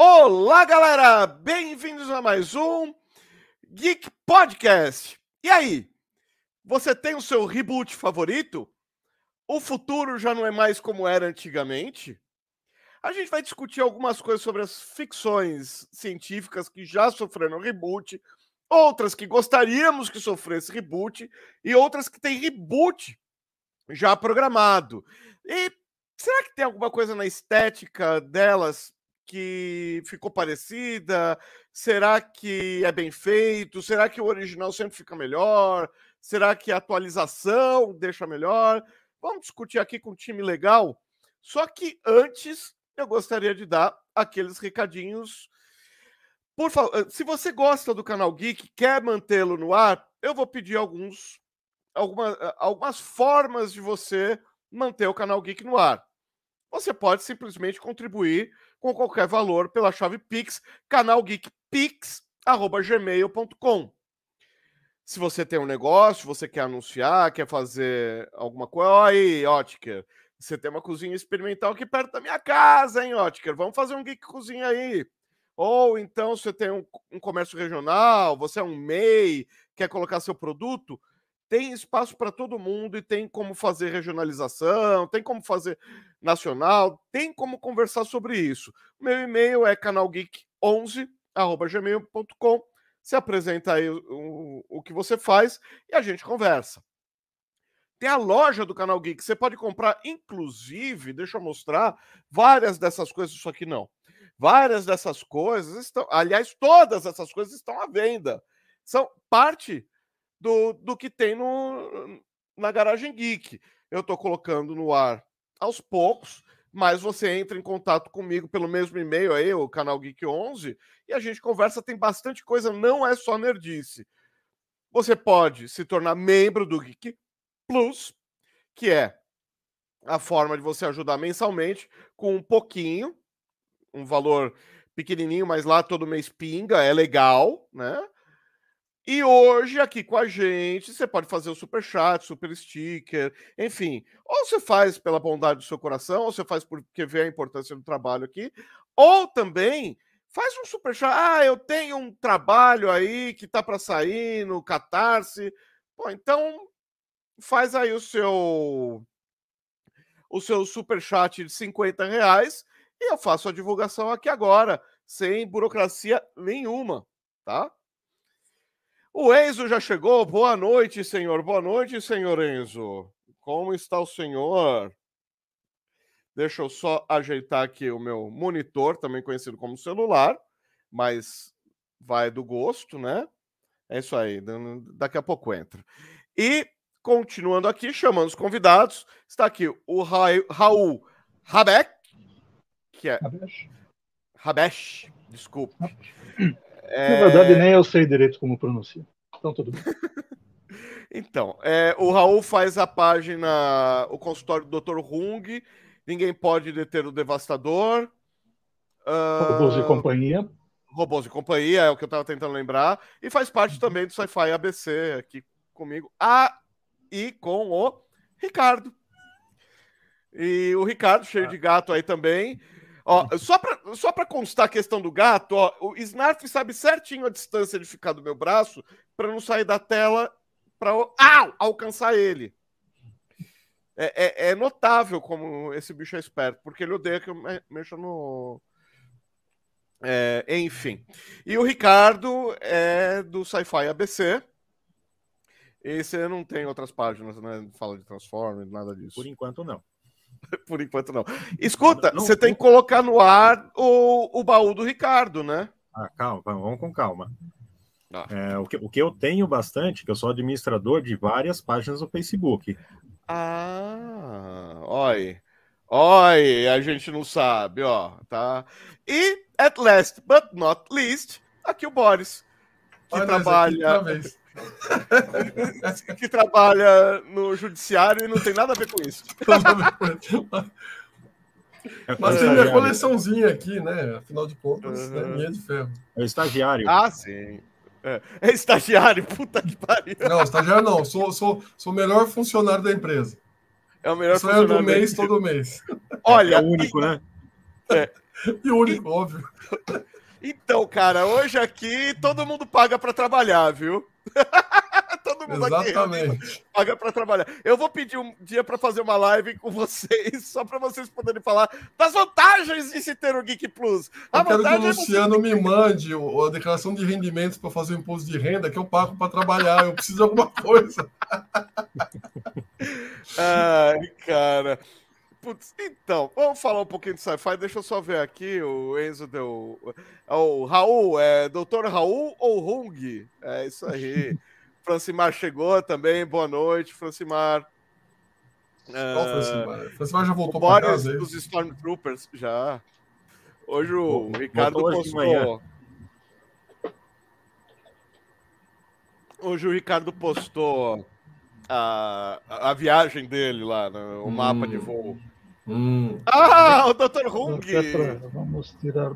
Olá, galera! Bem-vindos a mais um Geek Podcast. E aí? Você tem o seu reboot favorito? O futuro já não é mais como era antigamente? A gente vai discutir algumas coisas sobre as ficções científicas que já sofreram reboot, outras que gostaríamos que sofresse reboot e outras que têm reboot já programado. E será que tem alguma coisa na estética delas que ficou parecida? Será que é bem feito? Será que o original sempre fica melhor? Será que a atualização deixa melhor? Vamos discutir aqui com um time legal. Só que antes eu gostaria de dar aqueles recadinhos. Por favor, se você gosta do canal Geek, quer mantê-lo no ar, eu vou pedir alguns, alguma, algumas formas de você manter o canal Geek no ar. Você pode simplesmente contribuir com qualquer valor pela chave Pix, canalgeekpix@gmail.com. Se você tem um negócio, você quer anunciar, quer fazer alguma coisa, aí, Otker, você tem uma cozinha experimental aqui perto da minha casa, hein, Otker? Vamos fazer um geek cozinha aí. Ou então você tem um, um comércio regional, você é um MEI, quer colocar seu produto, tem espaço para todo mundo e tem como fazer regionalização, tem como fazer nacional, tem como conversar sobre isso. Meu e-mail é canalgeek11@gmail.com. Se apresenta aí o, o, o que você faz e a gente conversa. Tem a loja do Canal Geek. Você pode comprar, inclusive, deixa eu mostrar, várias dessas coisas. Isso aqui não. Várias dessas coisas estão. Aliás, todas essas coisas estão à venda. São parte do, do que tem no, na Garagem Geek. Eu estou colocando no ar aos poucos, mas você entra em contato comigo pelo mesmo e-mail aí, o canal Geek 11, e a gente conversa. Tem bastante coisa, não é só nerdice. Você pode se tornar membro do Geek Plus, que é a forma de você ajudar mensalmente com um pouquinho, um valor pequenininho, mas lá todo mês pinga, é legal, né? E hoje aqui com a gente, você pode fazer o super chat, super sticker, enfim. Ou você faz pela bondade do seu coração, ou você faz porque vê a importância do trabalho aqui, ou também faz um super chat. Ah, eu tenho um trabalho aí que tá para sair no Catarse. Pô, então faz aí o seu o seu super chat de 50 reais e eu faço a divulgação aqui agora, sem burocracia nenhuma, tá? O Enzo já chegou. Boa noite, senhor. Boa noite, senhor Enzo. Como está o senhor? Deixa eu só ajeitar aqui o meu monitor, também conhecido como celular, mas vai do gosto, né? É isso aí, daqui a pouco entra. E Continuando aqui, chamando os convidados, está aqui o Ra Raul Rabeck, que é. Rabesh. Rabesh, desculpe. É... Na verdade, nem eu sei direito como pronuncia. Então, tudo bem. então, é, o Raul faz a página O Consultório do Dr. Hung, Ninguém Pode Deter o Devastador. Uh... Robôs e Companhia. Robôs e Companhia, é o que eu estava tentando lembrar. E faz parte também do Sci-Fi ABC aqui comigo. Ah, e com o Ricardo. E o Ricardo, cheio ah. de gato aí também. Ó, só para só constar a questão do gato, ó, o Snarf sabe certinho a distância de ficar do meu braço para não sair da tela para alcançar ele. É, é, é, notável como esse bicho é esperto, porque ele odeia que eu mexa no. É, enfim. E o Ricardo é do Sci-Fi ABC. Esse não tem outras páginas, né? Fala de Transformers, nada disso. Por enquanto, não. Por enquanto, não. Escuta, não, você não, tem que colocar no ar o, o baú do Ricardo, né? Ah, calma, vamos com calma. Ah. É, o, que, o que eu tenho bastante, que eu sou administrador de várias páginas no Facebook. Ah, oi. Oi, a gente não sabe, ó, tá? E, at last but not least, aqui o Boris, que Olha trabalha que trabalha no judiciário e não tem nada a ver com isso. Mas tem minha coleçãozinha aqui, né? Afinal de contas, uhum. é minha de ferro. É estagiário. Ah, sim. É, é estagiário, puta que pariu. Não, estagiário não. Sou, sou, sou o melhor funcionário da empresa. É o melhor funcionário do mês, todo mês. Olha, é o único, e, né? É, E único, óbvio. Então, cara, hoje aqui todo mundo paga para trabalhar, viu? todo mundo Exatamente. aqui paga para trabalhar. Eu vou pedir um dia para fazer uma live com vocês, só para vocês poderem falar das vantagens de se ter o Geek Plus. A eu quero que o é Luciano é me mande a declaração de rendimentos para fazer o imposto de renda que eu pago para trabalhar. Eu preciso de alguma coisa. Ai, cara. Putz, então, vamos falar um pouquinho de sci-fi. Deixa eu só ver aqui. O Enzo deu. O Raul, é Doutor Raul ou Hung? É isso aí. Francimar chegou também. Boa noite, Francimar. Qual uh, Francimar? Francimar já voltou para casa. É dos Stormtroopers, já. Hoje o Ricardo postou. Hoje o Ricardo postou a, a viagem dele lá, né, o hum. mapa de voo. Hum. Ah, o Dr. Hung! Vamos tirar.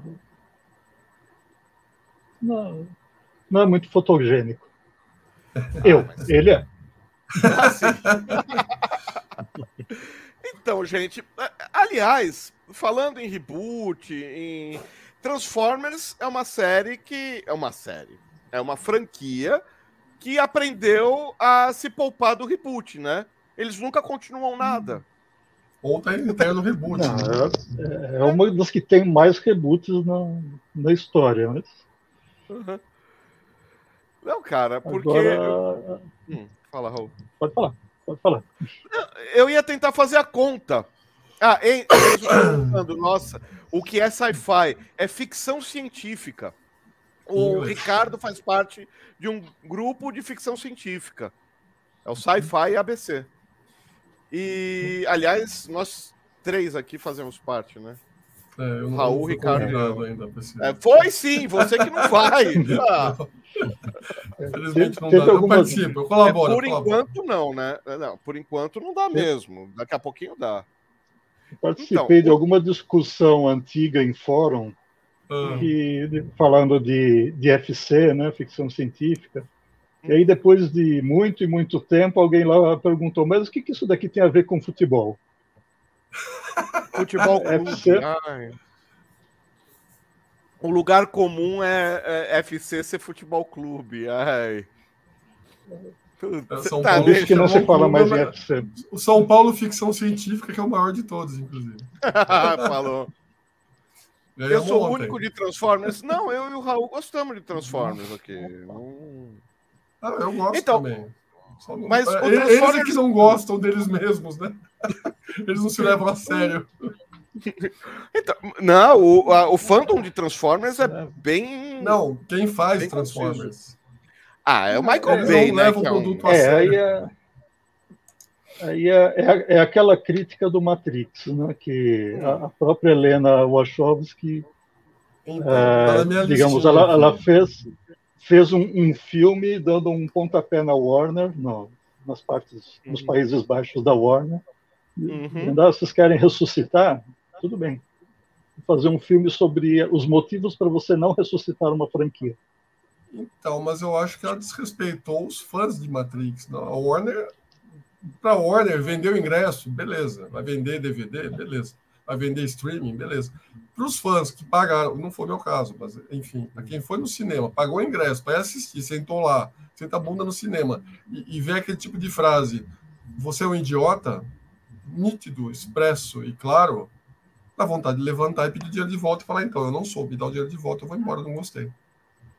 Não, não é muito fotogênico. Eu, ele é. Ah, então, gente, aliás, falando em reboot, em Transformers é uma série que é uma série, é uma franquia que aprendeu a se poupar do reboot, né? Eles nunca continuam nada. Ou tá, tá no reboot. Não, né? é, é, uma das que tem mais reboots na, na história, né? Uhum. Não, cara, porque. Agora... Hum, fala, Raul. Pode falar, pode falar. Eu ia tentar fazer a conta. Ah, em, nossa, o que é sci-fi? É ficção científica. O Ricardo faz parte de um grupo de ficção científica. É o Sci-Fi ABC. E, aliás, nós três aqui fazemos parte, né? É, eu Raul, Ricardo. Ainda é, foi sim, você que não vai. Ah. Infelizmente não dá. Eu participo, eu colaboro. É, por eu enquanto não, né? Não, por enquanto não dá mesmo. Daqui a pouquinho dá. participei então, de alguma discussão antiga em fórum ah. que, falando de, de FC, né, ficção científica. E aí, depois de muito e muito tempo, alguém lá perguntou: Mas o que, que isso daqui tem a ver com futebol? Futebol clube. FC... O lugar comum é, é, FC ser futebol clube. Ai. São tá, Paulo, que não se fala mais em FC. O São Paulo Ficção Científica, que é o maior de todos, inclusive. Falou. Eu sou o único de Transformers. Não, eu e o Raul gostamos de Transformers aqui. Ah, eu gosto então, também. Mas é, Transformers... Eles é que não gostam deles mesmos, né? Eles não se levam a sério. Então, não, o, a, o fandom de Transformers é bem. Não, quem faz Transformers? Conciso. Ah, é o Michael Bay, né? Leva o produto é, um... a sério. Aí é Aí é, é, é, aquela crítica do Matrix, né? que a, a própria Helena Wachowski, então, é, digamos, ela, ela, fez, fez um, um, filme dando um pontapé na Warner, no, nas partes, uhum. nos Países Baixos da Warner. Uhum. E, vocês querem ressuscitar? Tudo bem. Vou fazer um filme sobre os motivos para você não ressuscitar uma franquia. Então, mas eu acho que ela desrespeitou os fãs de Matrix. Não? A Warner para a Warner, vendeu ingresso, beleza. Vai vender DVD, beleza. Vai vender streaming, beleza. Para os fãs que pagaram, não foi meu caso, mas enfim, para quem foi no cinema, pagou o ingresso para assistir, sentou lá, senta a bunda no cinema e, e vê aquele tipo de frase: você é um idiota, nítido, expresso e claro, dá vontade de levantar e pedir dinheiro de volta e falar: então, eu não soube, dar o dinheiro de volta, eu vou embora, não gostei.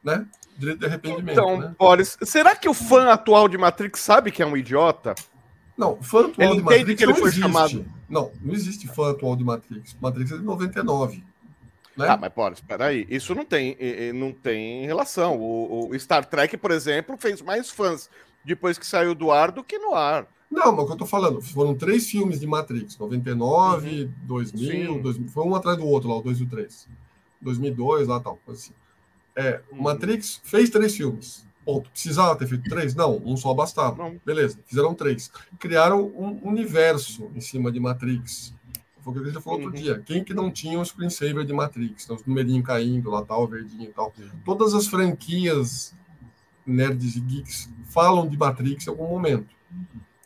Né? Direito de arrependimento. Então, né? Boris, será que o fã atual de Matrix sabe que é um idiota? Não, fã atual ele de Matrix que ele não foi existe. chamado. Não, não existe fã atual de Matrix. Matrix é de 99. Né? Ah, mas pode, espera aí. Isso não tem, não tem relação. O, o, Star Trek, por exemplo, fez mais fãs depois que saiu do ar do que no ar. Não, mas o que eu tô falando, foram três filmes de Matrix, 99, uhum. 2000, 2000, foi um atrás do outro lá, o 2 e o 3. 2002, lá tal, assim. É, uhum. Matrix fez três filmes. Ponto. Precisava ter feito três? Não, um só bastava. Não. Beleza, fizeram três. Criaram um universo em cima de Matrix. Foi o que a gente falou uhum. outro dia. Quem que não tinha um screensaver de Matrix? Então, os numerinhos caindo lá, tal, verdinho e tal. Todas as franquias nerds e geeks falam de Matrix em algum momento.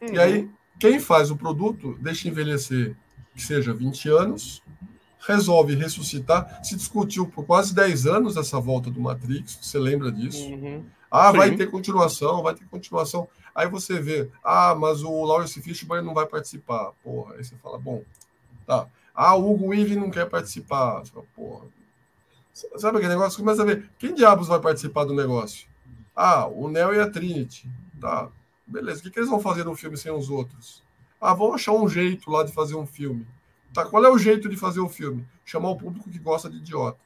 Uhum. E aí, quem faz o produto deixa envelhecer que seja 20 anos, resolve ressuscitar. Se discutiu por quase 10 anos essa volta do Matrix, você lembra disso? Uhum. Ah, Sim. vai ter continuação, vai ter continuação. Aí você vê, ah, mas o Lawrence Fishburne não vai participar. Porra, aí você fala, bom, tá. Ah, o Hugo Weaving não quer participar. Você fala, porra. Sabe aquele negócio? Começa a ver, quem diabos vai participar do negócio? Ah, o Neo e a Trinity. Tá, beleza. O que, que eles vão fazer no filme sem os outros? Ah, vamos achar um jeito lá de fazer um filme. Tá, qual é o jeito de fazer o filme? Chamar o público que gosta de idiota.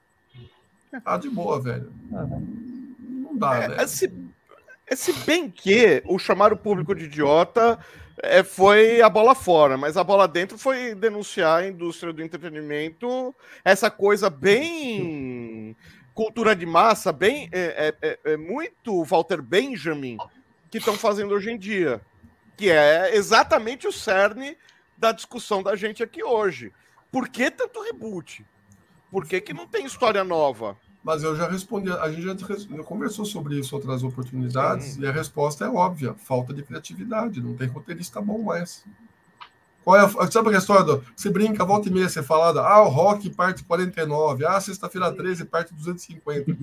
Ah, de boa, velho. Não dá, né? Se, se bem que o chamar o público de idiota é, foi a bola fora, mas a bola dentro foi denunciar a indústria do entretenimento, essa coisa bem cultura de massa, bem é, é, é, é muito Walter Benjamin que estão fazendo hoje em dia, que é exatamente o cerne da discussão da gente aqui hoje. Por que tanto reboot? Por que, que não tem história nova? Mas eu já respondi, a gente já conversou sobre isso outras oportunidades, Sim. e a resposta é óbvia: falta de criatividade, não tem roteirista bom mais. Qual é a, sabe a história do. Você brinca, volta e meia, você falada, ah, o rock parte 49, ah, sexta-feira 13 parte 250.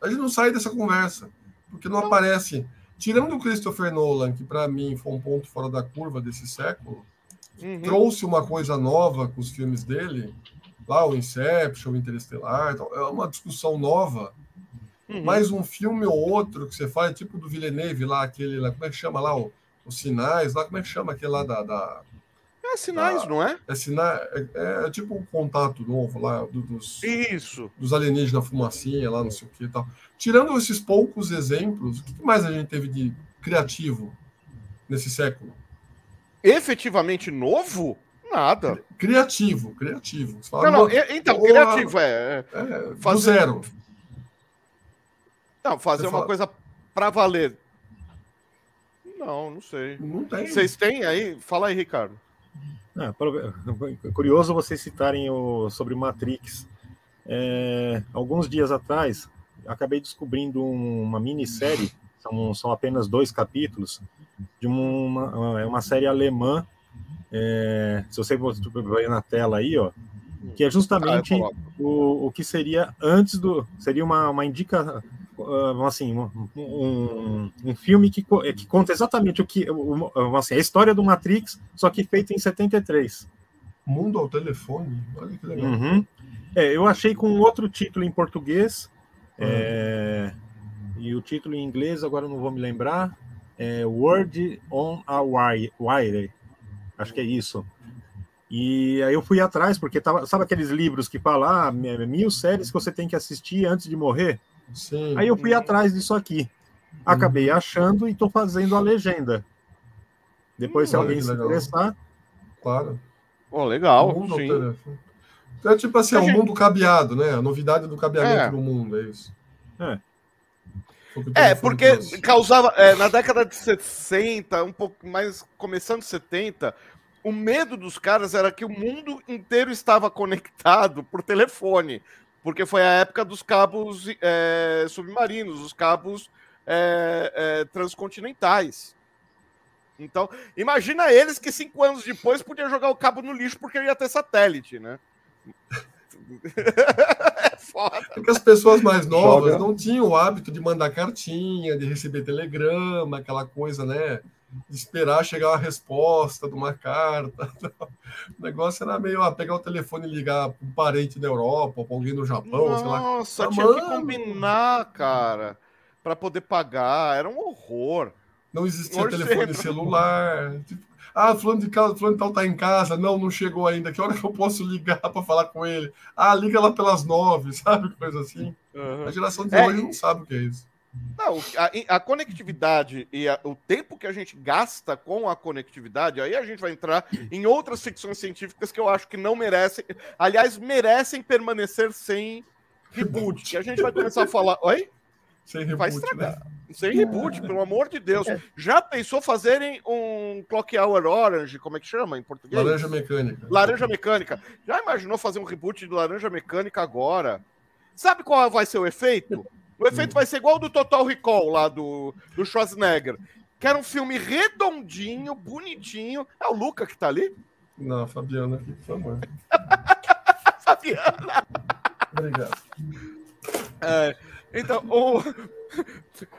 A gente não sai dessa conversa, porque não, aparece. Tirando o Christopher Nolan, que para mim foi um ponto fora da curva desse século, uhum. trouxe uma coisa nova com os filmes dele, lá o Inception, o Interestelar, é uma discussão nova. Uhum. Mais um filme ou outro que você faz, tipo do Villeneuve lá, aquele lá, como é que chama lá, o, os sinais, lá, como é que chama aquele lá da. da é sinais, da, não é? É, sina, é, é, é, tipo um contato novo lá do, dos, Isso. dos alienígenas fumacinha lá, não sei o que e tal. Tirando esses poucos exemplos, o que mais a gente teve de criativo nesse século? Efetivamente novo? Nada. Criativo, criativo. Não, não, então, criativo é. é, é fazer... zero. Não, fazer Você uma fala... coisa para valer. Não, não sei. Não tem. Vocês têm aí? Fala aí, Ricardo. Ah, curioso vocês citarem o, sobre Matrix. É, alguns dias atrás, acabei descobrindo uma minissérie, são, são apenas dois capítulos, de uma, uma série alemã é, se você ver na tela aí, ó, que é justamente ah, o, o que seria antes do. Seria uma, uma indica. Uh, assim, um, um, um, filme que, que conta exatamente o que. assim, a história do Matrix, só que feito em 73. Mundo ao telefone? Olha que legal. Uhum. É, eu achei com outro título em português. Uhum. É, e o título em inglês, agora não vou me lembrar. É Word on a Wire. Acho que é isso. E aí eu fui atrás, porque tava, sabe aqueles livros que falam ah, mil séries que você tem que assistir antes de morrer? Sim. Aí eu fui atrás disso aqui. Acabei uhum. achando e estou fazendo a legenda. Depois, hum, se alguém se interessar. Claro. Oh, legal. sim. É tipo assim, é o mundo cabeado, né? A novidade do cabeamento é. do mundo, é isso. É. É, porque causava. É, na década de 60, um pouco mais começando 70, o medo dos caras era que o mundo inteiro estava conectado por telefone. Porque foi a época dos cabos é, submarinos, os cabos é, é, transcontinentais. Então, imagina eles que cinco anos depois podiam jogar o cabo no lixo porque ia ter satélite, né? é foda. Porque as pessoas mais novas Joga. não tinham o hábito de mandar cartinha, de receber telegrama, aquela coisa, né? De esperar chegar a resposta de uma carta. O negócio era meio ah, pegar o telefone e ligar para um parente da Europa, para alguém no Japão, Nossa, sei lá. tinha que combinar, cara, para poder pagar. Era um horror. Não existia telefone celular. Tipo, ah, fulano de, casa, fulano de tal tá em casa. Não, não chegou ainda. Que hora que eu posso ligar para falar com ele? Ah, liga lá pelas nove, sabe? Coisa assim. Uhum. A geração de é, hoje não sabe o que é isso. Não, a, a conectividade e a, o tempo que a gente gasta com a conectividade, aí a gente vai entrar em outras ficções científicas que eu acho que não merecem, aliás, merecem permanecer sem reboot. Que a gente vai começar a falar. Oi? Sem reboot, vai estragar. Né? Sem reboot, pelo amor de Deus. É. Já pensou fazerem um Clock Hour Orange, como é que chama em português? Laranja Mecânica. Laranja Mecânica. Já imaginou fazer um reboot de Laranja Mecânica agora? Sabe qual vai ser o efeito? O efeito vai ser igual o do Total Recall lá do, do Schwarzenegger. Que era um filme redondinho, bonitinho. É o Luca que tá ali? Não, Fabiana aqui, por favor. Fabiana. Obrigado. É, então, o,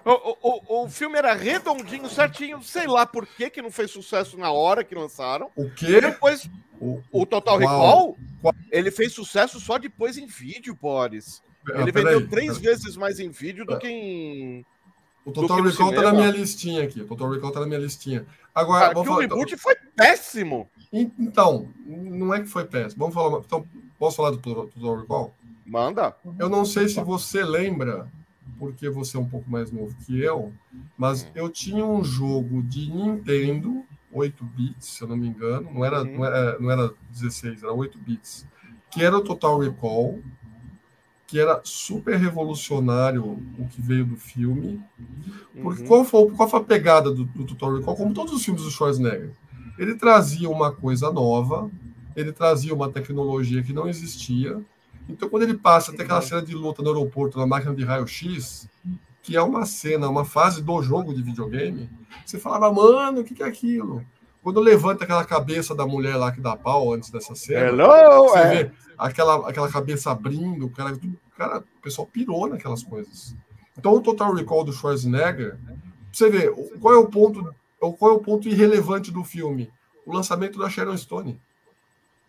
o, o, o filme era redondinho, certinho. Sei lá por que, que não fez sucesso na hora que lançaram. O quê? Depois, o, o Total Recall, ele fez sucesso só depois em vídeo, Boris. Ah, ele vendeu aí, três vezes mais em vídeo do é. que em. O Total Recall tá na minha listinha aqui. O Total Recall tá na minha listinha. Agora, ah, falar, o reboot então... foi péssimo. Então, não é que foi péssimo. Vamos falar. Então, posso falar do Total Recall? Manda. Eu não sei se você lembra, porque você é um pouco mais novo que eu, mas hum. eu tinha um jogo de Nintendo, 8 bits, se eu não me engano, não era, uhum. não era, não era 16, era 8 bits, que era o Total Recall, que era super revolucionário o que veio do filme. Porque uhum. qual, foi, qual foi a pegada do, do Total Recall? Como todos os filmes do Schwarzenegger, ele trazia uma coisa nova, ele trazia uma tecnologia que não existia. Então, quando ele passa até aquela cena de luta no aeroporto, na máquina de raio-x, que é uma cena, uma fase do jogo de videogame, você falava, mano, o que, que é aquilo? Quando levanta aquela cabeça da mulher lá que dá pau antes dessa cena, Hello, você é. vê aquela, aquela cabeça abrindo, o cara, cara, o pessoal pirou naquelas coisas. Então o Total Recall do Schwarzenegger, você vê, qual é o ponto, qual é o ponto irrelevante do filme? O lançamento da Sharon Stone.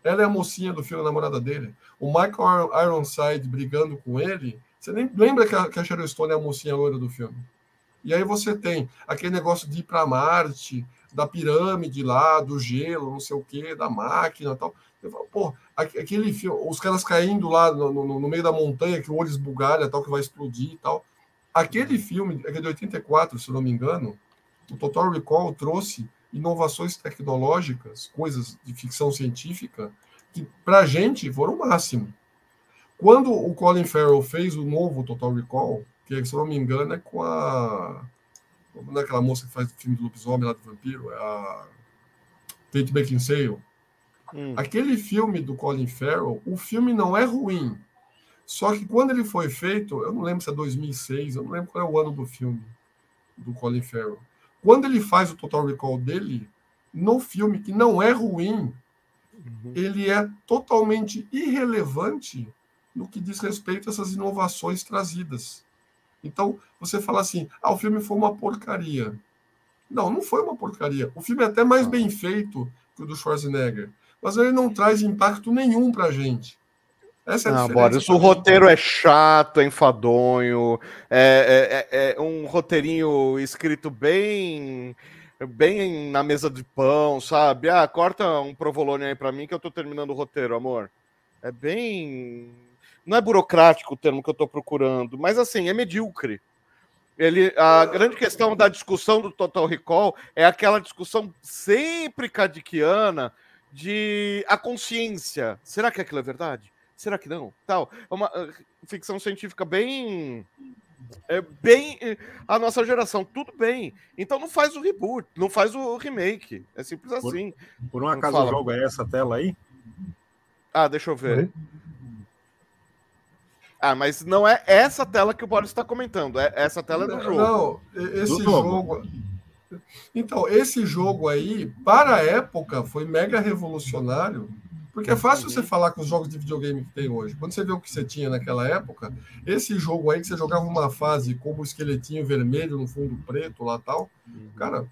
Ela é a mocinha do filme, a namorada dele. O Michael Ironside brigando com ele, você nem lembra que a, que a Sharon Stone é a mocinha loira do filme. E aí você tem aquele negócio de ir para Marte, da pirâmide lá, do gelo, não sei o que, da máquina tal. Falo, pô, aquele filme, os caras caindo lá no, no, no, meio da montanha, que o olho esbugalha, tal, que vai explodir e tal. Aquele filme, é de 84, se não me engano, o Total Recall trouxe inovações tecnológicas, coisas de ficção científica, que para a gente foram o máximo. Quando o Colin Farrell fez o novo Total Recall, que se eu não me engano é com a não é aquela moça que faz o filme do lobisomem lá do vampiro? É a Kate Beckinsale. Hum. Aquele filme do Colin Farrell, o filme não é ruim. Só que quando ele foi feito, eu não lembro se é 2006, eu não lembro qual é o ano do filme do Colin Farrell. Quando ele faz o Total Recall dele, no filme que não é ruim, uhum. ele é totalmente irrelevante no que diz respeito a essas inovações trazidas. Então, você fala assim: ah, o filme foi uma porcaria. Não, não foi uma porcaria. O filme é até mais bem feito que o do Schwarzenegger, mas ele não traz impacto nenhum para a gente. Essa é não, Boris, o roteiro é chato, é enfadonho, é, é, é, é um roteirinho escrito bem bem na mesa de pão, sabe? Ah, corta um provolone aí para mim que eu tô terminando o roteiro, amor. É bem não é burocrático o termo que eu estou procurando, mas assim, é medíocre. Ele, a grande questão da discussão do Total Recall é aquela discussão sempre cadiquiana de a consciência. Será que aquilo é verdade? Será que não? Tal. É uma uh, ficção científica bem é bem a nossa geração, tudo bem. Então não faz o reboot, não faz o remake. É simples assim. Por, por um acaso o jogo é essa tela aí? Ah, deixa eu ver. Ah, mas não é essa tela que o Boris está comentando, é essa tela do jogo. Não, esse do jogo. jogo. Então, esse jogo aí, para a época, foi mega revolucionário, porque é fácil você falar com os jogos de videogame que tem hoje. Quando você vê o que você tinha naquela época, esse jogo aí que você jogava uma fase como o esqueletinho vermelho no fundo preto lá tal, cara,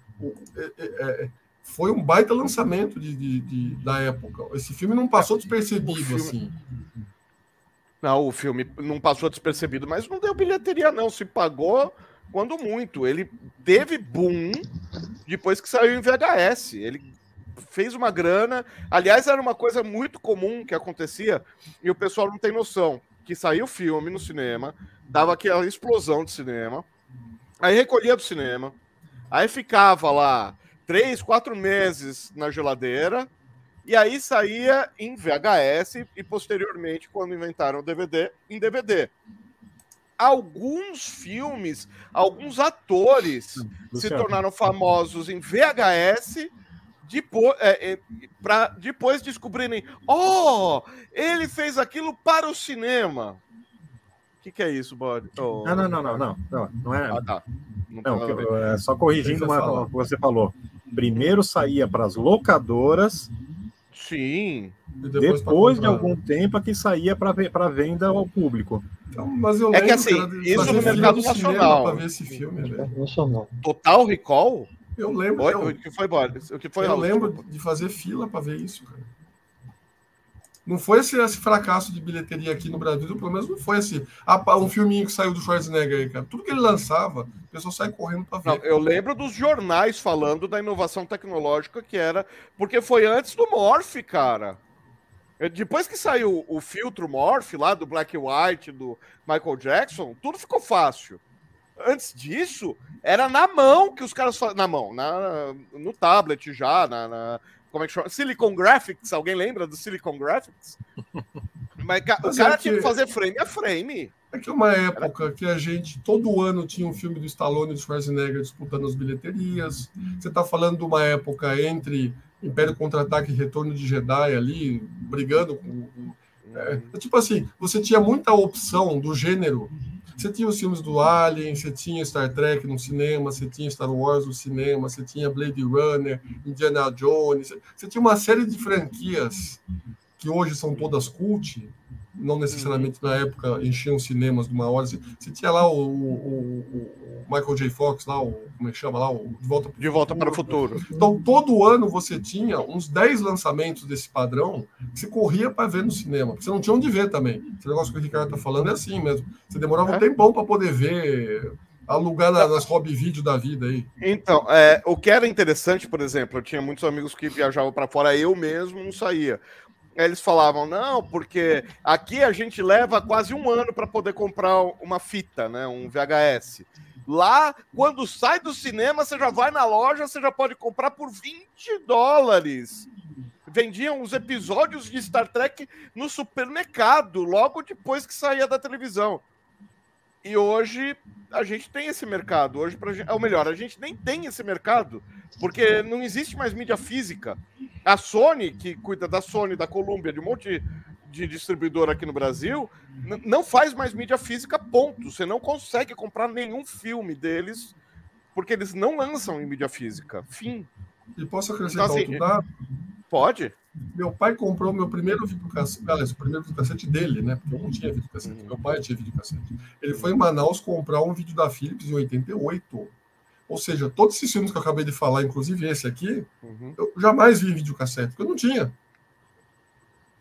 é, é, é, foi um baita lançamento de, de, de, da época. Esse filme não passou despercebido filme... assim. Não, o filme não passou despercebido, mas não deu bilheteria, não. Se pagou quando muito. Ele teve boom depois que saiu em VHS. Ele fez uma grana. Aliás, era uma coisa muito comum que acontecia e o pessoal não tem noção. Que saiu o filme no cinema, dava aquela explosão de cinema, aí recolhia do cinema, aí ficava lá três, quatro meses na geladeira, e aí saía em VHS e posteriormente, quando inventaram o DVD, em DVD. Alguns filmes, alguns atores se tornaram famosos em VHS depois, é, é, para depois descobrirem, oh, ele fez aquilo para o cinema. O que, que, é isso, Bode? Oh. Não, não, não, não, não, não, não é. Ah, tá. Não, não é só corrigindo o que você falou. Primeiro saía para as locadoras Sim. depois, depois de algum tempo é que saía para venda ao público. Então, mas eu é que assim, isso no mercado nacional. Para ver esse filme, nacional. Total Recall? Eu lembro. Oi, eu, o que foi, Boris? O que foi, eu lembro desculpa. de fazer fila para ver isso, cara. Não foi esse, esse, fracasso de bilheteria aqui no Brasil, pelo menos não foi assim. Ah, um filminho que saiu do Schwarzenegger aí, cara. Tudo que ele lançava, o pessoal sai correndo para ver. Não, eu lembro dos jornais falando da inovação tecnológica que era. Porque foi antes do Morph, cara. Depois que saiu o filtro Morph lá do Black White, do Michael Jackson, tudo ficou fácil. Antes disso, era na mão que os caras faziam. Na mão, na, no tablet já, na, na como é que chama? Silicon Graphics, alguém lembra do Silicon Graphics? Mas, Mas o cara é tinha que fazer frame a frame. É que uma época Era... que a gente, todo ano, tinha um filme do Stallone e do Schwarzenegger disputando as bilheterias. Você está falando de uma época entre Império Contra-Ataque e Retorno de Jedi ali, brigando com. É, é, tipo assim, você tinha muita opção do gênero você tinha os filmes do Alien, você tinha Star Trek no cinema, você tinha Star Wars no cinema, você tinha Blade Runner, Indiana Jones, você tinha uma série de franquias que hoje são todas cult, não necessariamente na época enchiam cinemas de uma hora. Você, tinha lá o, o, o, Michael J. Fox, lá, o, como é que chama lá? O de Volta, de volta para o Futuro. Então, todo ano você tinha uns 10 lançamentos desse padrão que você corria para ver no cinema. Você não tinha onde ver também. Esse negócio que o Ricardo está falando é assim mesmo. Você demorava é. um tempão para poder ver alugar na, nas hobby vídeo da vida aí. Então, é, o que era interessante, por exemplo, eu tinha muitos amigos que viajavam para fora, eu mesmo não saía eles falavam, não, porque aqui a gente leva quase um ano para poder comprar uma fita, né? Um VHS. Lá, quando sai do cinema, você já vai na loja, você já pode comprar por 20 dólares. Vendiam os episódios de Star Trek no supermercado, logo depois que saía da televisão. E hoje a gente tem esse mercado. Hoje, pra gente, ou melhor, a gente nem tem esse mercado, porque não existe mais mídia física. A Sony, que cuida da Sony, da Columbia, de um monte de distribuidor aqui no Brasil, não faz mais mídia física, ponto. Você não consegue comprar nenhum filme deles, porque eles não lançam em mídia física. Fim. E posso acrescentar então, assim, outro dado? Pode. Meu pai comprou meu primeiro videocassete, aliás, o primeiro videocassete dele, né? Porque eu não tinha videocassete, uhum. meu pai tinha videocassete. Ele foi em Manaus comprar um vídeo da Philips em 88. Ou seja, todos esses filmes que eu acabei de falar, inclusive esse aqui, uhum. eu jamais vi em videocassete, porque eu não tinha.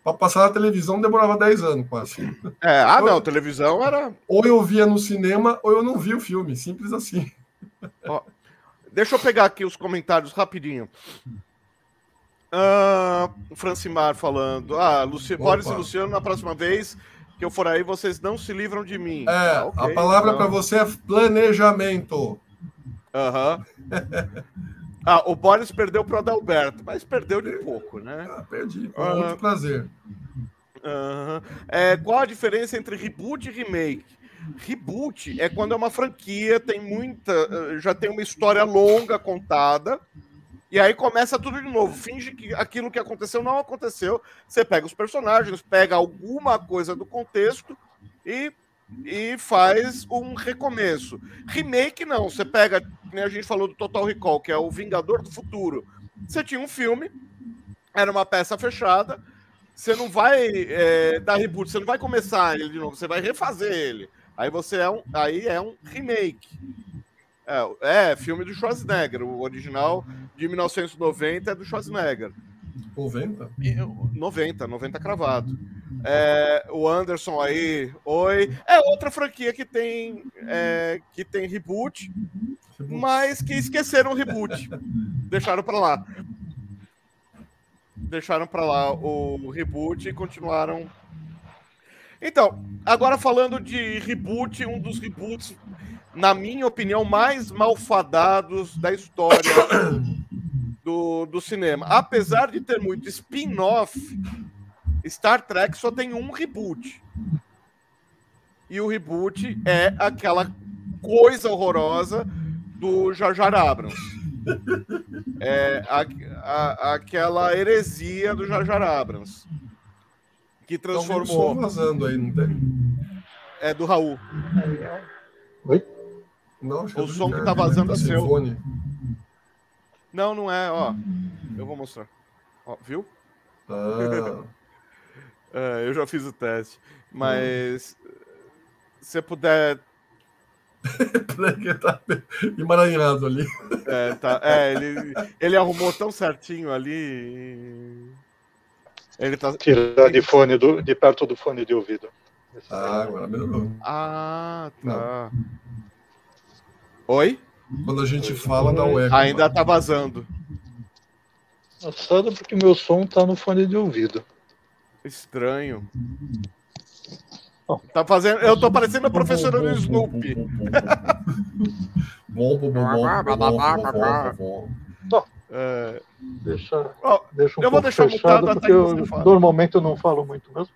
Para passar na televisão demorava 10 anos quase. É, ah, não, televisão era. Ou eu via no cinema, ou eu não via o filme, simples assim. Ó, deixa eu pegar aqui os comentários rapidinho. Uh, Francimar falando. Ah, Luci... Boris e Luciano, na próxima vez que eu for aí, vocês não se livram de mim. É, ah, okay, a palavra então. para você é planejamento. Aham. Uhum. ah, o Boris perdeu para o Adalberto, mas perdeu de pouco, né? Ah, perdi, com muito prazer. Uhum. É, qual a diferença entre reboot e remake? Reboot é quando é uma franquia, tem muita. Eh, já tem uma história longa contada e aí começa tudo de novo. Finge que aquilo que aconteceu não aconteceu. Você pega os personagens, pega alguma coisa do contexto e, e faz um recomeço. Remake não. Você pega, né, a gente falou do Total Recall, que é o Vingador do Futuro. Você tinha um filme, era uma peça fechada. Você não vai é, dar reboot, você não vai começar ele de novo, você vai refazer ele. Aí você é um, aí é um remake. É, é, filme do Schwarzenegger. O original de 1990 é do Schwarzenegger. 90? 90, 90 cravado. É, o Anderson aí, oi. É outra franquia que tem, é, que tem reboot, mas que esqueceram o reboot. Deixaram para lá. Deixaram para lá o reboot e continuaram. Então, agora falando de reboot, um dos reboots na minha opinião, mais malfadados da história do, do cinema. Apesar de ter muito spin-off, Star Trek só tem um reboot. E o reboot é aquela coisa horrorosa do Jar Jar Abrams. É a, a, aquela heresia do Jar Jar Abrams. Que transformou. vazando aí, não tem? É do Raul. Oi? Não, o som que tá vazando é seu. Não, não é, ó. Eu vou mostrar. Ó, viu? Ah. é, eu já fiz o teste. Mas hum. se você puder. tá emaranhado ali. É, tá, é ele, ele arrumou tão certinho ali. Ele tá. Tira de fone do, de perto do fone de ouvido. Ah, agora melhorou. Ah, tá. Não. Oi? Quando a gente fala, dá o eco. Ainda tá vazando. Engraçado porque meu som tá no fone de ouvido. Estranho. Tá fazendo. Eu tô parecendo a professora do Snoopy. bom, bom, bom, bom, é... Deixa, oh, deixa um eu vou deixar fechado, porque eu, normalmente eu não falo muito mesmo.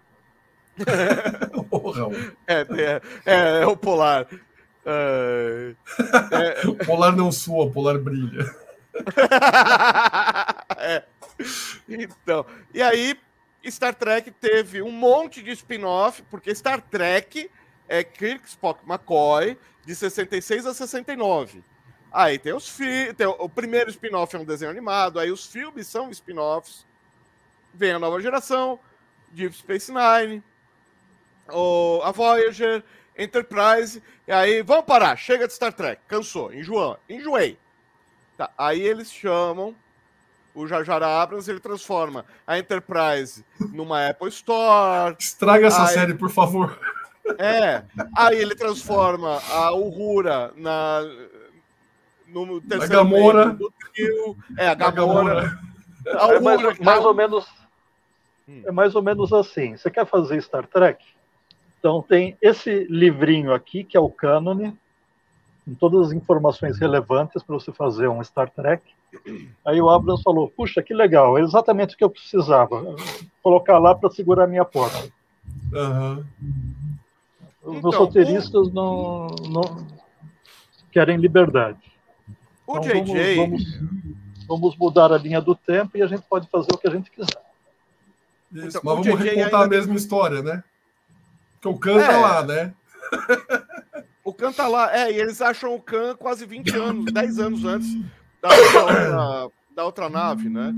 é, é, é, é, o polar. É, é... polar não sua, polar brilha. é. Então, e aí Star Trek teve um monte de spin-off, porque Star Trek é Kirk, Spock, McCoy, de 66 a 69. Aí tem os filmes, o primeiro spin-off é um desenho animado, aí os filmes são spin-offs. Vem a nova geração, Deep Space Nine, o, a Voyager, Enterprise, e aí vamos parar, chega de Star Trek, cansou, enjoou, enjoei. Tá, aí eles chamam o Jar Jar Abrams, ele transforma a Enterprise numa Apple Store. Estraga essa aí... série, por favor. É, aí ele transforma a Uhura na no terceiro a Gamora. do trio. É, a Gamora. A Uhura, é mais, mais ou menos hum. é mais ou menos assim. Você quer fazer Star Trek? Então tem esse livrinho aqui que é o cânone, com todas as informações relevantes para você fazer um Star Trek. Aí o Abrams falou: Puxa, que legal, é exatamente o que eu precisava. Colocar lá para segurar a minha porta. Uhum. Os então, roteiristas o... não, não querem liberdade. O então, JJ. Vamos, vamos, vamos, mudar a linha do tempo e a gente pode fazer o que a gente quiser. Isso, então, mas vamos recontar ainda... a mesma história, né? Porque o Khan tá é... tá lá, né? o Khan tá lá, é, e eles acham o Khan quase 20 anos, 10 anos antes da outra, da outra nave, né?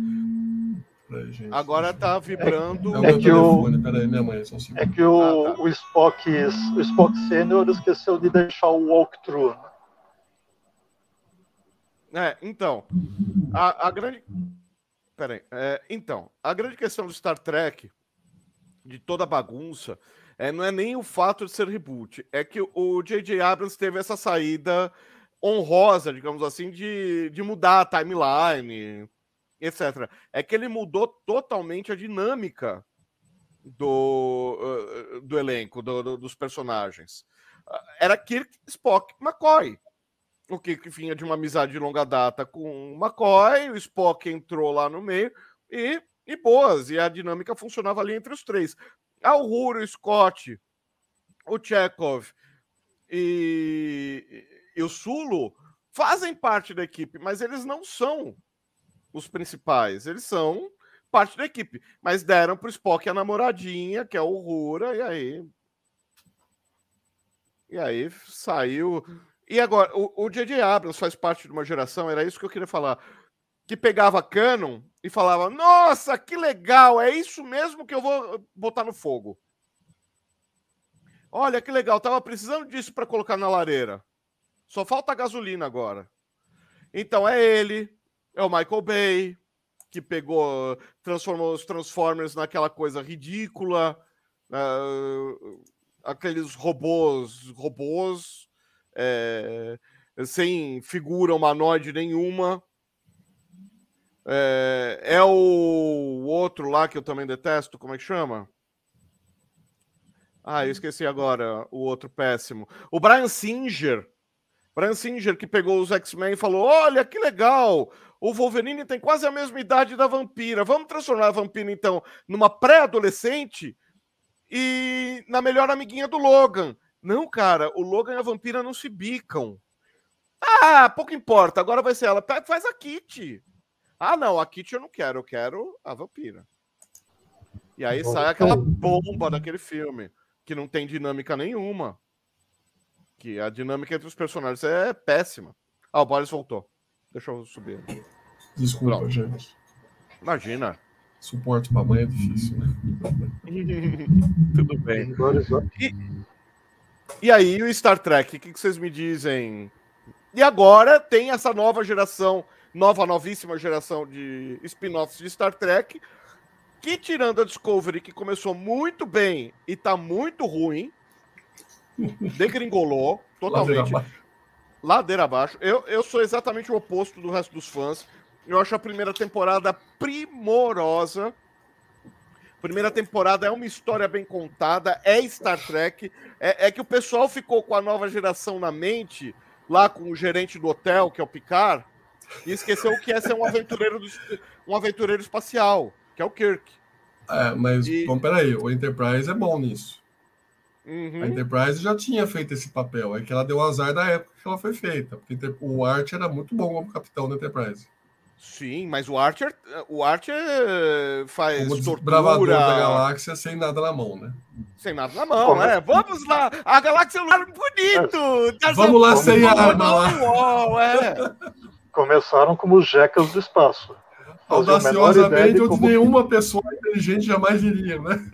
Agora tá vibrando. É, é que o, Peraí, minha mãe, só um é que o, ah, tá. o Spock, o Spock Sênior esqueceu de deixar o walkthrough. É, então, a, a grande. Peraí. É, então, a grande questão do Star Trek, de toda a bagunça, é, não é nem o fato de ser reboot, é que o J.J. Abrams teve essa saída honrosa, digamos assim, de, de mudar a timeline, etc. É que ele mudou totalmente a dinâmica do, uh, do elenco, do, do, dos personagens. Era Kirk, Spock, McCoy. O Kirk vinha de uma amizade de longa data com o McCoy, o Spock entrou lá no meio e, e boas, e a dinâmica funcionava ali entre os três. A Uhura, o Scott, o Chekhov e, e o Sulo fazem parte da equipe, mas eles não são os principais. Eles são parte da equipe, mas deram para o Spock a namoradinha, que é o Rura, e aí. E aí saiu. E agora, o J.J. Abrams faz parte de uma geração, era isso que eu queria falar, que pegava canon e falava: Nossa, que legal, é isso mesmo que eu vou botar no fogo. Olha que legal, tava precisando disso para colocar na lareira. Só falta gasolina agora. Então é ele, é o Michael Bay, que pegou, transformou os Transformers naquela coisa ridícula, uh, aqueles robôs, robôs é, sem figura humanoide nenhuma. É, é, o outro lá que eu também detesto, como é que chama? Ah, eu esqueci agora o outro péssimo. O Brian Singer Brian Singer, que pegou os X-Men e falou: Olha que legal, o Wolverine tem quase a mesma idade da vampira. Vamos transformar a vampira, então, numa pré-adolescente e na melhor amiguinha do Logan. Não, cara, o Logan e a vampira não se bicam. Ah, pouco importa, agora vai ser ela. Faz a Kitty. Ah, não, a Kitty eu não quero, eu quero a vampira. E aí sai aquela bomba daquele filme, que não tem dinâmica nenhuma que a dinâmica entre os personagens é péssima. Ah, o Boris voltou. Deixa eu subir. Desculpa, Pronto. gente. Imagina. Suporte para mãe é difícil, né? Tudo bem. E, e aí, o Star Trek, o que, que vocês me dizem? E agora tem essa nova geração, nova, novíssima geração de spin-offs de Star Trek, que tirando a Discovery, que começou muito bem e tá muito ruim, degringolou totalmente. Ladeira abaixo. Ladeira abaixo. Eu, eu sou exatamente o oposto do resto dos fãs. Eu acho a primeira temporada primorosa. Primeira temporada é uma história bem contada, é Star Trek. É, é, que o pessoal ficou com a nova geração na mente, lá com o gerente do hotel, que é o Picard, e esqueceu que esse é um aventureiro, do, um aventureiro espacial, que é o Kirk. É, mas, e... bom, peraí, o Enterprise é bom nisso. Uhum. A Enterprise já tinha feito esse papel, é que ela deu azar da época que ela foi feita, porque o Art era muito bom como capitão da Enterprise. Sim, mas o Archer, o Archer faz Como tortura... da galáxia sem nada na mão, né? Sem nada na mão, né? Vamos lá, a galáxia é um lugar bonito. Tá Vamos lá sem arma lá. é. Começaram como os jecas do espaço. Audaciosamente, onde como... nenhuma pessoa inteligente jamais iria, né?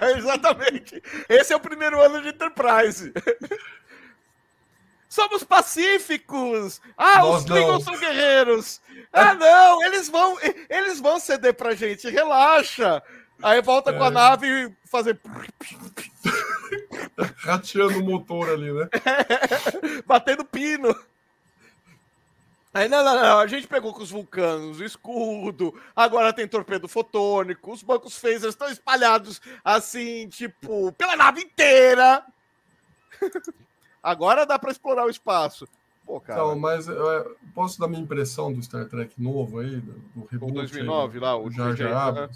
É, exatamente. Esse é o primeiro ano de Enterprise. Somos pacíficos. Ah, Nós os Klingons são guerreiros. Ah, não, eles vão, eles vão ceder pra gente. Relaxa. Aí volta é. com a é. nave e fazer. Rateando o motor ali, né? Batendo pino. Aí, não, não, não, a gente pegou com os vulcanos, o escudo, agora tem torpedo fotônico, os bancos phasers estão espalhados assim, tipo, pela nave inteira. agora dá para explorar o espaço. Pô, cara. Então, mas eu posso dar minha impressão do Star Trek novo aí, do, do reboot? O 2009 aí, lá, o Jar Jar?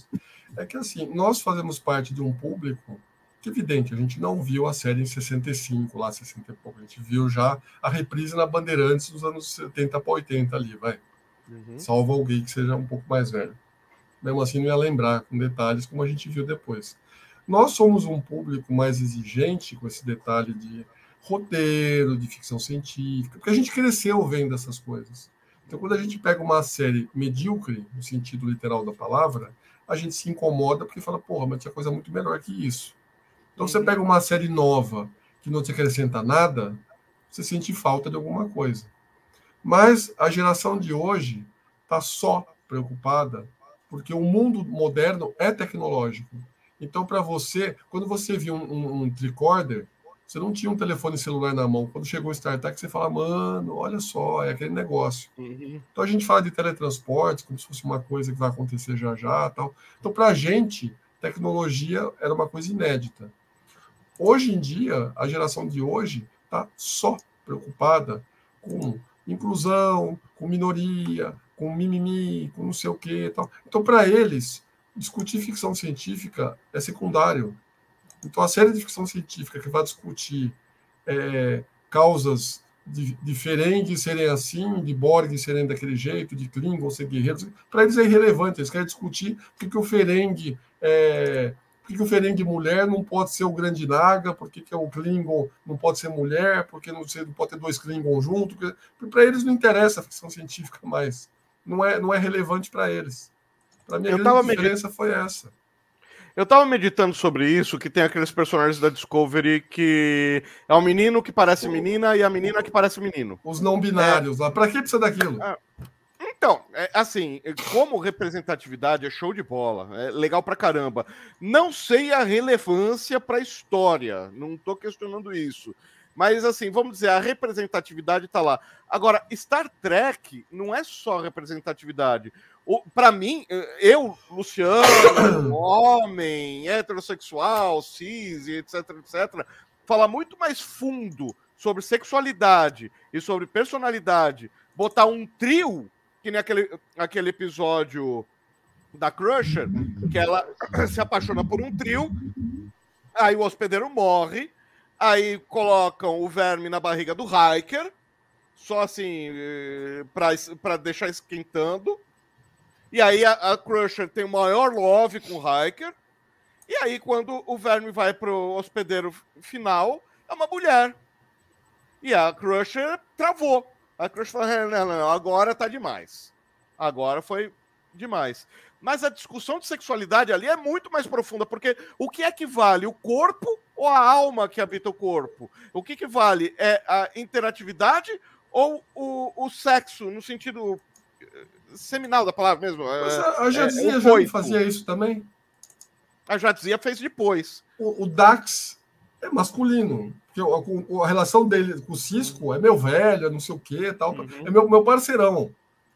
É que assim, nós fazemos parte de um público evidente, a gente não viu a série em 65, lá 60 e pouco, a gente viu já a reprise na Bandeirantes dos anos 70 para 80 ali, vai. Uhum. Salvo alguém que seja um pouco mais velho. Mesmo assim, não ia lembrar com detalhes como a gente viu depois. Nós somos um público mais exigente com esse detalhe de roteiro, de ficção científica, porque a gente cresceu vendo essas coisas. Então, quando a gente pega uma série medíocre, no sentido literal da palavra, a gente se incomoda porque fala, porra, mas tinha coisa muito melhor que isso. Então, você pega uma série nova que não te acrescenta nada, você sente falta de alguma coisa. Mas a geração de hoje está só preocupada porque o mundo moderno é tecnológico. Então, para você, quando você viu um, um, um, tricorder, você não tinha um telefone celular na mão. Quando chegou o StarTech, você fala, mano, olha só, é aquele negócio. Uhum. Então, a gente fala de teletransportes como se fosse uma coisa que vai acontecer já já. tal. Então, para a gente, tecnologia era uma coisa inédita. Hoje em dia, a geração de hoje está só preocupada com inclusão, com minoria, com mimimi, com não sei o que. Tal. Então, para eles, discutir ficção científica é secundário. Então, a série de ficção científica que vai discutir é, causas de, Ferengi serem assim, de Borg serem daquele jeito, de Klingon ser guerreiros, para eles é irrelevante. Eles querem discutir porque que o Ferengi é, que, que o Ferengi mulher não pode ser o grande Naga, por que, que o Klingon não pode ser mulher, porque não, não pode ter dois Klingon juntos. Para eles não interessa a ficção científica mais. Não é, não é relevante para eles. Para mim, a grande diferença medit... foi essa. Eu tava meditando sobre isso, que tem aqueles personagens da Discovery que é um menino que parece menina e a menina que parece menino. Os não binários é... lá. Pra que precisa daquilo? É... Então, é, assim, como representatividade é show de bola, é legal pra caramba. Não sei a relevância pra história, não tô questionando isso. Mas, assim, vamos dizer, a representatividade tá lá. Agora, Star Trek não é só representatividade. Para mim, eu, Luciano, homem, heterossexual, cis, etc, etc, falar muito mais fundo sobre sexualidade e sobre personalidade, botar um trio que nem aquele, aquele episódio da Crusher, que ela se apaixona por um trio, aí o hospedeiro morre, aí colocam o verme na barriga do Hiker, só assim, eh, para deixar esquentando. E aí a, a, Crusher tem o maior love com o Hiker. E aí, quando o verme vai pro hospedeiro final, é uma mulher. E a Crusher travou. A Crush falou: não, não, agora tá demais. Agora foi demais. Mas a discussão de sexualidade ali é muito mais profunda, porque o que é que vale? O corpo ou a alma que habita o corpo? O que, que vale? É a interatividade ou o, o sexo, no sentido eh, seminal da palavra mesmo? Mas a, a Jadzia é, já não fazia isso também? A Jadzia fez depois. O, o Dax é masculino. A, a, relação dele com o Cisco é meu velho, é não sei o que tal. Uhum. É meu, meu parceirão.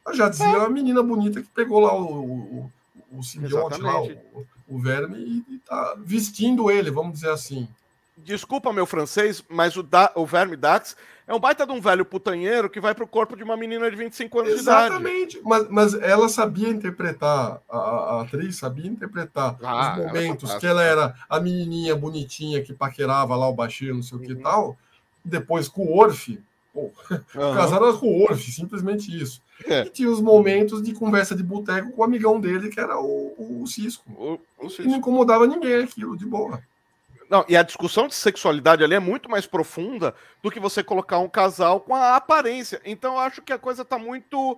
A Jadzia é. é uma menina bonita que pegou lá o, o, o simbionte lá, o, o verme, e, e tá vestindo ele, vamos dizer assim. Desculpa meu francês, mas o, da, o Verme Dax é um baita de um velho putanheiro que vai pro corpo de uma menina de 25 anos Exatamente. de idade. Mas, mas ela sabia interpretar, a, a atriz sabia interpretar ah, os momentos ela que ela era a menininha bonitinha que paquerava lá o baixinho, não sei o que e uhum. tal. Depois com o Orfe, Pô, uhum. Casaram com o Orf, simplesmente isso. É. E tinha os momentos de conversa de boteco com o amigão dele, que era o, o Cisco. O, o Cisco. E não incomodava ninguém aquilo, de boa. Não, e a discussão de sexualidade ali é muito mais profunda do que você colocar um casal com a aparência. Então eu acho que a coisa está muito.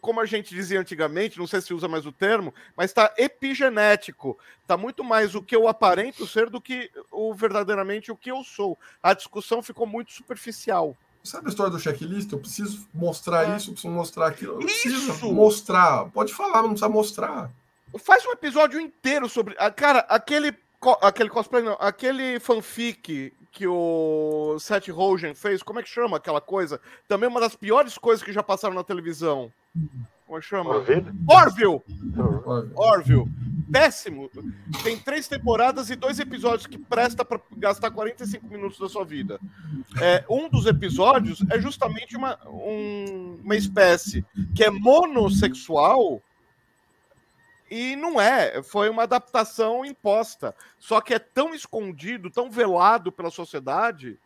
Como a gente dizia antigamente, não sei se usa mais o termo, mas está epigenético. Está muito mais o que eu aparento ser do que o verdadeiramente o que eu sou. A discussão ficou muito superficial. Sabe a história do checklist? Eu preciso mostrar é. isso, eu preciso mostrar aquilo. Eu preciso mostrar. Pode falar, não precisa mostrar. Faz um episódio inteiro sobre. Cara, aquele. Aquele cosplay, não. Aquele fanfic que o Seth Rogen fez, como é que chama aquela coisa? Também uma das piores coisas que já passaram na televisão. Como é que chama? Orville. Orville! Orville péssimo. Tem três temporadas e dois episódios que presta para gastar 45 minutos da sua vida. É, um dos episódios é justamente uma, um, uma espécie que é monossexual e não é. Foi uma adaptação imposta. Só que é tão escondido, tão velado pela sociedade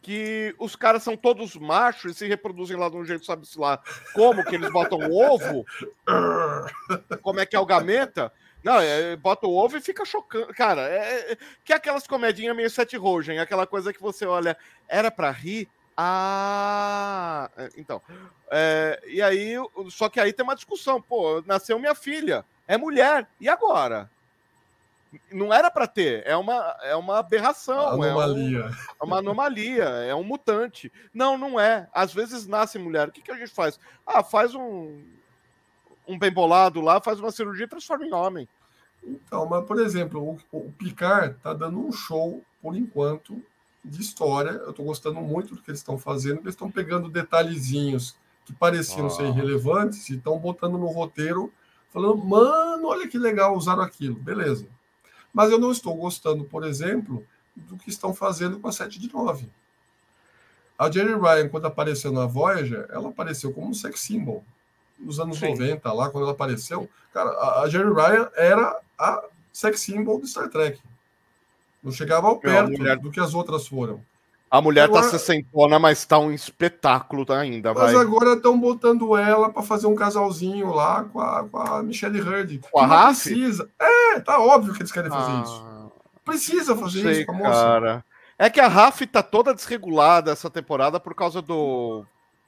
que os caras são todos machos e se reproduzem lá de um jeito, sabe-se lá, como que eles botam ovo, como é que é o gameta, não, é, bota o ovo e fica chocando. Cara, é, é, que é aquelas comedinhas meio Seth Rogen, aquela coisa que você olha, era para rir? Ah, é, então. É, e aí, só que aí tem uma discussão. Pô, nasceu minha filha, é mulher, e agora? Não era para ter, é uma, é uma aberração. Anomalia. É, um, é, uma anomalia, é um mutante. Não, não é. Às vezes nasce mulher. O que, que a gente faz? Ah, faz um, um bem bolado lá, faz uma cirurgia e transforma em homem. Então, mas, por exemplo, o, o Picard tá dando um show, por enquanto, de história. Eu estou gostando muito do que eles estão fazendo, eles estão pegando detalhezinhos que pareciam ah. ser irrelevantes e estão botando no roteiro, falando, mano, olha que legal, usaram aquilo. Beleza. Mas eu não estou gostando, por exemplo, do que estão fazendo com a 7 de 9. A Jerry Ryan, quando apareceu na Voyager, ela apareceu como um sex symbol nos anos Sim. 90, lá quando ela apareceu, cara, a, a Jerry Ryan era a sex symbol do Star Trek. Não chegava ao perto mulher... do que as outras foram. A mulher tá agora... tá sessentona, mas tá um espetáculo tá ainda, Mas vai. agora estão botando ela para fazer um casalzinho lá com a, com a Michelle Hurd. Com a Raf? Precisa. É, tá óbvio que eles querem fazer ah, isso. Precisa fazer sei, isso com a moça. Cara. É que a Raf tá toda desregulada essa temporada por causa do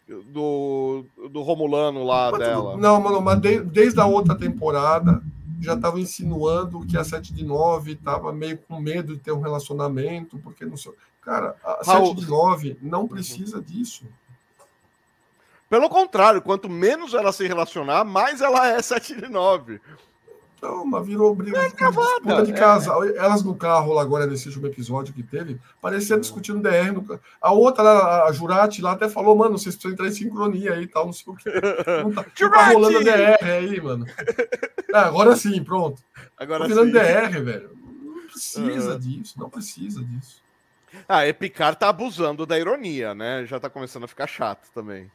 do, do Romulano lá mas, dela. Não, mano, mas de, desde a outra temporada já estava insinuando que a 7 de 9 estava meio com medo de ter um relacionamento, porque não sei. Cara, a Raul... 7 de 9 não precisa uhum. disso. Pelo contrário, quanto menos ela se relacionar, mais ela é 7 de 9. Não, mas virou briga é disputa de casal. É. Elas no carro lá agora, nesse último episódio que teve, parecia discutindo DR. No... A outra, lá, a Jurati, lá até falou, mano, vocês precisam entrar em sincronia aí e tal, não sei o que. Não tá, não tá rolando DR aí, mano. É, agora sim, pronto. Agora tá virando DR, velho. Não precisa uhum. disso, não precisa disso. Ah, Epicar tá abusando da ironia, né? Já tá começando a ficar chato também.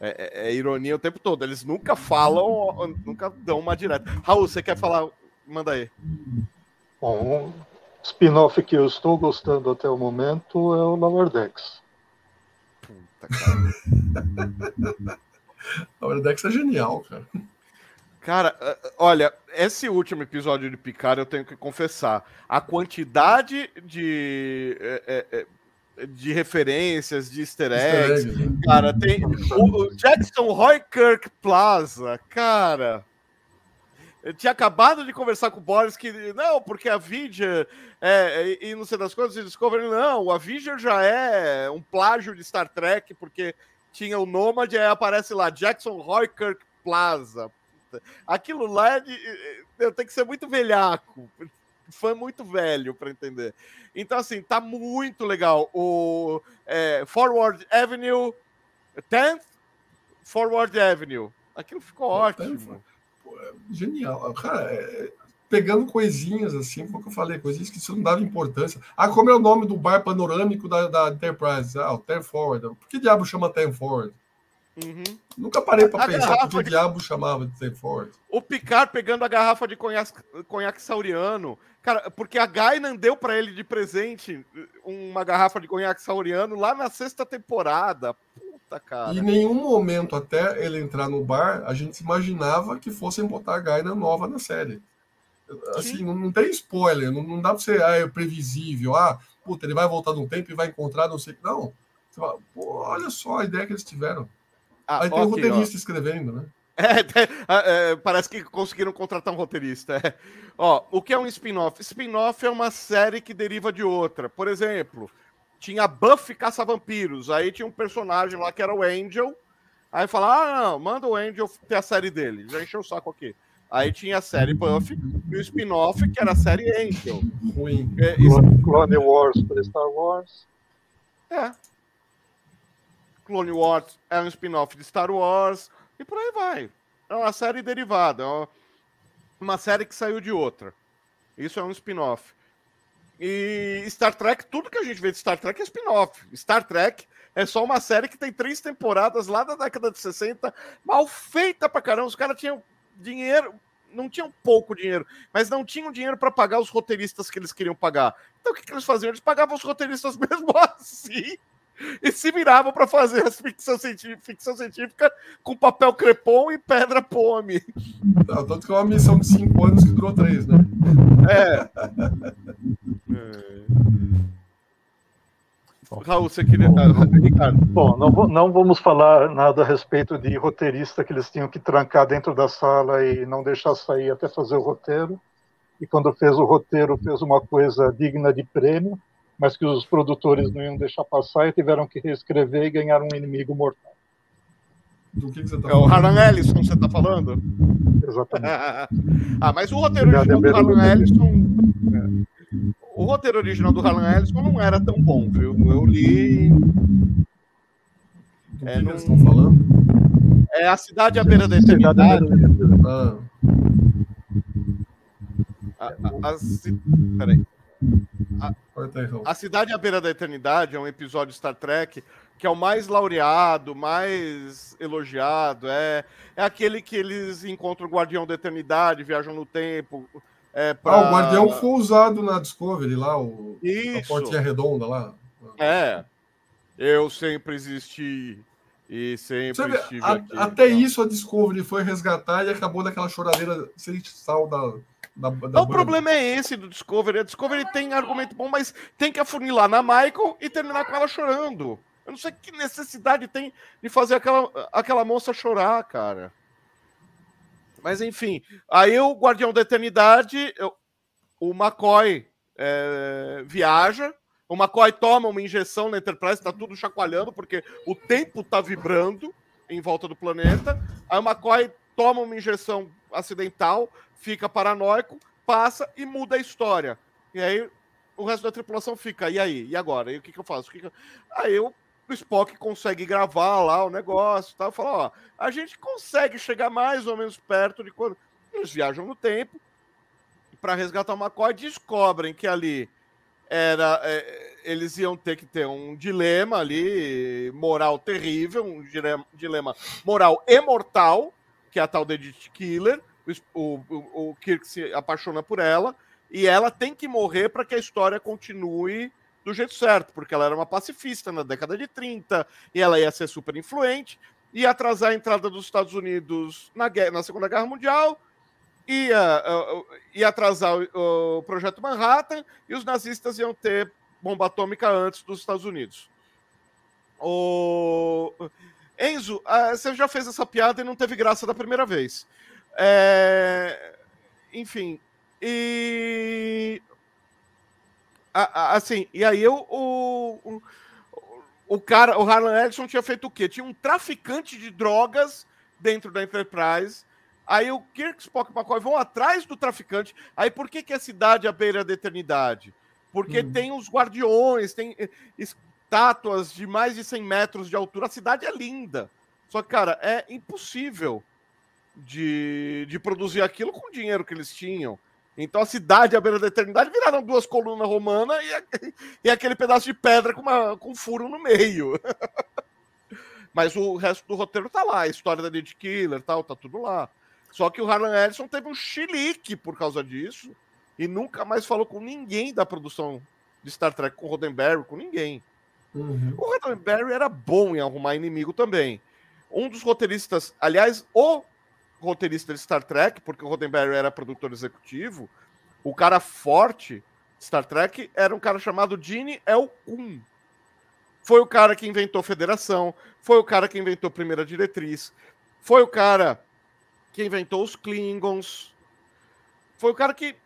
É, é, é, ironia o tempo todo. Eles nunca falam, nunca dão uma direta. Raul, você quer falar? Manda aí. Bom, um spin-off que eu estou gostando até o momento é o Lower Decks. Puta, cara. Lower Decks é genial, cara. Cara, olha, esse último episódio de Picard eu tenho que confessar. A quantidade de. É, é, é de referências, de easter eggs. Easter egg, né? Cara, tem o, Jackson Roy Kirk Plaza, cara. Eu tinha acabado de conversar com o Boris que, não, porque a Vidya é, e, e não sei das coisas, e Discovery, não, a Vidya já é um plágio de Star Trek, porque tinha o Nomad e aí aparece lá, Jackson Roy Kirk Plaza. Aquilo lá é de, eu tenho que ser muito velhaco, fã muito velho para entender. Então, assim, tá muito legal. O é, Forward Avenue, 10th Forward Avenue. Aquilo ficou ótimo genial. Cara, é, pegando coisinhas assim, como eu falei, coisinhas que isso não dava importância. Ah, como é o nome do bar panorâmico da, da Enterprise? Ah, o Ten Forward. Por que diabo chama Ten Forward? Uhum. Nunca parei para pensar por que de... diabo chamava de Forward. O Picard pegando a garrafa de conhaque, conhaque sauriano. Cara, porque a Gainan deu para ele de presente uma garrafa de conhaque sauriano lá na sexta temporada. Puta, cara. E em nenhum momento, até ele entrar no bar, a gente imaginava que fossem botar a Gaina nova na série. Assim, não, não, tem spoiler, não, não dá pra ser ah, é previsível. Ah, puta, ele vai voltar num tempo e vai encontrar não sei. Não. Você fala, pô, olha só a ideia que eles tiveram. Ah, Aí tem okay, um roteirista ó. escrevendo, né? É, é, parece que conseguiram contratar um roteirista. É. Ó, o que é um spin-off? Spin-off é uma série que deriva de outra. Por exemplo, tinha Buffy caça-vampiros. Aí tinha um personagem lá que era o Angel. Aí fala: ah, não, manda o Angel ter a série dele. Já encheu o saco aqui. Aí tinha a série Buffy e o spin-off, que era a série Angel. Ruim. É, Clone, Clone Wars para Star Wars. É. Clone Wars é um spin-off de Star Wars. E por aí vai. É uma série derivada. Uma série que saiu de outra. Isso é um spin-off. E Star Trek, tudo que a gente vê de Star Trek é spin-off. Star Trek é só uma série que tem três temporadas lá da década de 60, mal feita pra caramba. Os caras tinham dinheiro, não tinham pouco dinheiro, mas não tinham dinheiro para pagar os roteiristas que eles queriam pagar. Então o que, que eles faziam? Eles pagavam os roteiristas mesmo assim e se viravam para fazer as ficção científica, ficção científica com papel crepom e pedra pome. Tanto que é uma missão de cinco anos que durou três, né? É. Raul, você queria. Ricardo. Bom, não, não vamos falar nada a respeito de roteirista que eles tinham que trancar dentro da sala e não deixar sair até fazer o roteiro. E quando fez o roteiro, fez uma coisa digna de prêmio, mas que os produtores não iam deixar passar e tiveram que reescrever e ganhar um inimigo mortal. Do que, que você tá é o Harlan Ellison, você está falando? Exatamente. ah, mas o roteiro original do Harlan Ellison. É, o roteiro original do Harlan Ellison não era tão bom, viu? Eu li. Do é, que, não... eles estão falando? É a cidade à beira da eternidade. Ah. A, a, a, peraí. A, a Cidade à Beira da Eternidade é um episódio Star Trek que é o mais laureado, mais elogiado. É, é aquele que eles encontram o Guardião da Eternidade, viajam no tempo. É pra... Ah, o Guardião foi usado na Discovery lá, o, Isso. a portinha redonda lá. É. Eu sempre existi e sempre estive a, aqui. Até então. isso a Discovery foi resgatar e acabou naquela choradeira sem sal da, da, da o problema é esse do Discovery. A Discovery tem argumento bom, mas tem que afunilar na Michael e terminar com ela chorando. Eu não sei que necessidade tem de fazer aquela, aquela moça chorar, cara. Mas enfim, aí o Guardião da Eternidade, eu, o McCoy é, viaja, o McCoy toma uma injeção na Enterprise, tá tudo chacoalhando, porque o tempo tá vibrando em volta do planeta. Aí o McCoy toma uma injeção acidental, fica paranoico, passa e muda a história. E aí o resto da tripulação fica, e aí? E agora? E o que, que eu faço? O que que eu... Aí eu o Spock consegue gravar lá o negócio, tá? Fala, ó, a gente consegue chegar mais ou menos perto de quando eles viajam no tempo para resgatar o McCoy, descobrem que ali era é, eles iam ter que ter um dilema ali moral terrível, um dilema, moral e mortal, que é a tal de Killer. O, o, o Kirk se apaixona por ela e ela tem que morrer para que a história continue do jeito certo, porque ela era uma pacifista na década de 30 e ela ia ser super influente, ia atrasar a entrada dos Estados Unidos na, guerra, na Segunda Guerra Mundial, ia, uh, ia atrasar o, o, projeto Manhattan e os nazistas iam ter bomba atômica antes dos Estados Unidos. O... Enzo, uh, você já fez essa piada e não teve graça da primeira vez. É... enfim. E. assim, e aí eu, o, o, o cara, o Harlan Ellison tinha feito o quê? Tinha um traficante de drogas dentro da Enterprise. Aí o Kirk, Spock e McCoy vão atrás do traficante. Aí por que, que a cidade é à beira da eternidade? Porque hum. tem os guardiões, tem estátuas de mais de 100 metros de altura. A cidade é linda. Só que, cara, é impossível de, de produzir aquilo com o dinheiro que eles tinham. Então a cidade à beira da eternidade viraram duas colunas romanas e, e aquele pedaço de pedra com, uma, com um furo no meio. Mas o resto do roteiro tá lá, a história da Lady Killer tal, tá tudo lá. Só que o Harlan Ellison teve um chilique por causa disso e nunca mais falou com ninguém da produção de Star Trek, com o Roddenberry, com ninguém. Uhum. O Roddenberry era bom em arrumar inimigo também um dos roteiristas, aliás, o roteirista de Star Trek, porque o Roddenberry era produtor executivo, o cara forte de Star Trek era um cara chamado Gene L. Kuhn. Foi o cara que inventou Federação, foi o cara que inventou Primeira Diretriz, foi o cara que inventou os Klingons, foi o cara que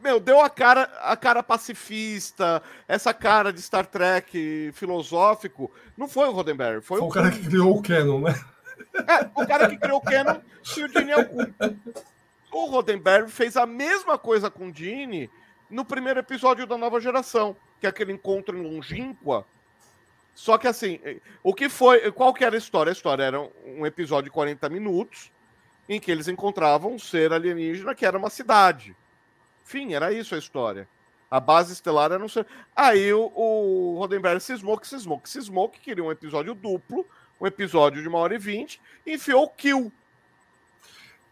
meu, deu a cara, a cara pacifista, essa cara de Star Trek filosófico. Não foi o Roddenberry, foi, foi o, o cara que criou o Canon, né? É, o cara que criou o Canon e o Gene O Roddenberry fez a mesma coisa com o Gene no primeiro episódio da nova geração, que é aquele encontro em Longínqua. Só que assim, o que foi. Qual que era a história? A história era um episódio de 40 minutos em que eles encontravam um ser alienígena que era uma cidade. Fim, era isso a história. A base estelar era um ser. Aí o, o Roddenberry cismou que cismou que cismou que queria um episódio duplo, um episódio de uma hora e vinte, enfiou o Kill.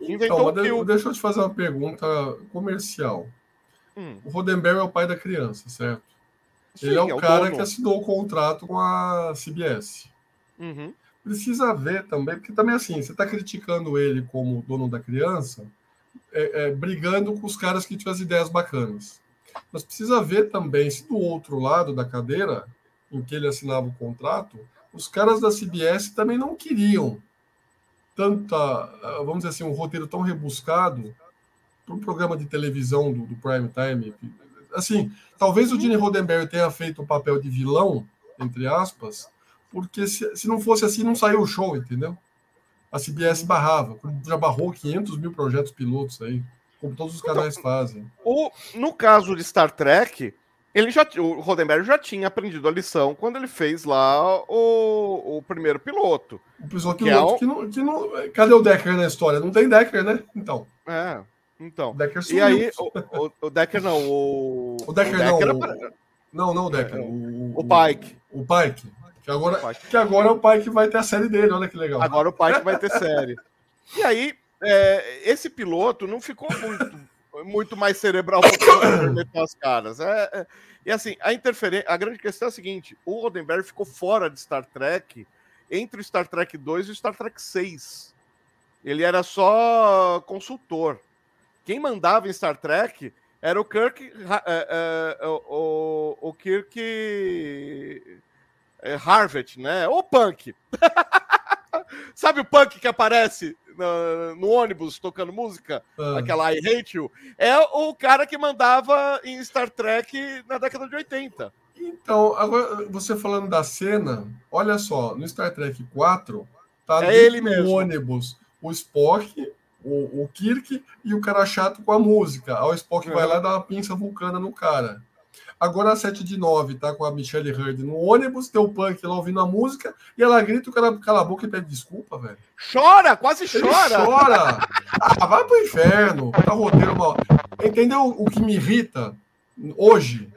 Inventou então, Kill. Deixa eu te fazer uma pergunta comercial. Hum. O Roddenberry é o pai da criança, certo? Sim, Ele é o, é o cara dono. que assinou o contrato com a CBS. Uhum. Precisa ver também, porque também assim, você está criticando ele como dono da criança, é, é, brigando com os caras que tinham as ideias bacanas. Mas precisa ver também se do outro lado da cadeira, em que ele assinava o contrato, os caras da CBS também não queriam tanta, vamos dizer assim, um roteiro tão rebuscado para um programa de televisão do, do, prime time. Assim, talvez o Gene Roddenberry tenha feito o papel de vilão, entre aspas, porque se, se não fosse assim, não saiu o show, entendeu? a CBS barrava, já barrou 500 mil projetos pilotos aí, como todos os então, canais fazem. O, no caso de Star Trek, ele já, o Roddenberry já tinha aprendido a lição quando ele fez lá o, o primeiro piloto. O episódio que piloto é que, não, que não. Cadê o Decker na história? Não tem Decker, né? Então. É. Então. Decker sumiu. E aí, o, o, o Decker não, o. O Decker, o Decker não. Não, não o Decker. É, o, o Pike. O Pike. Que agora, que agora é o pai que vai ter a série dele, olha que legal. Agora o pai que vai ter série. E aí, é, esse piloto não ficou muito, muito mais cerebral para as caras. É, é, e assim, a interferência. A grande questão é a seguinte: o Roddenberry ficou fora de Star Trek entre o Star Trek 2 e o Star Trek 6. Ele era só consultor. Quem mandava em Star Trek era o Kirk. É, é, o, o Kirk é, Harvard, né? Ou punk. Sabe o punk que aparece no, no ônibus tocando música? Ah. Aquela I Hate You? É o cara que mandava em Star Trek na década de 80. Então, agora você falando da cena, olha só, no Star Trek 4, tá é ele mesmo. ônibus o Spock, o, o Kirk e o cara chato com a música. Aí o Spock uhum. vai lá e dá uma pinça vulcana no cara. Agora a 7 de 9 tá com a Michelle Hurd no ônibus, tem o punk lá ouvindo a música, e ela grita, o cara cala a boca e pede desculpa, velho. Chora, quase chora. Ele chora. ah, vai pro inferno. Tá roteiro mal. Entendeu o que me irrita hoje?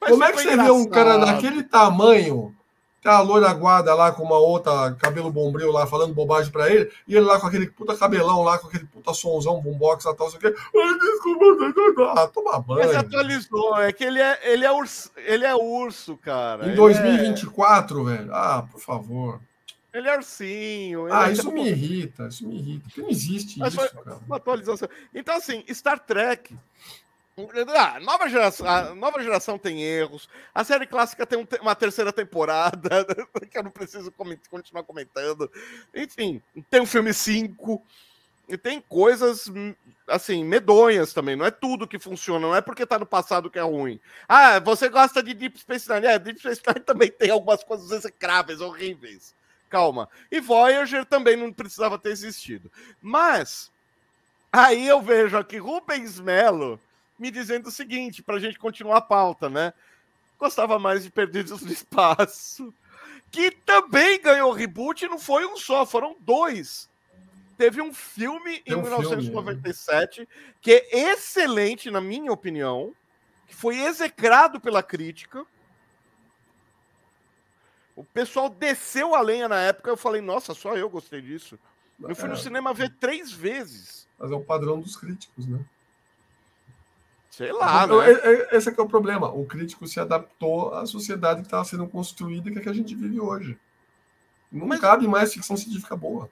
Mas Como é que você engraçado. vê um cara daquele tamanho Tá a loira guarda lá com uma outra cabelo bombril lá falando bobagem pra ele, e ele lá com aquele puta cabelão lá, com aquele puta sonzão, boombox e tal, sei o quê. Ai, desculpa, ah, toma banho. Mas atualizou, é que ele é, ele é, urso, ele é urso, cara. Em 2024, é... velho. Ah, por favor. Ele é ursinho. Ele ah, é isso me irrita, isso me irrita. Porque não existe Mas isso, cara. Uma atualização. Então, assim, Star Trek ah, nova geração, a nova geração tem erros. A série clássica tem um, uma terceira temporada, que eu não preciso continuar comentando. Enfim, tem o filme 5. e tem coisas hum, assim, medonhas também. Não é tudo que funciona, não é porque tá no passado que é ruim. Ah, você gosta de Deep Space Nine? É, Deep Space Nine também tem algumas coisas execráveis, horríveis. Calma. E Voyager também não precisava ter existido. Mas aí eu vejo aqui Rubens Melo me dizendo o seguinte, para a gente continuar a pauta, né? Gostava mais de Perdidos no Espaço, que também ganhou reboot, e não foi um só, foram dois teve um filme em um 1997 filme, né? que é excelente, na minha opinião, que foi execrado pela crítica. O pessoal desceu a lenha na época. Eu falei, nossa, só eu gostei disso. Eu fui é. no cinema ver três vezes. Mas é o padrão dos críticos, né? Sei lá, né? Esse é que é o problema. O crítico se adaptou à sociedade que estava sendo construída que é que a gente vive hoje. Não Mas... cabe mais ficção científica boa.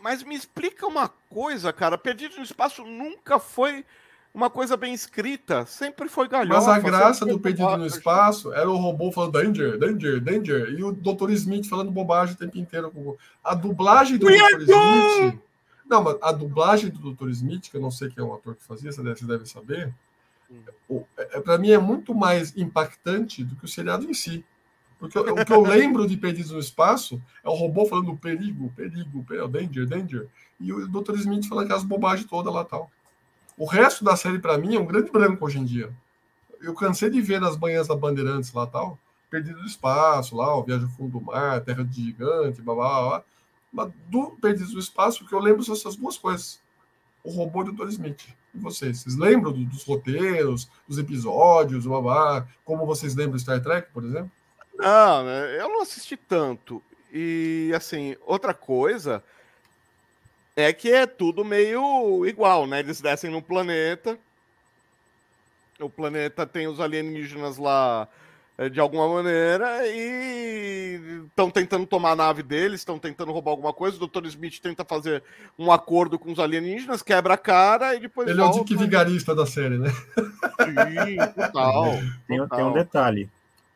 Mas me explica uma coisa, cara. Perdido no Espaço nunca foi uma coisa bem escrita. Sempre foi galhofa. Mas a graça do Perdido no Espaço era o robô falando danger, danger, danger. E o Dr. Smith falando bobagem o tempo inteiro. A dublagem do Dr. Smith... Não, mas a dublagem do Dr. Smith, que eu não sei quem é um ator que fazia, você deve, você deve saber, para mim é muito mais impactante do que o seriado em si. Porque o que eu lembro de Perdidos no Espaço é o robô falando perigo, perigo, perigo danger, danger. E o Dr. Smith falando aquelas bobagens todas lá tal. O resto da série, para mim, é um grande branco hoje em dia. Eu cansei de ver nas manhãs da Bandeirantes lá tal, Perdido no Espaço, lá, o Viagem ao Fundo do Mar, Terra de Gigante, blá blá blá. Mas do Perdidos no Espaço, o que eu lembro são essas duas coisas. O robô e o Dr. Smith. Vocês? Vocês lembram dos roteiros, dos episódios, blá, blá, como vocês lembram do Star Trek, por exemplo? Não, né, eu não assisti tanto. E assim, outra coisa é que é tudo meio igual, né? Eles descem no planeta. O planeta tem os alienígenas lá de alguma maneira e estão tentando tomar a nave deles, estão tentando roubar alguma coisa. O Dr. Smith tenta fazer um acordo com os alienígenas, quebra a cara e depois. Ele volta. é o Dick Vigarista da série, né? Sim, total. Tem, total. tem um detalhe: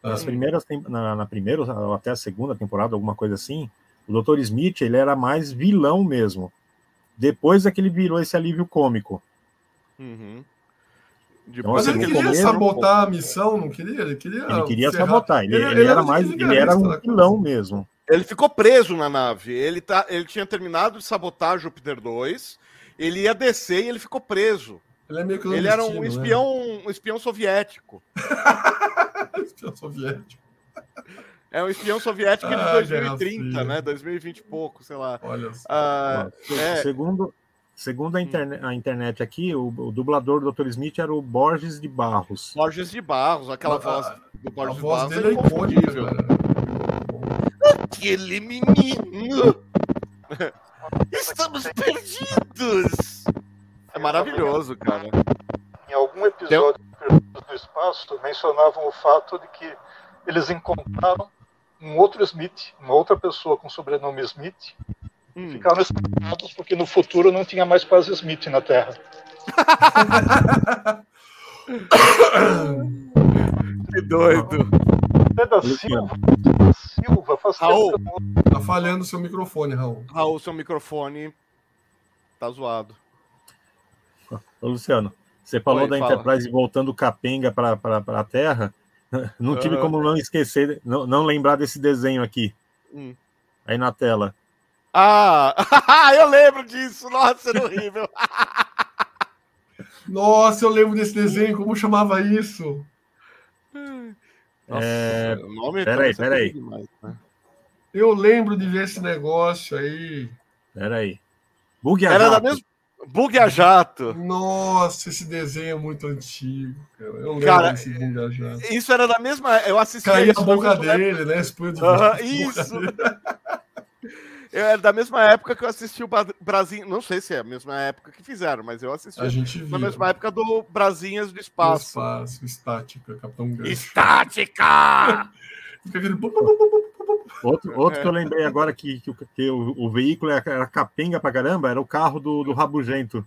nas primeiras, na, na primeira, até a segunda temporada, alguma coisa assim, o Dr. Smith ele era mais vilão mesmo. Depois é que ele virou esse alívio cômico. Uhum. Então, Mas assim, ele queria começo, sabotar a missão, não queria? Ele queria, ele queria sabotar. Ele, ele, ele era, era mais, ele era um vilão mesmo. Ele ficou preso na nave. Ele, tá, ele tinha terminado de sabotar Júpiter 2. Ele ia descer e ele ficou preso. Ele, é meio que ele era um espião, né? um espião soviético. espião soviético. É um espião soviético de 2030, né? 2020 e pouco, sei lá. Olha só. Ah, é... Segundo, segundo a, interne a internet aqui, o, o, dublador do Dr. Smith era o Borges de Barros. Borges de Barros, aquela a, voz do Borges de Barros dele é icônica, Aquele menino! Estamos perdidos! É maravilhoso, cara. Em algum episódio no espaço mencionavam o fato de que eles encontraram um outro Smith, uma outra pessoa com sobrenome Smith, hum. ficaram espantados porque no futuro não tinha mais quase Smith na Terra. que doido. É da Silva. Silva, faz Raul, Tá falhando seu microfone, Raul. Raul, seu microfone tá zoado. Ô, Luciano, você falou Oi, da fala. Enterprise voltando capenga para a Terra. Não tive uh... como não esquecer, não, não, lembrar desse desenho aqui. Hum. Aí na tela. Ah, eu lembro disso. Nossa, era horrível. Nossa, eu lembro desse desenho. Como chamava isso? Nossa, é... o nome peraí, peraí. Demais, né? Eu lembro de ver esse negócio aí. Peraí. Bug Era da mesma. Bug a jato. Nossa, esse desenho é muito antigo, cara. Eu lembro cara, desse Bug a jato. Isso era da mesma. Eu assisti. Caía a boca dele, né? Uh isso. eu era da mesma época que eu assisti o Brasil. Não sei se é a mesma época que fizeram, mas eu assisti. A gente viu. Na mesma época do Brasinhas do Espaço. Do espaço, estática, Capitão Gancho. Estática! Outro, outro é. que eu lembrei agora que, que, que o, o, veículo era capenga pra caramba era o carro do, do Rabugento.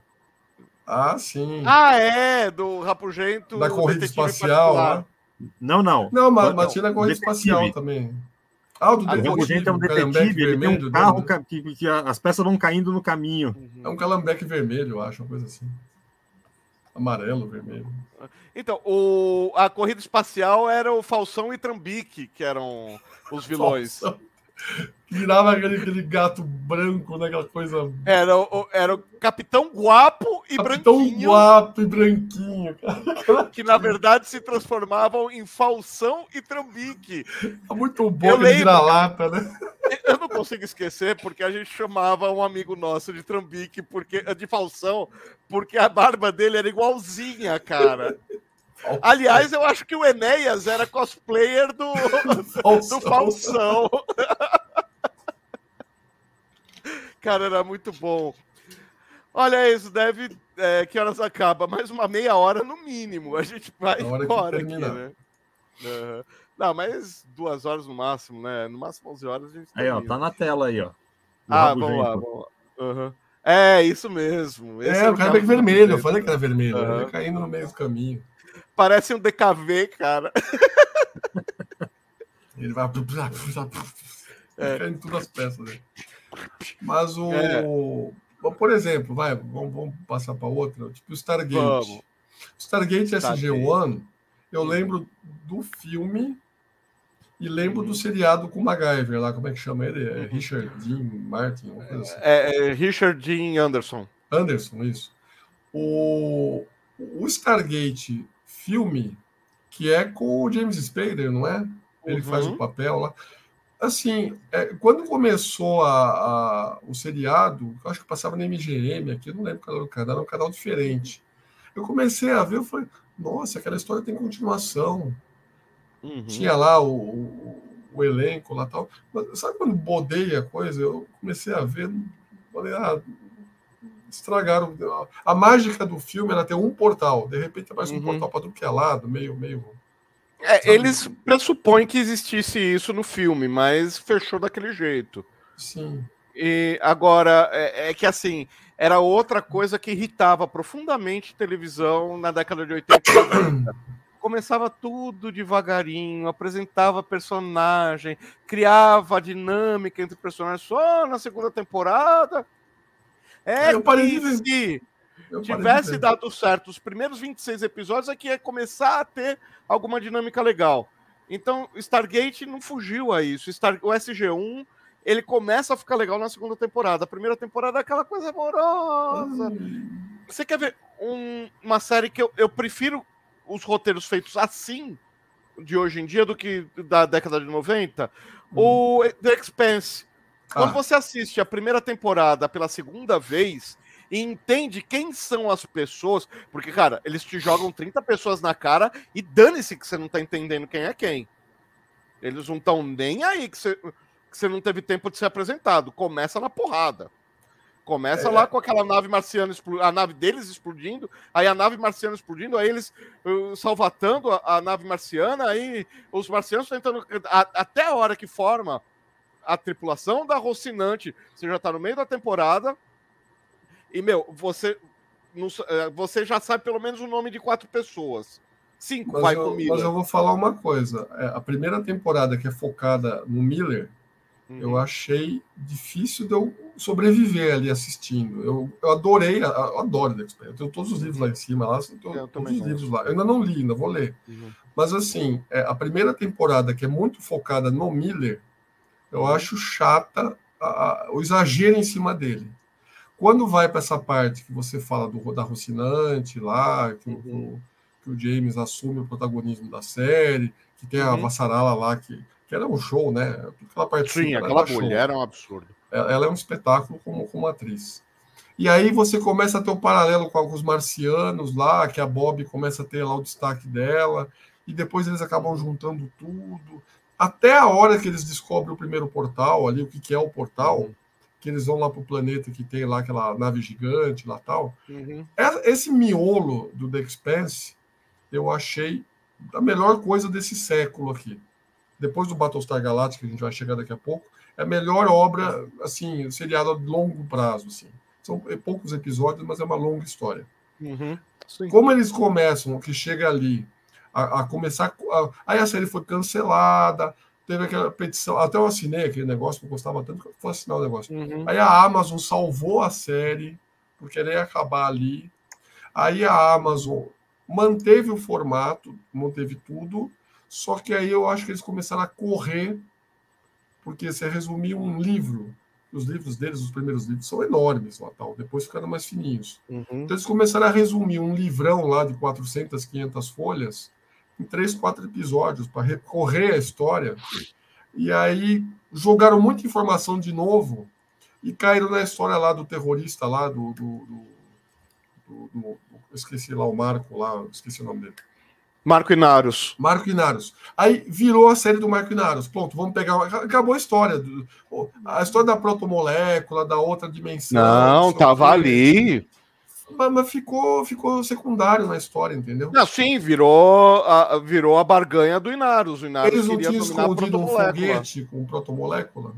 Ah, sim. Ah, é, do Rabugento. Da corrida espacial, né? Não, não. Não, mas, mas tinha na corrida espacial também. Ah, do o Rabugento é um detetive, ele tem um carro né? que, que, as peças vão caindo no caminho. É um calambeque vermelho, eu acho, uma coisa assim. Amarelo, vermelho. Então, o, a corrida espacial era o Falsão e Trambique, que eram os vilões. Virava aquele, aquele gato branco, né? Aquela coisa. Era o, era o Capitão Guapo e Capitão Branquinho. Guapo e Branquinho, cara. Que na verdade se transformavam em Falsão e Trambique. É muito bom ele vira-lata, né? Eu não consigo esquecer porque a gente chamava um amigo nosso de Trambique, porque, de Falsão, porque a barba dele era igualzinha, cara. Aliás, eu acho que o Enéas era cosplayer do, do Falsão. Cara, era muito bom. Olha isso, deve. É, que horas acaba? Mais uma meia hora no mínimo. A gente vai embora aqui, né? Uhum. Não, mas duas horas no máximo, né? No máximo 11 horas a gente. Aí, ó, tá na tela aí, ó. ah, vamos lá, vamos lá. Uhum. É, isso mesmo. Esse é, o cara é vermelho. Eu falei que era vermelho. Uhum. caindo no meio do caminho. Parece um DKV, cara. Ele vai. É. Caindo todas as peças, né? Mas o. É. Por exemplo, vai, vamos, vamos passar para outra, tipo o Stargate. Vamos. Stargate SG-1, eu lembro do filme e lembro do uhum. seriado com o MacGyver lá, como é que chama ele? É uhum. Richard Dean Martin, uma coisa assim. É, é Richard Dean Anderson. Anderson, isso. O, o Stargate filme, que é com o James Spader, não é? Ele uhum. faz o papel lá assim, é, quando começou a, a, o seriado, eu acho que passava na MGM aqui, não lembro qual era o canal, era um canal diferente. Eu comecei a ver, eu falei, nossa, aquela história tem continuação. Uhum. Tinha lá o, o, o, elenco lá tal. Mas sabe quando bodei a coisa? Eu comecei a ver, falei, ah, estragaram. A mágica do filme era ter um portal, de repente aparece uhum. um portal para tudo que é lado, meio, meio é, eles pressupõem que existisse isso no filme, mas fechou daquele jeito. Sim. E agora, é, é, que assim, era outra coisa que irritava profundamente televisão na década de 80 e 90. Começava tudo devagarinho, apresentava personagem, criava dinâmica entre personagens só na segunda temporada. É eu parei que se eu tivesse dado certo os primeiros 26 episódios, é que ia começar a ter alguma dinâmica legal. Então, Stargate não fugiu a isso. Star... O SG1 ele começa a ficar legal na segunda temporada. A primeira temporada é aquela coisa amorosa. Hum. Você quer ver um, uma série que eu, eu prefiro os roteiros feitos assim, de hoje em dia, do que da década de 90? Hum. O The Expanse. Quando ah. você assiste a primeira temporada pela segunda vez, e entende quem são as pessoas, porque, cara, eles te jogam 30 pessoas na cara e dane-se que você não tá entendendo quem é quem. Eles não estão nem aí que você, que você não teve tempo de ser apresentado. Começa na porrada. Começa é. lá com aquela nave marciana, a nave deles explodindo, aí a nave marciana explodindo, aí eles uh, salvatando a, a, nave marciana, aí os marcianos tentando. A, até a hora que forma a tripulação da Rocinante, você já tá no meio da temporada, e, meu, você, é, você já sabe pelo menos o nome de quatro pessoas. Cinco mas vai eu, comigo. Mas eu vou falar uma coisa. É, a primeira temporada que é focada no Miller, uhum. eu achei difícil de eu sobreviver ali assistindo. Eu, eu adorei, eu adoro Dexter. Eu tenho todos os livros lá em cima, lá, eu todos os livros lá. Eu ainda não li, ainda vou ler. Uhum. Mas assim, é, a primeira temporada que é muito focada no Miller, eu uhum. acho chata a, a, o exagero em cima dele. Quando vai para essa parte que você fala do, da Rocinante lá, que, uhum. o, que o James assume o protagonismo da série, que tem a uhum. Vassarala lá, que, que era um show, né? Aquela parte Sim, aquela mulher show. é um absurdo. Ela, ela, é um espetáculo como, como atriz. E aí você começa a ter um paralelo com alguns marcianos lá, que a Bob começa a ter lá o destaque dela, e depois eles acabam juntando tudo. Até a hora que eles descobrem o primeiro portal ali, o que, que é o portal, uhum que eles vão lá para o planeta que tem lá aquela nave gigante lá tal. Uhum. É, esse miolo do The Expanse eu achei a melhor coisa desse século aqui. Depois do Battlestar Galactica, que a gente vai chegar daqui a pouco, é a melhor obra, assim, seriado a longo prazo, assim. São poucos episódios, mas é uma longa história. Uhum. Como eles começam, que chega ali, a, a começar... A, aí a série foi cancelada, teve aquela petição, até eu assinei aquele negócio, eu gostava tanto que eu fui assinar o negócio. Uhum. Aí a Amazon salvou a série, porque ela ia acabar ali. Aí a Amazon manteve o formato, manteve tudo, só que aí eu acho que eles começaram a correr, porque se resumir um livro, os livros deles, os primeiros livros, são enormes lá, tal, depois ficaram mais fininhos. Uhum. Então eles começaram a resumir um livrão lá de 400, 500 folhas em três, quatro episódios para recorrer a história. E aí jogaram muita informação de novo e caíram na história lá do terrorista lá, do, do, do, do esqueci lá o Marco lá, esqueci o nome dele. Marco Inaros. Marco Inaros. Aí virou a série do Marco Inaros. Pronto, vamos pegar. Acabou a história. A história da protomolécula, da outra dimensão. Não, tava ali. Mas, mas, ficou, ficou secundário na história, entendeu? Não, sim, virou a, virou a barganha do Inaros. O Inaros Eles não tinham escondido um foguete com protomolécula?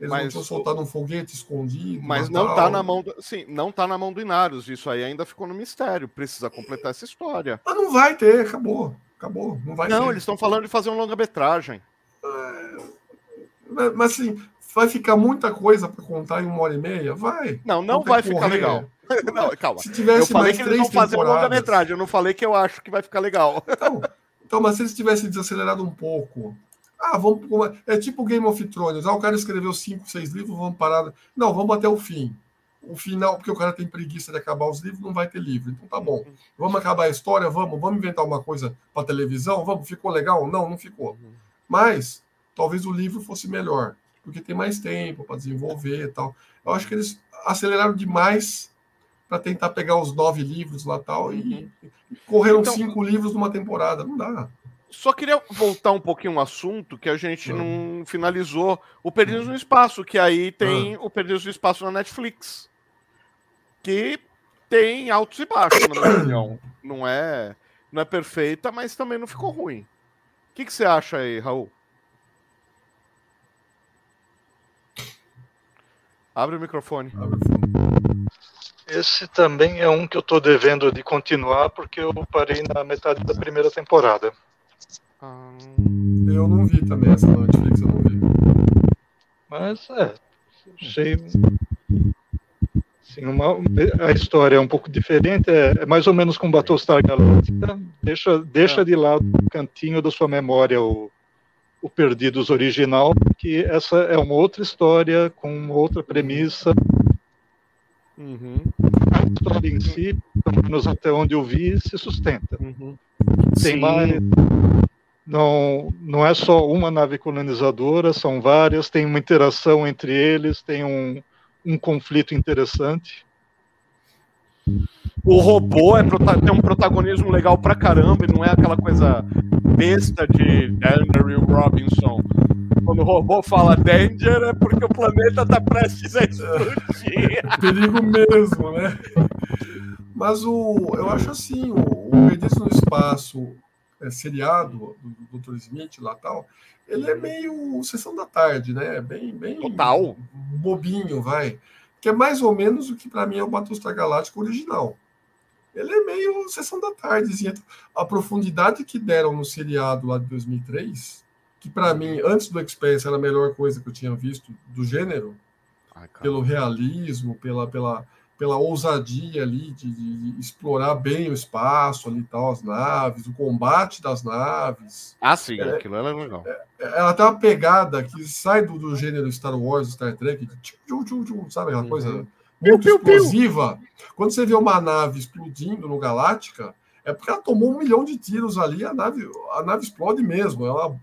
Eles mas, não tinham soltado um foguete escondido. Mas não está na mão do, sim, não tá na mão do Inaros. Isso aí ainda ficou no mistério. Precisa completar essa história. Mas não vai ter, acabou. Acabou. Não vai Não, ter. eles estão falando de fazer um longa-metragem. É, mas assim, vai ficar muita coisa para contar em uma hora e meia? Vai. Não, não vai correr. ficar legal. Não, calma. Se tivesse eu falei que eles vão fazer uma longa-metragem, eu não falei que eu acho que vai ficar legal. Então, então mas se eles tivessem desacelerado um pouco, ah, vamos. É tipo Game of Thrones. Ah, o cara escreveu cinco, seis livros, vamos parar. Não, vamos até o fim. O final, porque o cara tem preguiça de acabar os livros, não vai ter livro. Então tá bom. Vamos acabar a história, vamos, vamos inventar uma coisa para televisão, vamos, ficou legal? Não, não ficou. Mas talvez o livro fosse melhor, porque tem mais tempo para desenvolver e tal. Eu acho que eles aceleraram demais para tentar pegar os nove livros lá tal e uhum. correram então, cinco livros numa temporada. Não dá. Só queria voltar um pouquinho ao assunto que a gente uhum. não finalizou. O Perdidos no Espaço, que aí tem uhum. o Perdidos no Espaço na Netflix. Que tem altos e baixos, na minha opinião. Não é, não é perfeita, mas também não ficou ruim. O que, que você acha aí, Raul? Abre o microfone. Abre o Esse também é um que eu estou devendo de continuar, porque eu parei na metade da primeira temporada. Eu não vi também essa na Netflix, eu não vi. Mas é, achei. Sim, uma, a história é um pouco diferente, é, é mais ou menos com Battlestar Galactica. Deixa, deixa é. de lado o cantinho da sua memória o, o Perdidos original, que essa é uma outra história com uma outra premissa. Uhum. A história em si, pelo menos até onde eu vi, se sustenta. Uhum. Tem Sim. mais não, não é só uma nave colonizadora, são várias, tem uma interação entre eles, tem um, um conflito interessante. O robô é, tem um protagonismo legal pra caramba, e não é aquela coisa besta de Danger Robinson. Quando o robô fala danger é porque o planeta tá prestes a explodir. Perigo mesmo, né? Mas o, eu acho assim, o, o Perdido no Espaço, é, seriado do, Dr. Smith lá tal, ele é meio sessão da tarde, né? Bem, bem Total. bobinho, vai. Que é mais ou menos o que para mim é o Battlestar Galáctico original. Ele é meio sessão da tarde. A profundidade que deram no seriado lá de 2003, que para mim, antes do Expanse, era a melhor coisa que eu tinha visto do gênero, Ai, pelo realismo, pela, pela, pela ousadia ali de, de, explorar bem o espaço ali tal, as naves, o combate das naves. Ah, sim, é, aquilo era legal. É, é ela tem uma pegada que sai do, do gênero Star Wars, Star Trek, tchum, tchum, tchum, sabe aquela uhum. coisa muito piu, explosiva. Piu. Quando você vê uma nave explodindo no Galáctica, é porque ela tomou um milhão de tiros ali, a nave, a nave explode mesmo, ela uhum.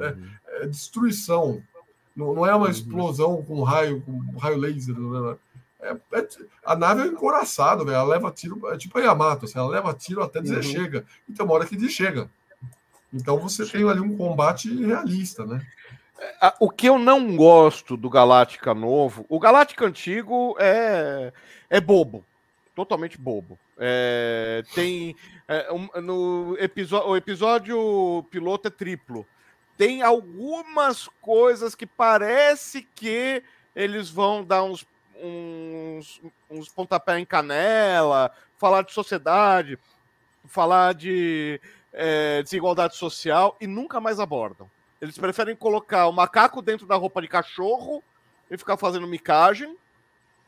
é, é, destruição. Não, não é uma uhum. explosão com raio, com raio laser. Né? É, é, a nave é encoraçada, velho. Ela leva tiro, é tipo a Yamato, assim, ela leva tiro até dizer uhum. chega. E tem uma hora que diz chega. Então você tem ali um combate realista, né? É, o que eu não gosto do Galáctica novo, o Galáctica antigo é, é bobo, totalmente bobo. É, tem é, um, no episódio, o episódio piloto é triplo. Tem algumas coisas que parece que eles vão dar uns uns, uns pontapé em canela, falar de sociedade, falar de é, desigualdade social e nunca mais abordam. Eles preferem colocar o macaco dentro da roupa de cachorro e ficar fazendo micagem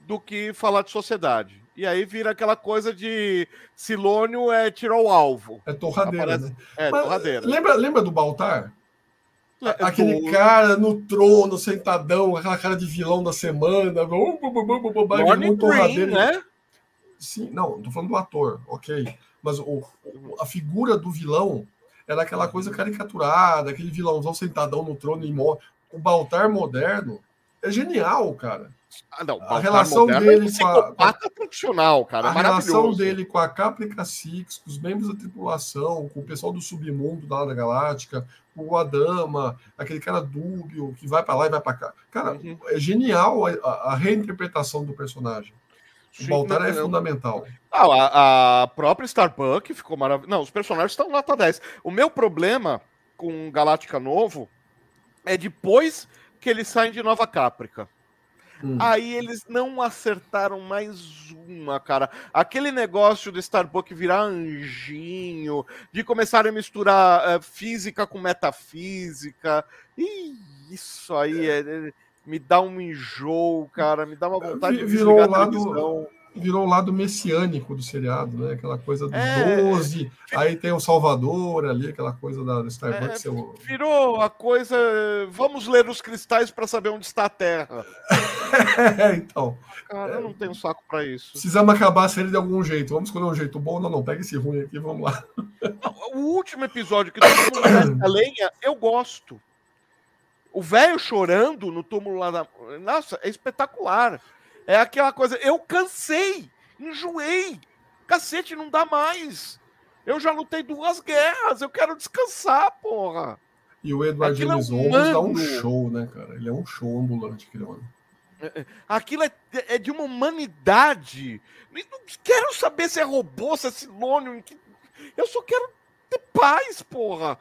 do que falar de sociedade. E aí vira aquela coisa de Silônio é tirar o alvo. É torradeira, Aparece... né? É, Mas, torradeira. Lembra, lembra do Baltar? É, Aquele do... cara no trono, sentadão, aquela cara de vilão da semana. Morning Green, né? Sim, não, tô falando do ator, ok. Mas o, a figura do vilão era aquela coisa caricaturada, aquele vilãozão sentadão no trono e morre. O Baltar moderno é genial, cara. Ah, não, a relação é dele é com a, profissional, cara. A relação dele com a Caprica Six, com os membros da tripulação, com o pessoal do submundo da Hora Galáctica, com o Adama, aquele cara dúbio que vai para lá e vai para cá. Cara, uhum. é genial a, a, reinterpretação do personagem. O Baltar é fundamental. Ah, a, a própria Starbuck ficou maravilhosa. Não, os personagens estão nota 10. O meu problema com Galáctica Novo é depois que eles saem de Nova Caprica. Hum. Aí eles não acertaram mais uma, cara. Aquele negócio do Starbuck virar anjinho, de começar a misturar uh, física com metafísica. Ih, isso aí é, é, me dá um enjoo, cara. Me dá uma vontade de virou o lado virou o lado messiânico do seriado, né? Aquela coisa do é, 12, aí tem o Salvador ali, aquela coisa da Starbucks. É. Virou a coisa. Vamos ler os cristais para saber onde está a Terra. é, então. Cara, eu não tenho saco para isso. Precisamos acabar a série de algum jeito. Vamos escolher um jeito bom. Não, não, pega esse ruim aqui, vamos lá. O último episódio que a lenha, eu gosto. O velho chorando no túmulo lá da. Nossa, é espetacular. É aquela coisa, eu cansei, enjoei. Cacete, não dá mais. Eu já lutei duas guerras, eu quero descansar, porra. E o Edward Aquilo James é um dá um show, né, cara? Ele é um show ambulante, aquele homem. É, é, aquilo é, é, de uma humanidade. Não quero saber se é robô, se é silônio. Eu só quero ter paz, porra.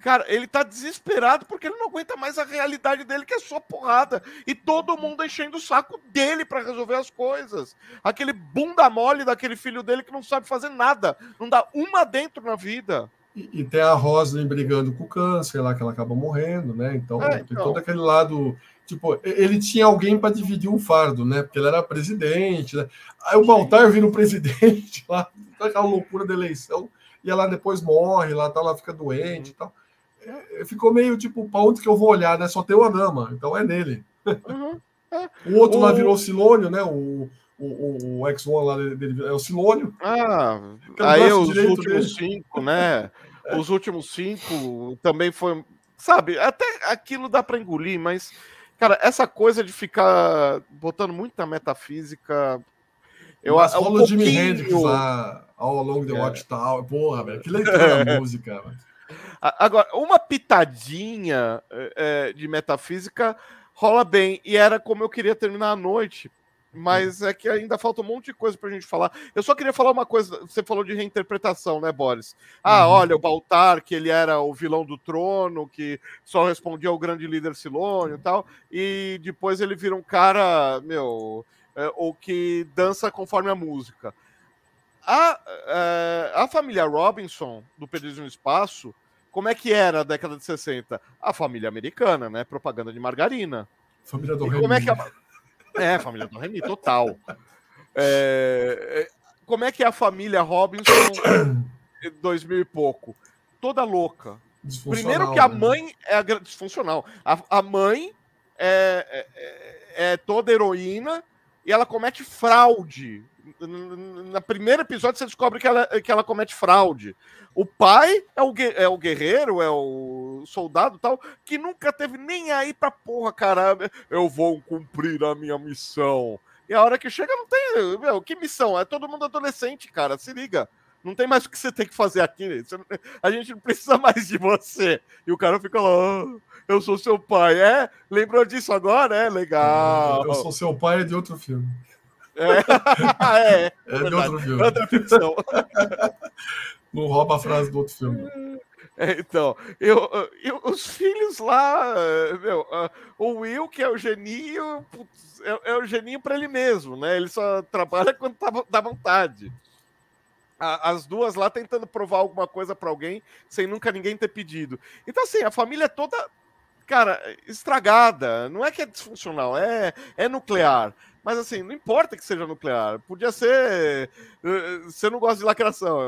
Cara, ele tá desesperado porque ele não aguenta mais a realidade dele, que é só porrada. E todo mundo enchendo o saco dele para resolver as coisas. Aquele bunda mole daquele filho dele que não sabe fazer nada. Não dá uma dentro na vida. E, e tem a Roslyn brigando com o câncer lá, que ela acaba morrendo, né? Então, é, tem então... todo aquele lado. Tipo, ele tinha alguém para dividir um fardo, né? Porque ele era presidente, né? Aí o Baltar vira o presidente lá, aquela loucura da eleição, e ela depois morre, lá, tá, ela fica doente e tal. É, ficou meio tipo, para onde que eu vou olhar, né? Só tem o Adama, então é nele. Uhum. É. O outro o... lá virou Silônio, né? O, o, o X1 lá dele é o Silônio. Ah, aí os últimos dele. cinco, né? É. Os últimos cinco também foi. Sabe, até aquilo dá para engolir, mas, cara, essa coisa de ficar botando muita metafísica. Eu Mas rola um pouquinho... Jimi Hendrix lá, All Along the é. Watchtower. Porra, velho, que leitura da música. Agora, uma pitadinha é, de metafísica rola bem, e era como eu queria terminar a noite. Mas é que ainda falta um monte de coisa pra gente falar. Eu só queria falar uma coisa. Você falou de reinterpretação, né, Boris? Ah, uhum. olha, o Baltar, que ele era o vilão do trono, que só respondia ao grande líder Silônio e tal. E depois ele vira um cara, meu, é, ou que dança conforme a música. A, é, a família Robinson, do Perdido no Espaço, como é que era a década de 60? A família americana, né? Propaganda de margarina. Família do Remy. Como é que a... É, família do Remy, total. É... é como é que é a família Robinson 2000 e pouco? Toda louca. Primeiro que a né? mãe é a... disfuncional. A, a mãe é, é, é toda heroína e ela comete fraude no primeiro episódio você descobre que ela, que ela comete fraude. O pai é o, é o guerreiro, é o soldado tal, que nunca teve nem aí pra porra, caramba. Eu vou cumprir a minha missão. E a hora que chega, não tem. Meu, que missão? É todo mundo adolescente, cara. Se liga. Não tem mais o que você tem que fazer aqui. A gente não precisa mais de você. E o cara fica lá. Oh, eu sou seu pai. É? Lembrou disso agora? É legal. Eu sou seu pai é de outro filme. É, é, é de outro filme. Outra ficção. Não rouba a frase do outro filme. É, então, eu, eu, os filhos lá, meu, uh, o Will, que é o geninho, é, é, o geninho para ele mesmo, né? Ele só trabalha quando tá, dá vontade. As duas lá tentando provar alguma coisa para alguém sem nunca ninguém ter pedido. Então, assim, a família é toda cara, estragada. Não é que é disfuncional, é, é nuclear. Mas assim, não importa que seja nuclear. Podia ser. Eh, você não gosta de lacração.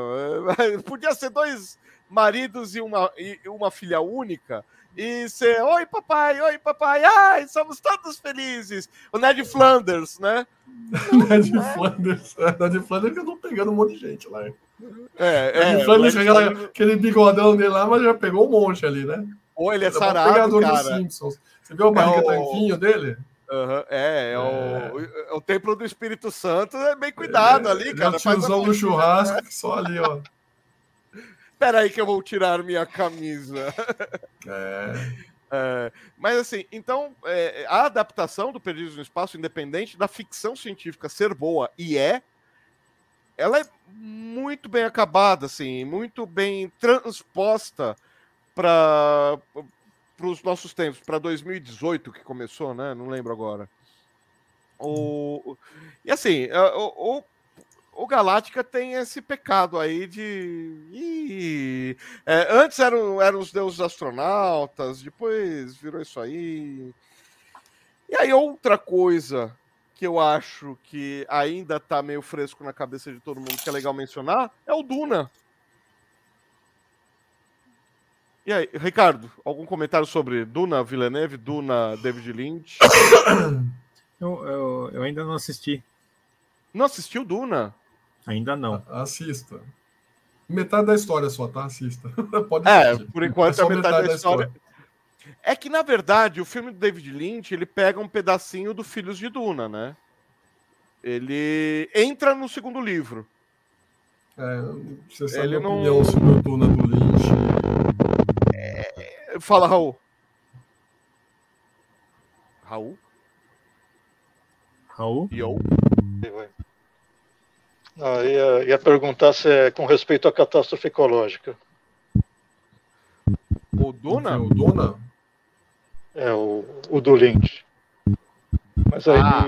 Eh, podia ser dois maridos e uma, e uma filha única. E ser, oi papai, oi papai, ai, somos todos felizes. O Ned Flanders, né? Ned é. Flanders, é, Ned Flanders que eu tô pegando um monte de gente lá. É, é. Ned Flanders, aquela, aquele bigodão dele lá, mas já pegou um monte ali, né? Ou ele é, é sarado, cara. Simpsons. Você viu o barriga é o... tanquinho dele? Uhum, é, é, O, é, o, templo do Espírito Santo é bem cuidado é, ali, cara. É o tiozão do churrasco, só ali, ó. Espera aí que eu vou tirar minha camisa. É. é mas assim, então é, a adaptação do Perdidos no Espaço, independente da ficção científica ser boa, e é, ela é muito bem acabada, assim, muito bem transposta para os nossos tempos, para 2018 que começou, né? Não lembro agora. O, e assim, o, o, o Galáctica tem esse pecado aí de. Ih, é, antes eram, eram os deuses astronautas, depois virou isso aí. E aí, outra coisa que eu acho que ainda tá meio fresco na cabeça de todo mundo, que é legal mencionar, é o Duna. E aí, Ricardo, algum comentário sobre Duna Villeneuve, Duna David Lynch? Eu, eu, eu ainda não assisti. Não assistiu Duna? Ainda não. Assista. Metade da história só, tá? Assista. Pode é, assistir. por enquanto é, é metade, metade, da, história. da história. É que, na verdade, o filme do David Lynch, ele pega um pedacinho do Filhos de Duna, né? Ele entra no segundo livro. É, você sabe ele a opinião não... sobre o Duna do Lynch. Fala, Raul. Raul? Raul? Yo. Ah, ia, ia perguntar se é com respeito à catástrofe ecológica. O Duna? O Duna? É, o, o do Lynch. Mas aí ah.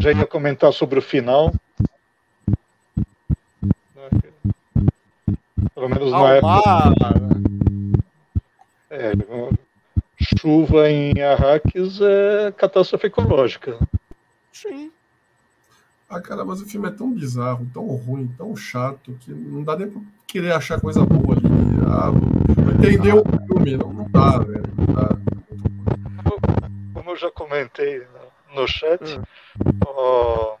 já ia comentar sobre o final. Pelo menos na época. É, chuva em Arrakis é catástrofe ecológica. Sim. Ah, cara, mas o filme é tão bizarro, tão ruim, tão chato, que não dá nem pra querer achar coisa boa ali. Ah, entendeu ah. o filme, não, não dá, velho. Não dá. Como eu já comentei no chat, hum. ó,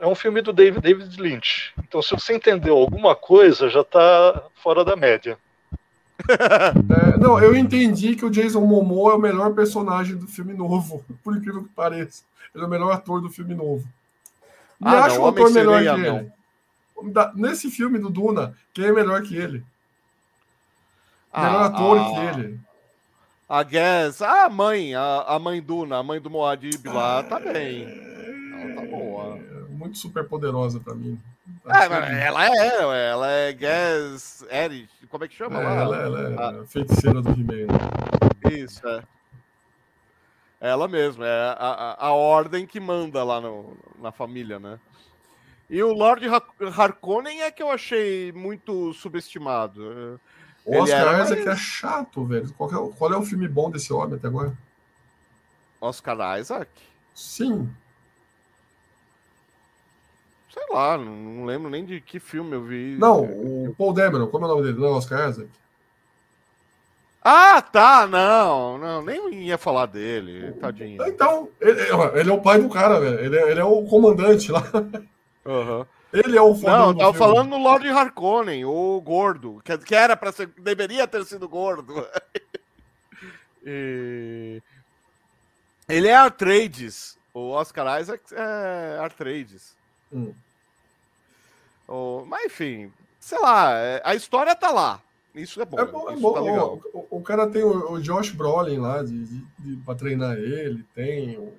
é um filme do David, David Lynch. Então, se você entendeu alguma coisa, já tá fora da média. É, não, eu entendi que o Jason Momoa é o melhor personagem do filme novo, por incrível que pareça. Ele é o melhor ator do filme novo. Me ah, acho não, o ator melhor que não. ele. Nesse filme do Duna, quem é melhor que ele? Ah, melhor ator ah, que ele. A Guess, a mãe, a, a mãe Duna, a mãe do Moadib lá, tá bem. Ela tá boa. É muito super poderosa para mim. É, ela é, ela é Gas Eric, como é que chama é, lá? Ela, ela é a feiticeira do He-Man. Isso, é. Ela mesma, é a, a, a, ordem que manda lá no, na família, né? E o Lord Harkonnen é que eu achei muito subestimado. O Oscar Isaac mais... é chato, velho. Qual é, qual é o filme bom desse homem até agora? Oscar Isaac? Sim. Sei lá, não, lembro nem de que filme eu vi. Não, o Paul Dameron, como é o nome dele? Não é Oscar Isaac? Ah, tá, não, não, nem ia falar dele, tadinho. Então, ele, ele é o pai do cara, velho. Ele, é, ele é o comandante lá. Uhum. Ele é o Não, eu tava falando no Lord Harkonnen, o gordo, que, que era para ser, deveria ter sido gordo. e... Ele é Artrades. O Oscar Isaac é Artrades. Hum. Oh, mas enfim, sei lá, é, a história tá lá. Isso é bom. É bom, é bom. Tá o, o, cara tem o, o, Josh Brolin lá de, de, de, pra treinar ele, tem o,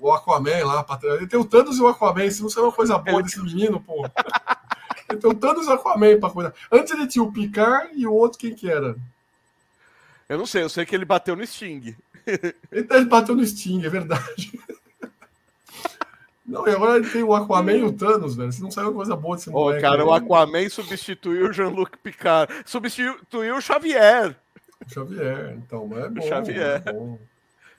o Aquaman lá pra treinar. Ele tem o Thanos e o Aquaman. Se não sei uma coisa boa desse menino, pô. ele tem o Thanos e o Aquaman pra cuidar. Antes ele tinha o Picard e o outro, quem que era? Eu não sei, eu sei que ele bateu no Sting. ele bateu no Sting, é verdade. Não, e agora ele tem o Aquaman e o Thanos, velho. Você não saiu coisa boa desse moleque. Oh, cara, aí. o Aquaman substituiu o Jean-Luc Picard. Substituiu o Xavier. Xavier, então, é bom. Xavier. É bom.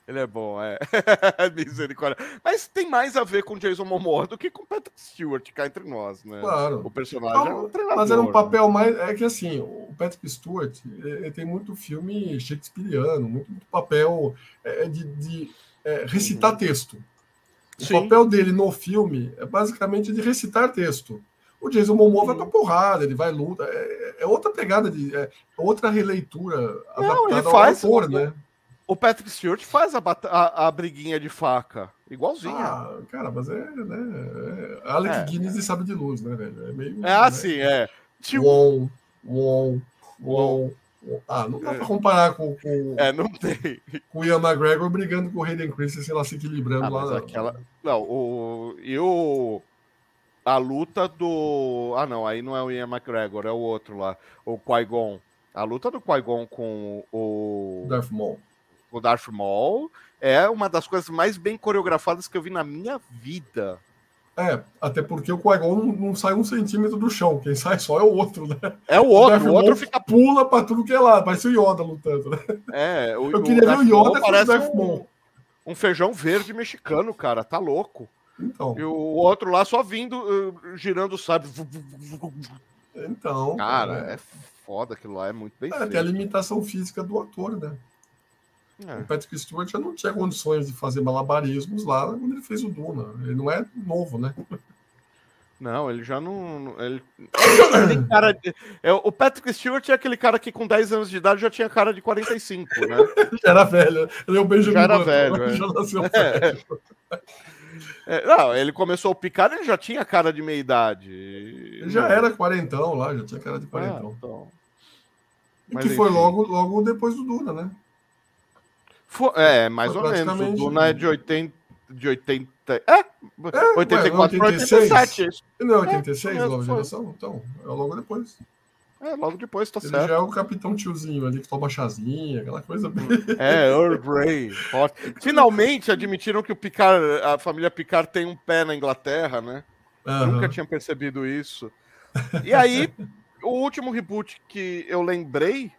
Ele é bom, é. Misericórdia. Mas tem mais a ver com Jason Momoa do que com Patrick Stewart, cá entre nós, né? Claro. O personagem é Não, um treinador. mas era um né? papel mais. É que assim, o Patrick Stewart ele tem muito filme shakespeariano, muito, muito papel é, de, de é, recitar texto. O Sim. papel dele no filme é basicamente de recitar texto. O Jason Momoa vai pra porrada, ele vai luta. É, é outra pegada de. É outra releitura Não, ele faz- ao autor, né? O Patrick Stewart faz a, a, a briguinha de faca. Igualzinha. Ah, cara, mas é, né? É Alec É. Guinness e sabe de luz, né, velho? É meio. é né? assim, é. Tio- Uom, uom, uom. Ah, não dá pra comparar com, com, É, não tem. com o Ian McGregor brigando com o Hayden Christensen lá se equilibrando Ah, lá. aquela. Não, o. E o. A luta do. Ah, não, aí não é o Ian McGregor, é o outro lá. O Qui-Gon. A luta do Qui-Gon com o. Darth Maul. o Darth Maul é uma das coisas mais bem coreografadas que eu vi na minha vida. É, até porque o Qui-Gon não, não sai um centímetro do chão, quem sai só é o outro, né? É o O outro, Darth o outro fica. pula pra tudo que é lá, parece o Yoda lutando, né? É, o, Eu queria ver Darth o Yoda o parece um, um feijão verde mexicano, cara, tá louco. Então, E o outro lá só vindo, uh, girando o sabre. então Cara, é foda aquilo lá, é muito bem é, tem a feito. limitação física do ator, né? É. O Patrick Stewart já não tinha condições de fazer malabarismos lá quando ele fez o Duna. Ele não é novo, né? Não, ele já não. Ele, ele cara de, é, o Patrick Stewart é aquele cara que com 10 anos de idade já tinha cara de 45, né? Já era velho. Ele é o Benjamin Já era velho, é. Já nasceu É. velho. É, não, ele começou o picar, ele já tinha cara de meia idade. Ele já era quarentão lá, já tinha cara de Ah, quarentão. então. E Mas que foi enfim. logo, logo depois do Duna, né? Fo- é, mais Foi ou menos. O Duna é de 80. De 80 é, 84 para 86. 87. isso. E não é 86, É, nova geração? Então, é logo depois. É, logo depois, tá Ele certo. já é o capitão tiozinho ali que toma chazinha, aquela coisa bem. É, Earl Grey. Finalmente admitiram que o Picard, a família Picard tem um pé na Inglaterra, né? Aham. Nunca tinha percebido isso. E aí, o último reboot que eu lembrei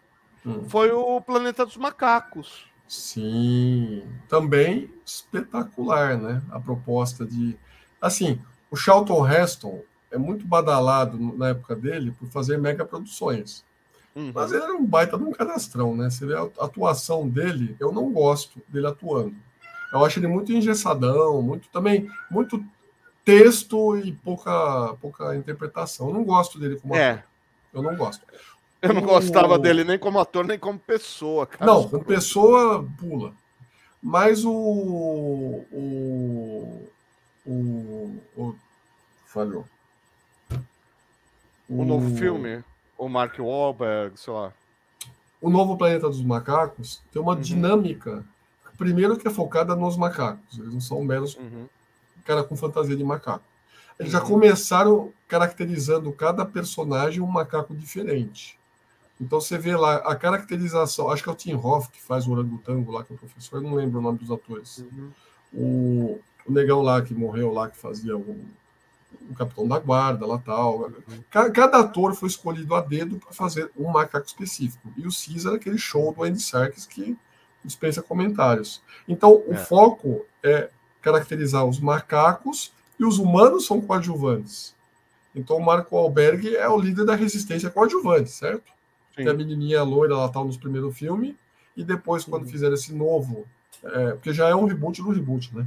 Hum. foi o Planeta dos Macacos. Sim, também espetacular, né? A proposta de. Assim, o Charlton Heston é muito badalado na época dele por fazer mega produções. Uhum. Mas ele era um baita de um cadastrão, né? Você vê a atuação dele, eu não gosto dele atuando. Eu acho ele muito engessadão, muito também, muito texto e pouca, pouca interpretação. Eu não gosto dele como ator. É, Eu não gosto. Eu não O- gostava dele nem como ator, nem como pessoa, cara. Não, com pessoa pula. Mas o. O. O. o falhou. O novo filme, o Mark Wahlberg, sei lá. O novo Planeta dos Macacos tem uma Uhum. dinâmica. Primeiro que é focada nos macacos. Eles não são meros Uhum. cara com fantasia de macaco. Eles já Uhum. começaram caracterizando cada personagem um macaco diferente. Então você vê lá a caracterização, acho que é o Tim Hoff que faz o orangotango lá, que é o professor, eu não lembro o nome dos atores. Uhum. O, o negão lá que morreu lá, que fazia o, o capitão da guarda lá tal. Ca- Cada, ator foi escolhido a dedo para fazer um macaco específico. E o Caesar, aquele show do Andy Serkis que dispensa comentários. Então, o É. foco é caracterizar os macacos e os humanos são coadjuvantes. Então, o Marco Alberg é o líder da resistência coadjuvante, certo? Sim. A menininha loira lá tal nos primeiros filmes, e depois, quando Uhum. fizeram esse novo, é, porque já é um reboot do reboot, né?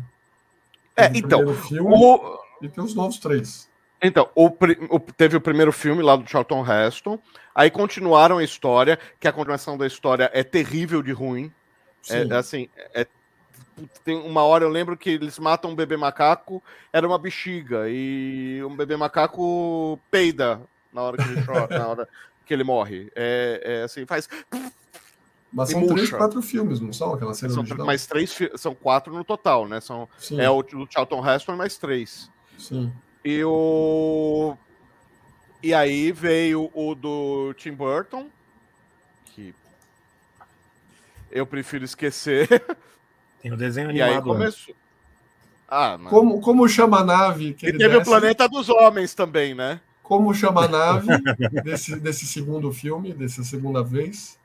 É, o então, filme O, e tem os novos três. Então, o, o- teve o primeiro filme lá do Charlton Heston, aí continuaram a história, que a continuação da história é terrível de ruim. É, Sim. é assim, é- tem uma hora eu lembro que eles matam um bebê macaco, era uma bexiga, e um bebê macaco peida na hora que ele chora, na hora que ele morre. É, é assim, faz. Mas são três, quatro filmes, não são? Aquela série São original? mais três, são quatro no total, né? São, Sim, é o do Charlton Heston mais três. sim. E o. E aí veio o do Tim Burton, que eu prefiro esquecer. Tem o desenho E aí animado. começou. Ah, mas... Como, como chama a nave que E ele teve o desce? Planeta dos Homens também, né? Como chama a nave desse, desse segundo filme, dessa segunda vez?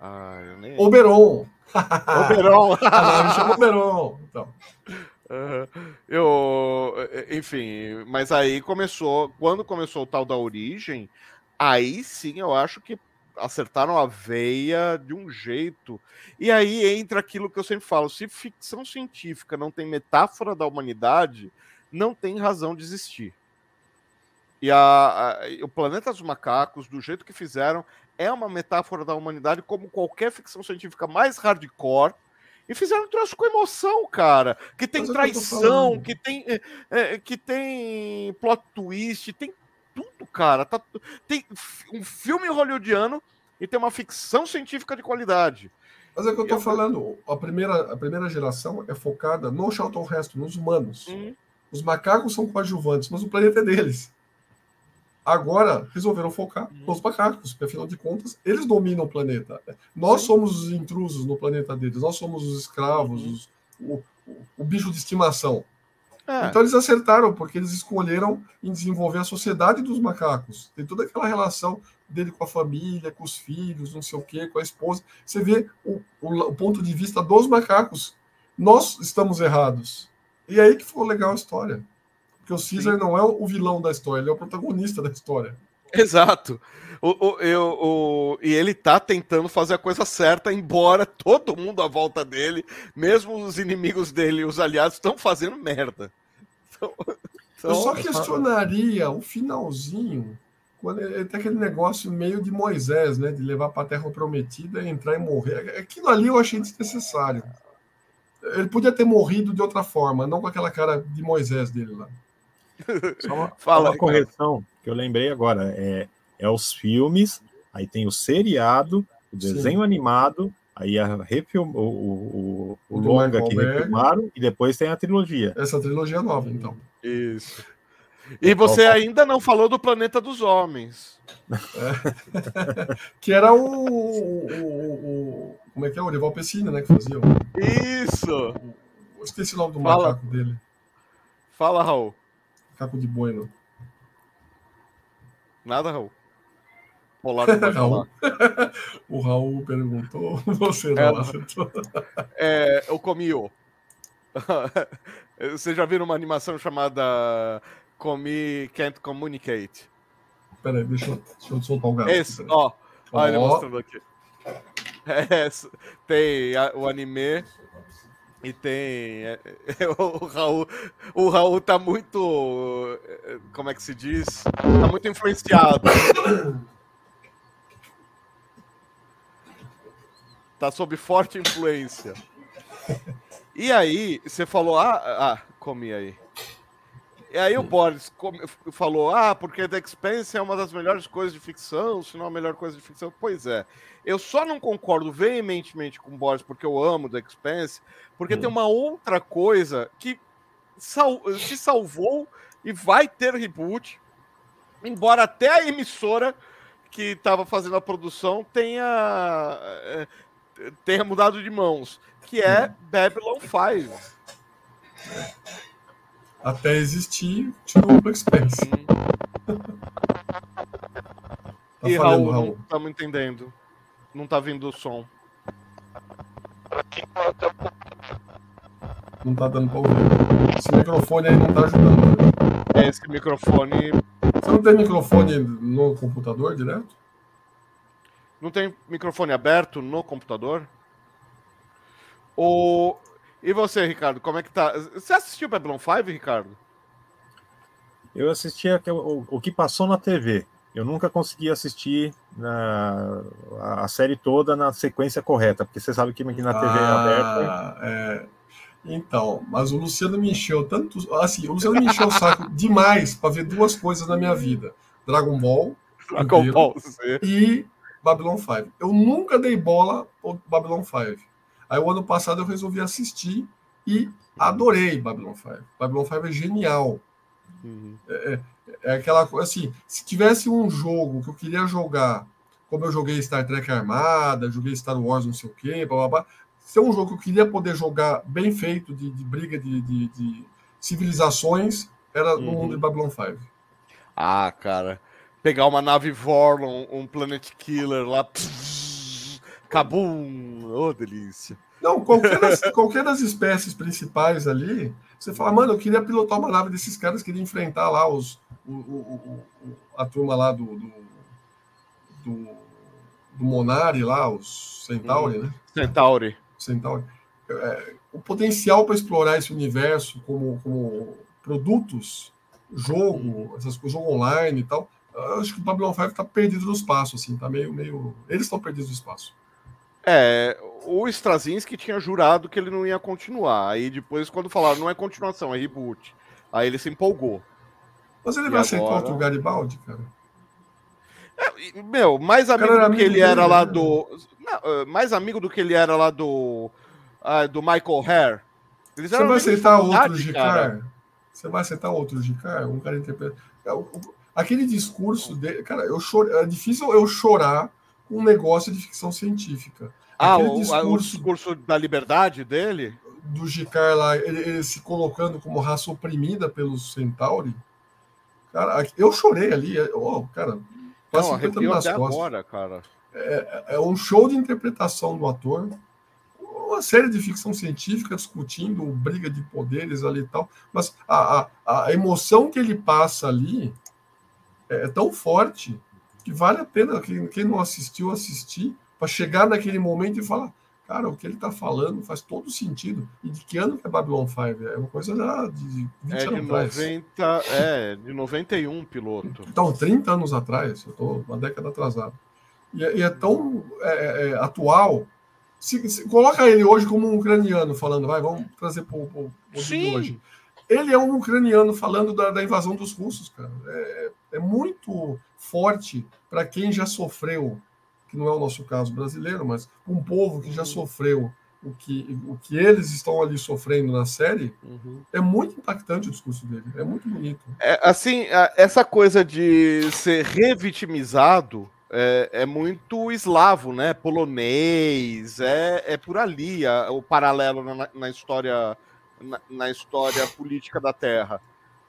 Ah, eu nem... Oberon. Oberon. a nave chama Oberon. Então. Uhum. Eu, enfim, mas aí começou, quando começou o tal da origem, aí sim eu acho que acertaram a veia de um jeito. E aí entra aquilo que eu sempre falo: se ficção científica não tem metáfora da humanidade, não tem razão de existir. E a, a, o Planeta dos Macacos, do jeito que fizeram, é uma metáfora da humanidade, como qualquer ficção científica mais hardcore. E fizeram um troço com emoção, cara. Que tem é traição, que, tem, é, que tem plot twist, tem tudo, cara. Tá, tem um filme hollywoodiano e tem uma ficção científica de qualidade. Mas é que eu tô eu... falando, a primeira, a primeira geração é focada no Charlton Heston, nos humanos. Hum. Os macacos são coadjuvantes, mas o planeta é deles. Agora resolveram focar uhum. nos macacos, porque afinal de contas eles dominam o planeta. Nós somos os intrusos no planeta deles, nós somos os escravos, uhum. os, o, o, o, bicho de estimação. É. Então eles acertaram, porque eles escolheram em desenvolver a sociedade dos macacos. Tem toda aquela relação dele com a família, com os filhos, não sei o quê, com a esposa. Você vê o, o, o ponto de vista dos macacos. Nós estamos errados. E aí que ficou legal a história. Porque o Caesar Sim. não é o vilão da história, ele é o protagonista da história. Exato. O, o, eu, o, e ele tá tentando fazer a coisa certa, embora todo mundo à volta dele, mesmo os inimigos dele, os aliados, estão fazendo merda. Então, então... Eu só questionaria o finalzinho, quando ele tem aquele negócio meio de Moisés, né? De levar para a terra prometida, entrar e morrer. Aquilo ali eu achei desnecessário. Ele podia ter morrido de outra forma, não com aquela cara de Moisés dele lá. Só uma, Fala, uma correção que eu lembrei agora. É, é os filmes, aí tem o seriado, o desenho Sim. animado, aí a refilm, o, o, o, o longa que refilmaram, e depois tem a trilogia. Essa trilogia nova, então. Isso. E você ainda não falou do Planeta dos Homens. É. que era o, o, o, Como é que é? O Orival Pessina, né? Que fazia. Isso! Eu esqueci o nome do Fala. macaco dele. Fala, Raul. Caco de Bueno. Nada, Raul. Não Raul. o Raul perguntou, você não é, acertou. É, eu comi o. Você já viram uma animação chamada Comi Can't Communicate? Peraí, deixa eu, deixa eu soltar o gato. Esse, ó. Olha ele mostrando aqui. É, tem a, o anime e tem. É, o Raul. O Raul tá muito. Como é que se diz? Tá muito influenciado. Tá sob forte influência. E aí, você falou, ah, ah comi aí. E aí o Boris falou, ah, porque The Expanse é uma das melhores coisas de ficção, se não a melhor coisa de ficção. Pois é. Eu só não concordo veementemente com o Boris, porque eu amo The Expanse, porque hum. tem uma outra coisa que sal se salvou e vai ter reboot, embora até a emissora que estava fazendo a produção tenha, eh, tenha mudado de mãos, que é hum. Babylon 5 até existir, tirou o Expense. tá e falando, Raul, Raul, não estamos entendendo. Não tá vindo o som. Não tá dando pra ouvir. Esse microfone aí não tá ajudando. É, esse microfone. Você não tem microfone no computador direto? Não tem microfone aberto no computador? Ou e você, Ricardo, como é que tá? Você assistiu Babylon 5, Ricardo? Eu assisti o, o que passou na TV. Eu nunca consegui assistir na, a, série toda na sequência correta, porque você sabe que aqui na TV é ah, aberta. É... Então, mas o Luciano me encheu tanto. Assim, o Luciano me encheu o saco demais para ver duas coisas na minha vida: Dragon Ball, Dragon Ball e Babylon 5. Eu nunca dei bola ao Babylon 5. Aí o ano passado eu resolvi assistir e adorei Babylon 5. Babylon 5 é genial. Uhum. É, é, é, aquela coisa assim, se tivesse um jogo que eu queria jogar, como eu joguei Star Trek Armada, joguei Star Wars não sei o quê, blá, blá, blá, se é um jogo que eu queria poder jogar bem feito, de, de briga de, de, de, civilizações, era uhum. no mundo de Babylon 5. Ah, cara. Pegar uma nave Vorlon, um Planet Killer lá... Pss, Cabum! Oh, delícia. Não, qualquer das, qualquer das espécies principais ali, você fala, mano, eu queria pilotar uma nave desses caras, queria enfrentar lá os, o, o, o, a turma lá do, do, do, do Monari, lá, os Centauri, hum, né? Centauri. Centauri. É, o potencial para explorar esse universo como, como produtos, jogo, essas coisas, jogo online e tal, acho que o Babylon 5 está perdido no espaço, assim, tá meio, meio. Eles estão perdidos no espaço. É, o Straczynski tinha jurado que ele não ia continuar. Aí depois, quando falaram, não é continuação, é reboot. Aí ele se empolgou. Mas ele vai agora... aceitar outro Garibaldi, cara? É, meu, mais amigo do que ele era lá né? do. Não, eh, mais amigo do que ele era lá do. Uh, do Michael Hare. Eles Você vai aceitar outro Gicar? Você vai aceitar outro Gicar? Um cara interpreta. É, aquele discurso dele. Cara, eu choro, é difícil eu chorar um negócio de ficção científica. Ah, o discurso, o, discurso, da liberdade dele? Do Gicar lá, ele, ele, se colocando como raça oprimida pelos Centauri. Cara, eu chorei ali. Oh, cara, quase Não, 50 nas costas. Agora, cara. É, é um show de interpretação do ator uma série de ficção científica discutindo briga de poderes ali e tal, mas a, a, a emoção que ele passa ali é, é tão forte que vale a pena quem, quem não assistiu assistir para chegar naquele momento e falar cara, o que ele está falando faz todo sentido. E de que ano que é Babylon 5? É uma coisa já de 20 é anos de 90, atrás. É, de 91, piloto. Então, 30 anos atrás, eu estou uma década atrasado. E, é, e é tão é, é, é, atual. Se, se, coloca ele hoje como um ucraniano falando, vai, vamos trazer para o de hoje. Ele é um ucraniano falando da, da invasão dos russos, cara. É, é muito forte para quem já sofreu que não é o nosso caso brasileiro, mas um povo que já uhum. sofreu o que, o que eles estão ali sofrendo na série, uhum. é muito impactante o discurso dele, é muito bonito. É, assim, essa coisa de ser revitimizado é, é muito eslavo, né? Polonês, é, é por ali a, o paralelo na, na história na, na, história política da Terra.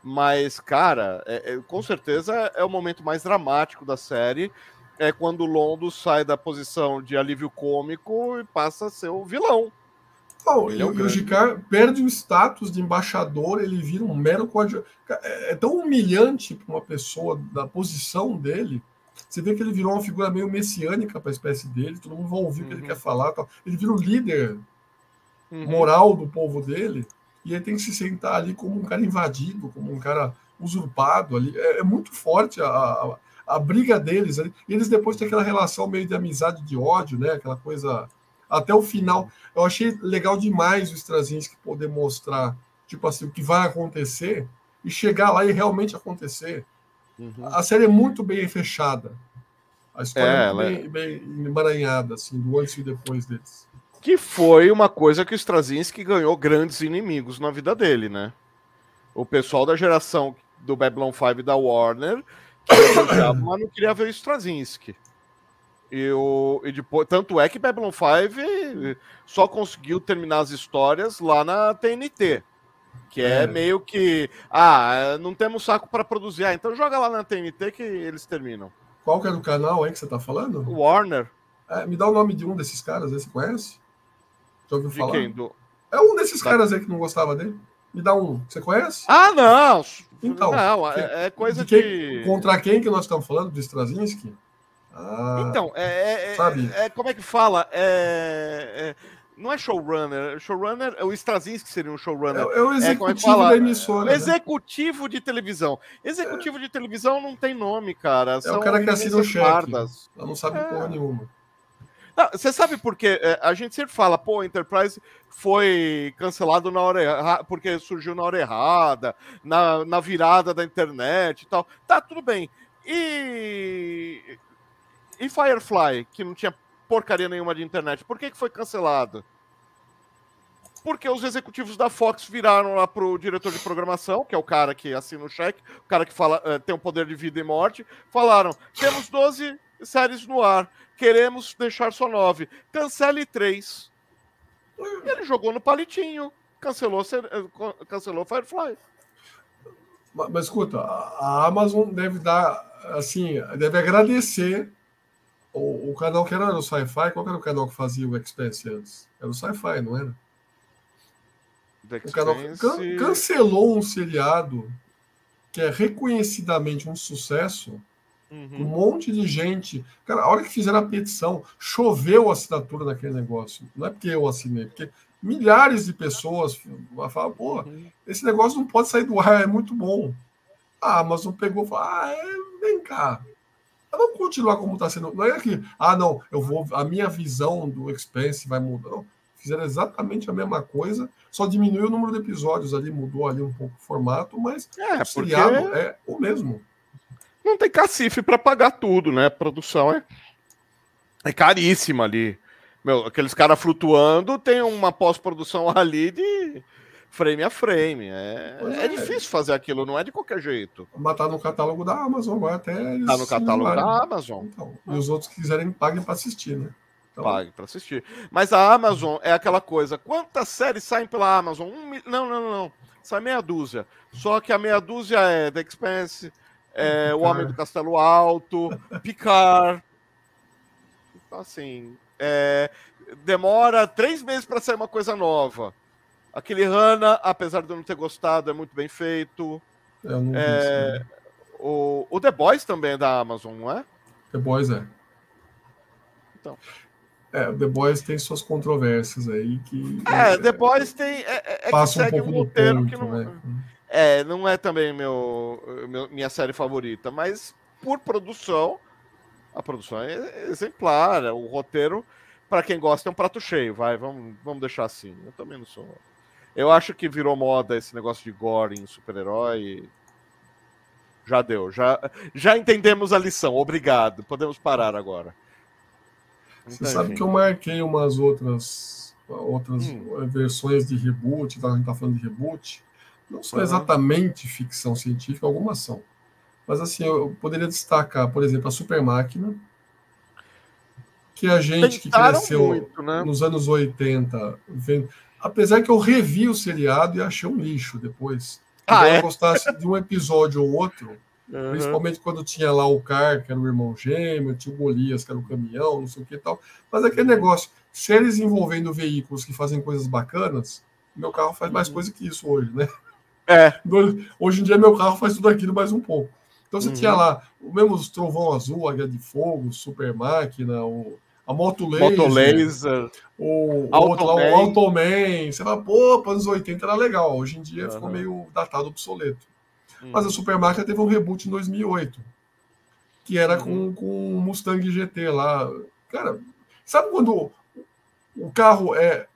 Mas, cara, é, é, com certeza é o momento mais dramático da série é quando o Londo sai da posição de alívio cômico e passa a ser o vilão. Não, e, é o Gicar perde o status de embaixador, ele vira um mero coadjuvante. É, é tão humilhante para uma pessoa da posição dele. Você vê que ele virou uma figura meio messiânica para a espécie dele, todo mundo vai ouvir o que ele uhum. quer falar. Tal. Ele vira o líder uhum. moral do povo dele, e ele tem que se sentar ali como um cara invadido, como um cara usurpado ali. É, é muito forte a, a a briga deles. E eles depois têm aquela relação meio de amizade de ódio, né? Aquela coisa. Até o final. Eu achei legal demais o Straczynski poder mostrar, tipo assim, o que vai acontecer e chegar lá e realmente acontecer. Uhum. A série é muito bem fechada. A história é, é bem, é... bem emaranhada, assim, do antes e depois deles. Que foi uma coisa que o Straczynski ganhou grandes inimigos na vida dele, né? O pessoal da geração do Babylon 5 da Warner mas não queria ver o Straczynski. E, o, e depois, tanto é que Babylon 5 só conseguiu terminar as histórias lá na TNT. Que é, é. meio que. Ah, não temos saco para produzir. Ah, então joga lá na TNT que eles terminam. Qual que é do canal aí que você tá falando? Warner. É, me dá o nome de um desses caras aí, você conhece? Já ouviu de falar? Quem? Do... É um desses tá. caras aí que não gostava dele. Me dá um. Você conhece? Ah, não! Então, não, é, é coisa de, quem, de, Contra quem que nós estamos falando? De Straczynski? Ah, então, é, é, sabe? É, como é que fala? É, não é showrunner. Showrunner, o Straczynski seria um showrunner. É, é o executivo da emissora. Né? Executivo de televisão. Executivo de televisão não tem nome, cara. São é o cara que assina o cheque. Ela não sabe porra nenhuma. Você sabe por quê? É, a gente sempre fala, pô, Enterprise foi cancelado na hora errada, porque surgiu na hora errada, na, na virada da internet e tal. Tá, tudo bem. E. E Firefly, que não tinha porcaria nenhuma de internet, por que, que foi cancelado? Porque os executivos da Fox viraram lá pro diretor de programação, que é o cara que assina o cheque, o cara que fala, uh, tem o poder de vida e morte, falaram: temos 12 séries no ar queremos deixar só nove. Cancele três. Ele jogou no palitinho. Cancelou, eh, cancelou Firefly. Mas, mas escuta, a Amazon deve dar, assim, deve agradecer O, o canal que era o Sci-Fi, qual era o canal que fazia o Expense antes? Era o Sci-Fi, não era? O canal can, cancelou um seriado que é reconhecidamente um sucesso. Uhum. Um monte de gente. Cara, a hora que fizeram a petição, choveu assinatura naquele negócio. Não é porque eu assinei, porque milhares de pessoas falam, pô, uhum. esse negócio não pode sair do ar, é muito bom. A Amazon pegou e falou, ah, é, vem cá. Vamos continuar como está sendo. Não é que, ah, não, eu vou. A minha visão do Expense vai mudar. Não. Fizeram exatamente a mesma coisa, só diminuiu o número de episódios ali, mudou ali um pouco o formato, mas é, o seriado porque... é o mesmo. Não tem cacife para pagar tudo, né? A produção é, é caríssima ali. Meu, aqueles caras flutuando tem uma pós-produção ali de frame a frame. É, é, é, difícil fazer aquilo, não é de qualquer jeito. Mas tá no catálogo da Amazon agora até. Tá no catálogo da Amazon. Então, e os outros que quiserem paguem para assistir, né? Então... Pague para assistir. Mas a Amazon é aquela coisa. Quantas séries saem pela Amazon? Um, não, não, não. Sai meia dúzia. Só que a meia dúzia é The Expanse, é, O Homem do Castelo Alto, Picard. Então, assim, é, demora três meses para sair uma coisa nova. Aquele Hannah, apesar de eu não ter gostado, é muito bem feito. É, o, o The Boys também é da Amazon, não é? The Boys é. Então. É, The Boys tem suas controvérsias aí que. É, The Boys tem. É, é, é passa um pouco um do ponto, que não, né? É, não é também meu, meu, minha série favorita, mas por produção, a produção é exemplar. O roteiro, para quem gosta, é um prato cheio. Vai, vamos, vamos deixar assim. Eu também não sou. Eu acho que virou moda esse negócio de gore em super-herói. Já deu, já, já entendemos a lição. Obrigado. Podemos parar agora. Você sabe que eu marquei umas outras, outras hum. versões de reboot, tá? a gente está falando de reboot, não são uhum. exatamente ficção científica, algumas são. Mas assim, eu poderia destacar, por exemplo, a Super Máquina, que a gente Tentaram que cresceu muito, né? nos anos 80, vem... apesar que eu revi o seriado e achei um lixo depois. Ah, é? eu gostasse de um episódio ou outro, Uhum. Principalmente quando tinha lá o Car, que era o irmão gêmeo, tinha o Golias, que era o caminhão, não sei o que e tal. Mas aquele negócio, séries envolvendo veículos que fazem coisas bacanas, meu carro faz mais uhum. coisa que isso hoje, né? É. Hoje em dia meu carro faz tudo aquilo mais um pouco. Então você uhum. tinha lá o mesmo Trovão Azul, Águia de Fogo, Super Máquina, o, a Moto Laser, Moto Laser o, o outro lá, o Automan. Você fala, pô, para anos 80 era legal. Hoje em dia uhum. ficou meio datado, obsoleto. Mas a Supermarket teve um reboot em 2008, que era com, com o Mustang GT lá. Cara, sabe quando o carro é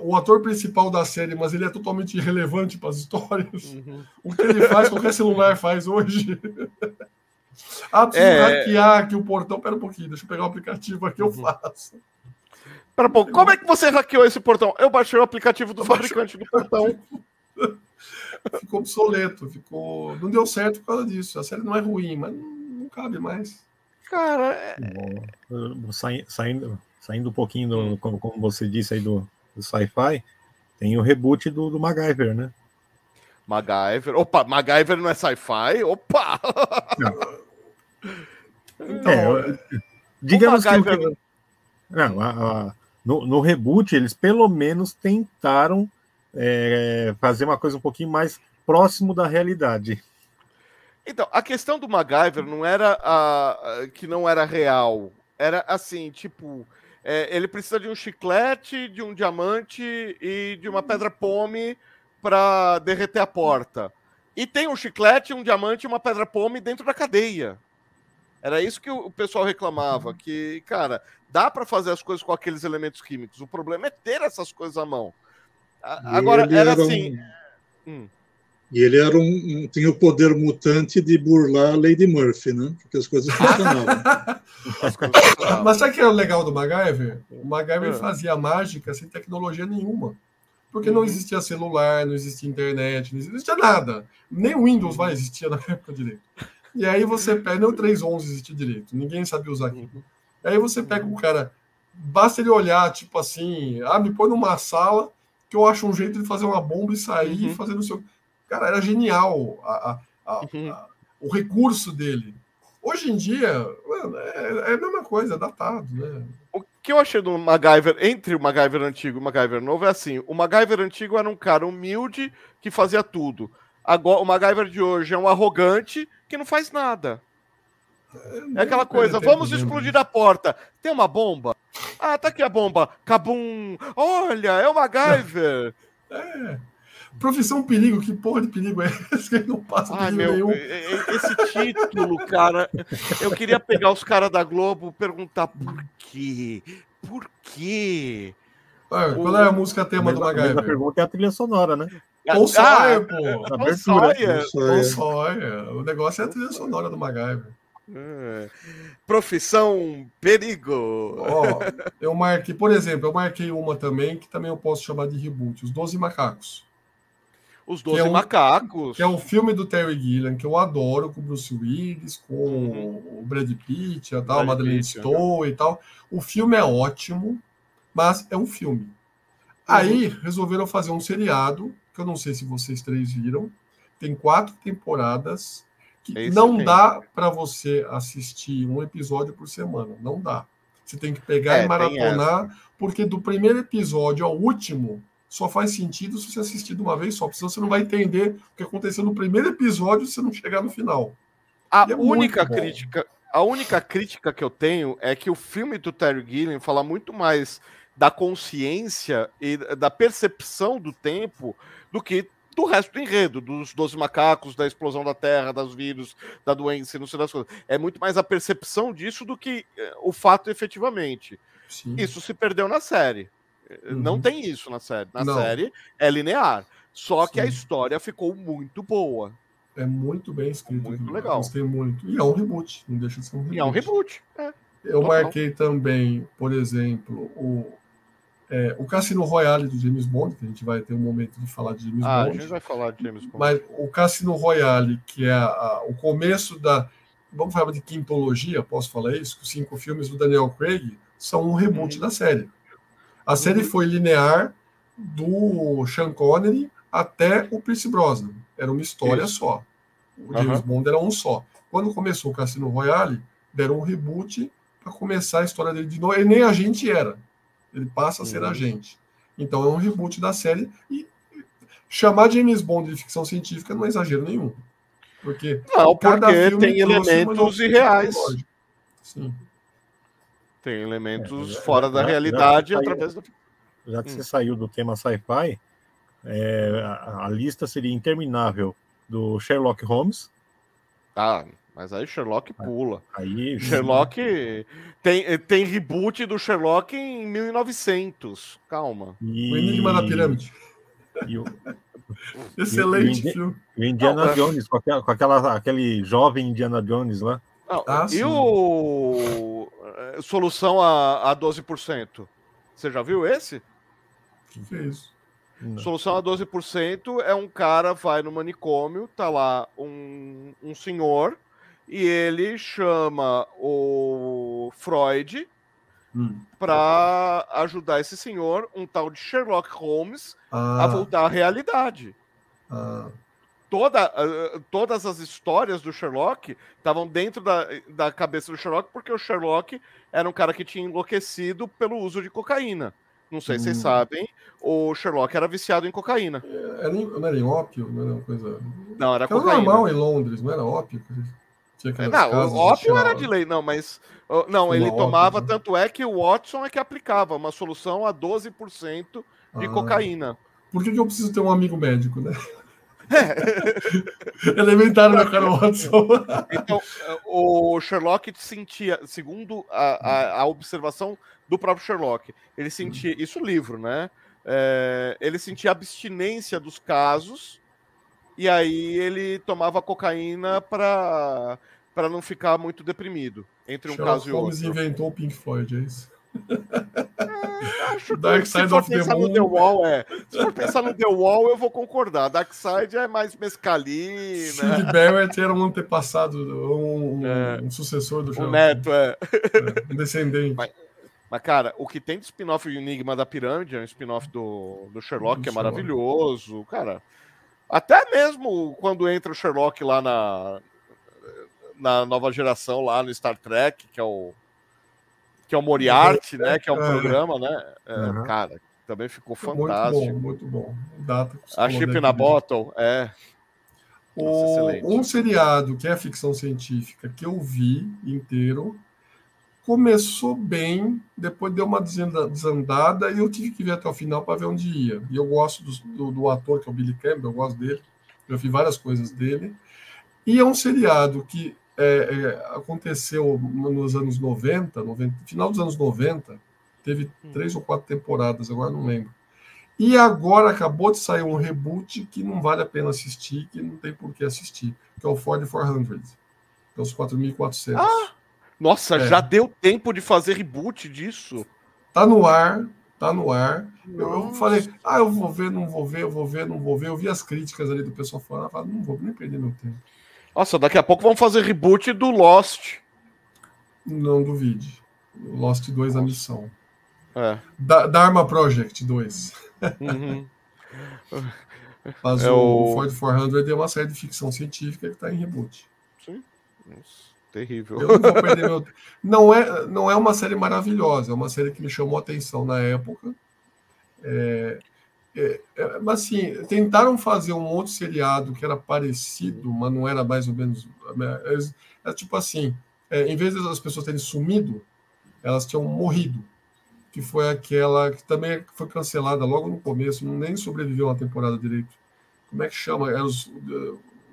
o ator principal da série, mas ele é totalmente irrelevante para as histórias? Uhum. O que ele faz, qualquer celular faz hoje. ah, preciso é... hackear aqui o portão. Pera um pouquinho, deixa eu pegar o aplicativo aqui, eu uhum. faço. Pera um pouco, como é que você hackeou esse portão? Eu baixei o aplicativo do fabricante do portão. ficou obsoleto, ficou. Não deu certo por causa disso. A série não é ruim, mas não, cabe mais. Cara, é... saindo, saindo um pouquinho do, como, como você disse aí do, do sci-fi, tem o reboot do, do MacGyver, né? MacGyver. Opa, MacGyver não é sci-fi? Opa! Então, é, digamos que, que. Não, a, a, no, no reboot, eles pelo menos tentaram é, fazer uma coisa um pouquinho mais próximo da realidade. Então, a questão do MacGyver não era a que não era real. Era assim, tipo, é, ele precisa de um chiclete, de um diamante e de uma pedra pome para derreter a porta. E tem um chiclete, um diamante e uma pedra pome dentro da cadeia. Era isso que o pessoal reclamava, que, cara, dá para fazer as coisas com aqueles elementos químicos. O problema é ter essas coisas à mão. Agora, era, assim. Um... Hum. E ele era um, um, tinha o poder mutante de burlar a Lady Murphy, né? Porque as coisas funcionavam. Mas sabe o que é o legal do MacGyver? O MacGyver é. fazia mágica sem tecnologia nenhuma. Porque não uhum. existia celular, não existia internet, não existia nada. Nem o Windows vai existia na época direito. E aí você pega, nem o 3.11 existia direito, ninguém sabia usar aquilo. Uhum. Aí você pega o cara, basta ele olhar, tipo assim, ah, me põe numa sala que eu acho um jeito de fazer uma bomba e sair uhum. fazendo o seu. Cara, era genial a, a, uhum. o recurso dele. Hoje em dia, mano, é, é, a mesma coisa, é datado, né? O que eu achei do MacGyver, entre o MacGyver antigo e o MacGyver novo, é assim: o MacGyver antigo era um cara humilde que fazia tudo. Agora, o MacGyver de hoje é um arrogante que não faz nada. É aquela coisa, vamos explodir a porta. Tem uma bomba? Ah, tá aqui a bomba. Cabum! Olha, é o MacGyver. É. Profissão perigo, que porra de perigo é esse que não passa Ai, meu, nenhum? Esse título, cara, eu queria pegar os caras da Globo perguntar por quê? Por quê? Ah, qual é a música tema do MacGyver? A pergunta é a trilha sonora, né? Paul Sawyer, pô. Paul Sawyer. O negócio é a trilha sonora do MacGyver. É. Profissão perigo. Ó, eu marquei, por exemplo, eu marquei uma também que também eu posso chamar de reboot, os Doze Macacos. Os Doze é um, Macacos. Que é um filme do Terry Gilliam que eu adoro, com o Bruce Willis, com uhum. o Brad Pitt, a tal, Madeleine Stowe e tal. O filme é ótimo, mas é um filme. Uhum. Aí resolveram fazer um seriado, que eu não sei se vocês três viram. Tem quatro temporadas que não dá para você assistir um episódio por semana. Não dá. Você tem que pegar é, e maratonar, porque do primeiro episódio ao último só faz sentido se você assistir de uma vez só, porque senão você não vai entender o que aconteceu no primeiro episódio se você não chegar no final. A é única crítica, a única crítica que eu tenho é que o filme do Terry Gilliam fala muito mais da consciência e da percepção do tempo do que do resto do enredo, dos 12 macacos, da explosão da Terra, das vírus, da doença, não sei das coisas. É muito mais a percepção disso do que eh, o fato efetivamente. Sim. Isso se perdeu na série. Uhum. Não tem isso na série. Na não. série é linear. Só Sim. que a história ficou muito boa. É muito bem escrito. Muito legal. Gostei muito. E é um reboot, não deixa de ser um reboot. E é um reboot. É. Eu Total. marquei também, por exemplo, o, é, o Cassino Royale do James Bond, que a gente vai ter um momento de falar de James ah, Bond. a gente vai falar de James Bond. Mas o Cassino Royale, que é a, a, o começo da. Vamos falar de quintologia, posso falar isso? Os cinco filmes do Daniel Craig são um reboot uhum. da série. A série foi linear do Sean Connery até o Pierce Brosnan. Era uma história Isso. só. O James uhum. Bond era um só. Quando começou o Cassino Royale, deram um reboot para começar a história dele de novo. Ele nem agente era. Ele passa a ser uhum. agente. Então é um reboot da série. E chamar James Bond de ficção científica não é exagero nenhum. Porque não, porque tem elementos irreais. Sim. Tem elementos é, fora já, da realidade já através do. Já que hum. você saiu do tema sci-fi, é, a, a, lista seria interminável do Sherlock Holmes. Ah, mas aí Sherlock pula. Aí Sherlock tem, tem reboot do Sherlock em 1900. Calma. E... O Enigma da Pirâmide. E o... Excelente e o, filme. O Indiana Não, Jones, com, aquela, com aquela, aquele jovem Indiana Jones lá. Não, ah, e sim. o solução a, a 12%? Você já viu esse? O que, é isso? Não. Solução a 12% é um cara vai no manicômio, tá lá um, um senhor e ele chama o Freud hum. para ajudar esse senhor, um tal de Sherlock Holmes, ah. a voltar à realidade. Ah toda, uh, todas as histórias do Sherlock estavam dentro da, da cabeça do Sherlock, porque o Sherlock era um cara que tinha enlouquecido pelo uso de cocaína. Não sei hum. se vocês hum. sabem, o Sherlock era viciado em cocaína. É, era, não era em ópio? Não era uma coisa. Não, era, era cocaína. normal em Londres, não era ópio? É, não, o ópio era de lei, não, mas. Não, ele tomava, ópio, né? tanto é que o Watson é que aplicava uma solução a 12% de ah, cocaína. Por que, que eu preciso ter um amigo médico, né? Elementar na cara Watson. Então, o Sherlock sentia, segundo a, a, a, observação do próprio Sherlock, ele sentia, isso livro, né? É, ele sentia abstinência dos casos e aí ele tomava cocaína para para não ficar muito deprimido entre um Sherlock caso Holmes e outro. inventou o Pink Floyd, é isso? É, acho Dark que Side se for pensar no The Wall, é. Se for pensar no The Wall, eu vou concordar. Dark Side é mais mescalina. Sid Barrett era um antepassado, um, é. um sucessor do Sherlock. Um neto, é. é um descendente. Mas, mas, cara, o que tem de spin-off Enigma da Pirâmide é um spin-off do, do Sherlock, do que é Sherlock. maravilhoso. Cara, até mesmo quando entra o Sherlock lá na, na nova geração lá no Star Trek, que é o que é o Moriarty, né? Que é um é. programa, né? É, uhum. Cara, também ficou fantástico. Muito bom, muito bom. Data a Chip na Bottle, é. O, um seriado que é ficção científica que eu vi inteiro começou bem, depois deu uma desandada e eu tive que ver até o final para ver onde ia. E eu gosto do, do, do, ator, que é o Billy Campbell, eu gosto dele, já vi várias coisas dele. E é um seriado que é, é, aconteceu nos anos 90, 90, final dos anos 90, teve hum. três ou quatro temporadas, agora não lembro. E agora acabou de sair um reboot que não vale a pena assistir, que não tem por que assistir, que é o Ford 400, que é os 4.400. Ah, nossa, é. já deu tempo de fazer reboot disso? Tá no ar, tá no ar. Eu, eu, falei, ah, eu vou ver, não vou ver, eu vou ver, não vou ver. Eu vi as críticas ali do pessoal falando, não vou nem perder meu tempo. Nossa, daqui a pouco vão fazer reboot do Lost. Não duvide. Lost 2 a missão. É. Da Dharma Project 2. Uhum. Mas é o, o Ford 400 é uma série de ficção científica que está em reboot. Sim. Nossa, terrível. Eu não vou perder meu... não, é, não é uma série maravilhosa, é uma série que me chamou a atenção na época. É, é, é, mas assim, tentaram fazer um outro seriado que era parecido, mas não era mais ou menos. É, é tipo assim: é, em vez das pessoas terem sumido, elas tinham morrido que foi aquela que também foi cancelada logo no começo, nem sobreviveu uma temporada direito. Como é que chama? Era os,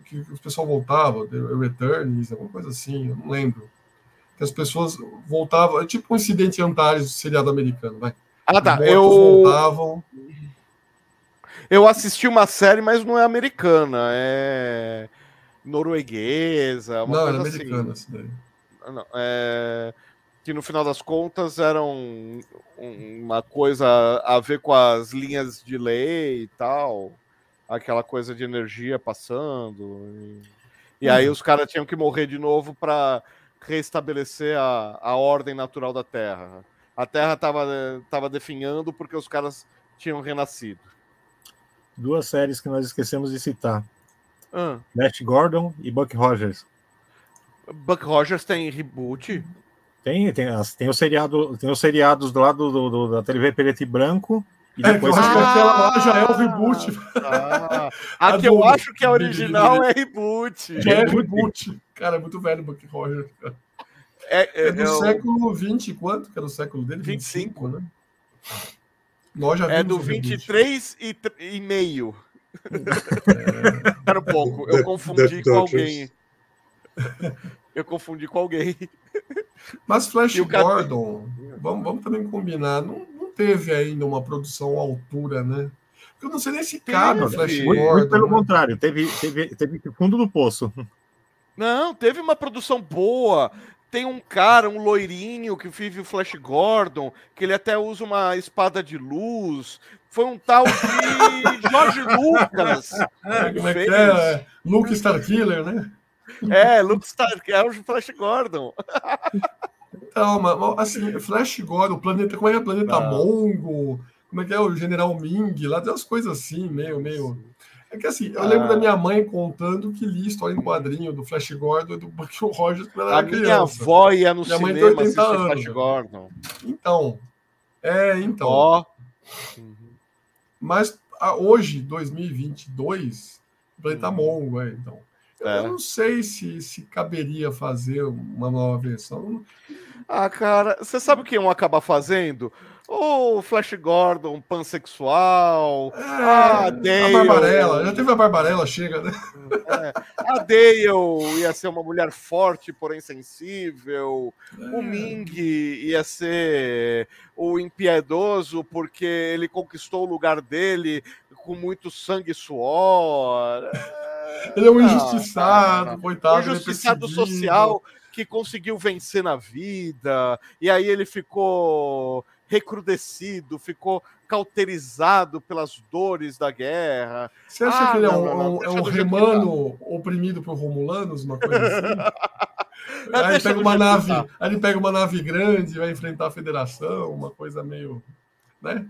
que o pessoal voltava, The Returns, alguma coisa assim, eu não lembro. Que as pessoas voltavam, é tipo um incidente Antares do seriado americano, vai. Ah, tá. Eu voltavam. Eu assisti uma série, mas não é americana, é norueguesa, uma não, coisa é americana assim. daí. Não, é que no final das contas eram uma coisa a ver com as linhas de lei e tal, aquela coisa de energia passando. E, e aí uhum. os caras tinham que morrer de novo para restabelecer a, a ordem natural da Terra. A Terra estava tava definhando porque os caras tinham renascido. Duas séries que nós esquecemos de citar. Ah. Flash Gordon e Buck Rogers. Buck Rogers tem reboot? Tem, tem, tem, o seriado, tem os seriados do lado do, do, da TV preto e branco. E é, depois... É, que aquela lá já é o reboot. Ah, a, a que eu acho que a original é reboot. Já é reboot. Cara, é muito velho o Buck Rogers. É, é, é do eu... século 20 quanto? Que era o século dele? 25, 25 né? Nós já é do 23 e, e meio. É... Era um pouco. Eu confundi com alguém. Eu confundi com alguém. Mas Flash Gordon, vamos, vamos também combinar, não, não teve ainda uma produção à altura, né? Eu não sei nem se cabe o Flash muito, Gordon. Muito pelo né? contrário, teve, teve, teve fundo do poço. Não, teve uma produção boa. Tem um cara, um loirinho que vive o Flash Gordon, que ele até usa uma espada de luz. Foi um tal de Jorge Lucas. É, como é que é? Luke Starkiller, né? É, Luke Stark, é o Flash Gordon. Então, mas, assim, Flash Gordon, o planeta, como é que é o planeta Não. Mongo? Como é que é o General Ming? Lá tem umas coisas assim, meio, meio. É que assim, eu ah. lembro da minha mãe contando que li história em quadrinho do Flash Gordon e do Buck Rogers quando era criança. Minha avó ia no minha cinema mãe tem 80 anos, Flash Gordon. Então, é, então. Oh. Mas hoje, 2022, o planeta hum. Mongo, é, então. É. Eu não sei se, se caberia fazer uma nova versão. Ah, cara, você sabe o que iam acabar fazendo? O Flash Gordon pansexual, é, a Dale. A Barbarella, já teve a Barbarella, chega, né? É, a Dale ia ser uma mulher forte, porém sensível. É. O Ming ia ser o impiedoso, porque ele conquistou o lugar dele com muito sangue e suor. Ele é um injustiçado, não, coitado. Um é injustiçado social que conseguiu vencer na vida, e aí ele ficou recrudescido, ficou cauterizado pelas dores da guerra. Você acha ah, que ele é um, não, não, é um remano oprimido por Romulanos, uma coisa assim? aí, ele pega uma nave, aí ele pega uma nave grande, vai enfrentar a federação, uma coisa meio. Né?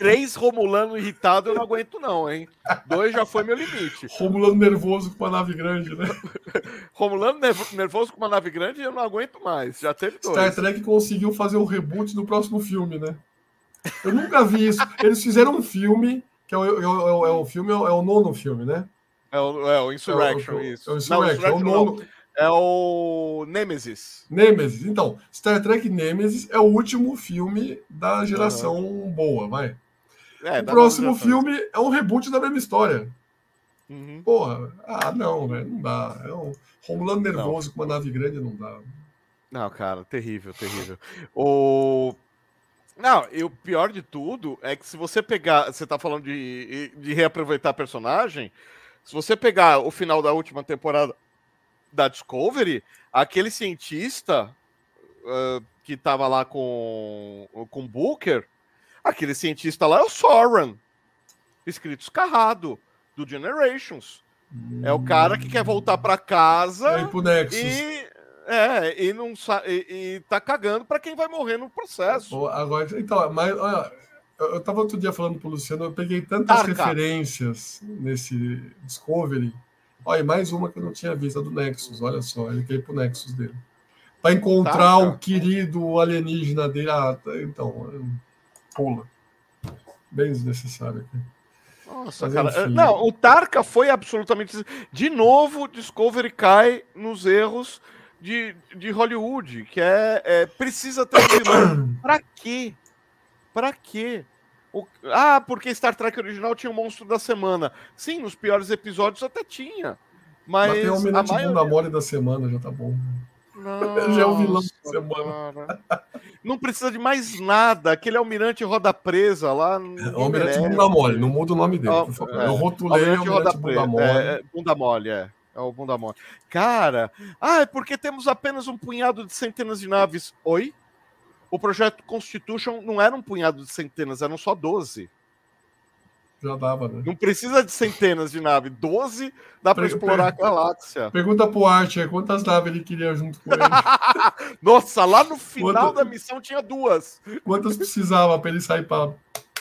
Três Romulano irritado eu não aguento, não, hein? Dois já foi meu limite. Romulano nervoso com uma nave grande, né? Romulano nervoso com uma nave grande eu não aguento mais. Já teve dois. Star Trek conseguiu fazer um reboot do próximo filme, né? Eu nunca vi isso. Eles fizeram um filme, que é o, é o, é o filme, é o nono filme, né? É o, é o Insurrection, é o, isso. É o Insurrection, não, o, Insurrection é o nono. É o Nemesis. Nemesis. Então, Star Trek Nemesis é o último filme da geração uhum. boa, vai. É, o próximo filme é um reboot da mesma história. Uhum. Porra, ah, não, velho, não dá. É um Romulano nervoso não. com uma nave grande, não dá. Não, cara, terrível, terrível. O. Não, e o pior de tudo é que se você pegar. Você tá falando de, de reaproveitar personagem. Se você pegar o final da última temporada da Discovery, aquele cientista uh, que tava lá com com Booker, aquele cientista lá é o Soren, escrito escarrado, do Generations. É o cara que quer voltar para casa é, e é, e não e, e tá cagando para quem vai morrer no processo. Agora, então, mas olha, eu tava outro dia falando pro Luciano, eu peguei tantas Arca. referências nesse Discovery Olha, mais uma que eu não tinha visto, a do Nexus. Olha só, ele quer ir pro Nexus dele. Para encontrar o querido alienígena dele. Ah, tá, então, pula. Bem desnecessário aqui. Nossa, Mas, cara. Enfim. Não, o Tarka foi absolutamente. De novo, Discovery cai nos erros de, de Hollywood, que é, é precisa ter um vilão. pra quê? Pra quê? O... Ah, porque Star Trek original tinha o um monstro da semana. Sim, nos piores episódios até tinha. Mas, mas tem o Almirante maioria... Bunda Mole da semana, já tá bom. Nossa, já é o vilão da semana. Não precisa de mais nada. Aquele almirante roda presa lá. É, o almirante merece. Bunda Mole, não muda o nome dele, por favor. É, Eu rotulei almirante, almirante Bunda Mole. É, é, bunda Mole, é. É o Bunda Mole. Cara, ah, é porque temos apenas um punhado de centenas de naves. Oi? o projeto Constitution não era um punhado de centenas, eram só 12. Já dava, né? Não precisa de centenas de naves, 12 dá para explorar a galáxia. Pergunta pro Archer quantas naves ele queria junto com ele. Nossa, lá no final da missão tinha duas. Quantas precisava para ele sair para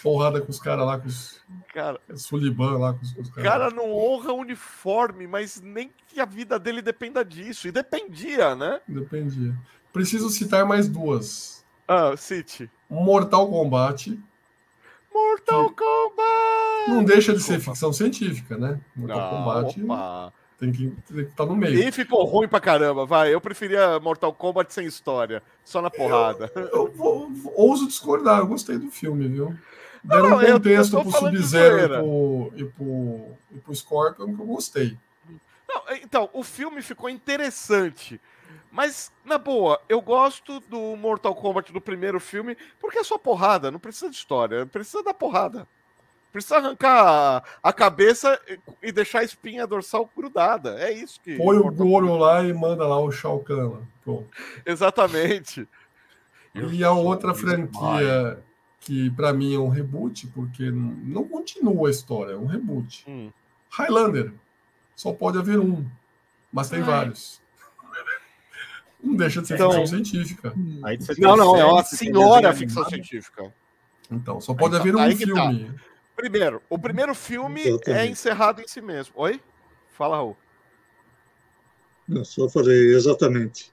porrada com os caras lá, com os. Cara, Suliban lá com os, com os caras. cara não honra uniforme, mas nem que a vida dele dependa disso. E dependia, né? Dependia. Preciso citar mais duas. Ah, City. Mortal Kombat. Mortal Kombat! Não deixa de ser ficção científica, né? Mortal ah, Kombat opa. tem que estar tá no meio. E ficou ruim pra caramba, vai. Eu preferia Mortal Kombat sem história, só na porrada. Eu, eu, eu ouso discordar, eu gostei do filme, viu? Deram não, um contexto eu, eu pro Sub-Zero e pro, e, pro, e pro Scorpion que eu gostei. Não, então, o filme ficou interessante. Mas, na boa, eu gosto do Mortal Kombat do primeiro filme porque é só porrada, não precisa de história, precisa da porrada. Precisa arrancar a cabeça e deixar a espinha dorsal grudada. É isso que. Põe o Goro lá e manda lá o Shao Kahn. Pronto. Exatamente. E a outra franquia que para mim é um reboot, porque não continua a história, é um reboot. Hum. Highlander. Só pode haver um, mas tem Ai. vários. Não deixa de ser então, ficção científica. não, não, é uma senhora ficção científica. Então, só pode haver um tá. filme. Tá. Primeiro, o primeiro filme é encerrado em si mesmo. Oi? Fala, Raul. Não, só falei, exatamente.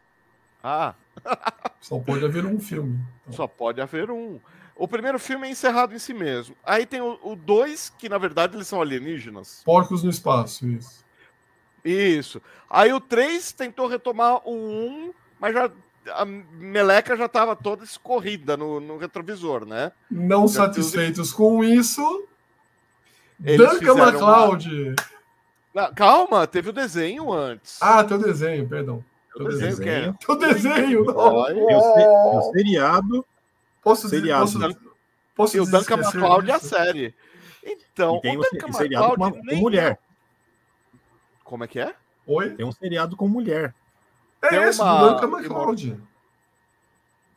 Ah. só pode haver um filme. Então. Só pode haver um. O primeiro filme é encerrado em si mesmo. Aí tem o 2, que na verdade eles são alienígenas. Porcos no espaço, isso. Isso. Aí o 3 tentou retomar o 1, mas já a meleca já estava toda escorrida no, no retrovisor, né? Não já satisfeitos com isso, Duncan MacLeod. Uma... calma, teve o desenho antes. Ah, tem o desenho, perdão. O desenho, desenho que é? Tem o desenho, não. o, seriado. Posso seriado. Posso, posso e o Duncan MacLeod é a série. Então, o Duncan MacLeod com, nem... mulher. Como é que é? Oi? Tem um seriado com mulher. É Tem esse, uma... do Duncan MacLeod.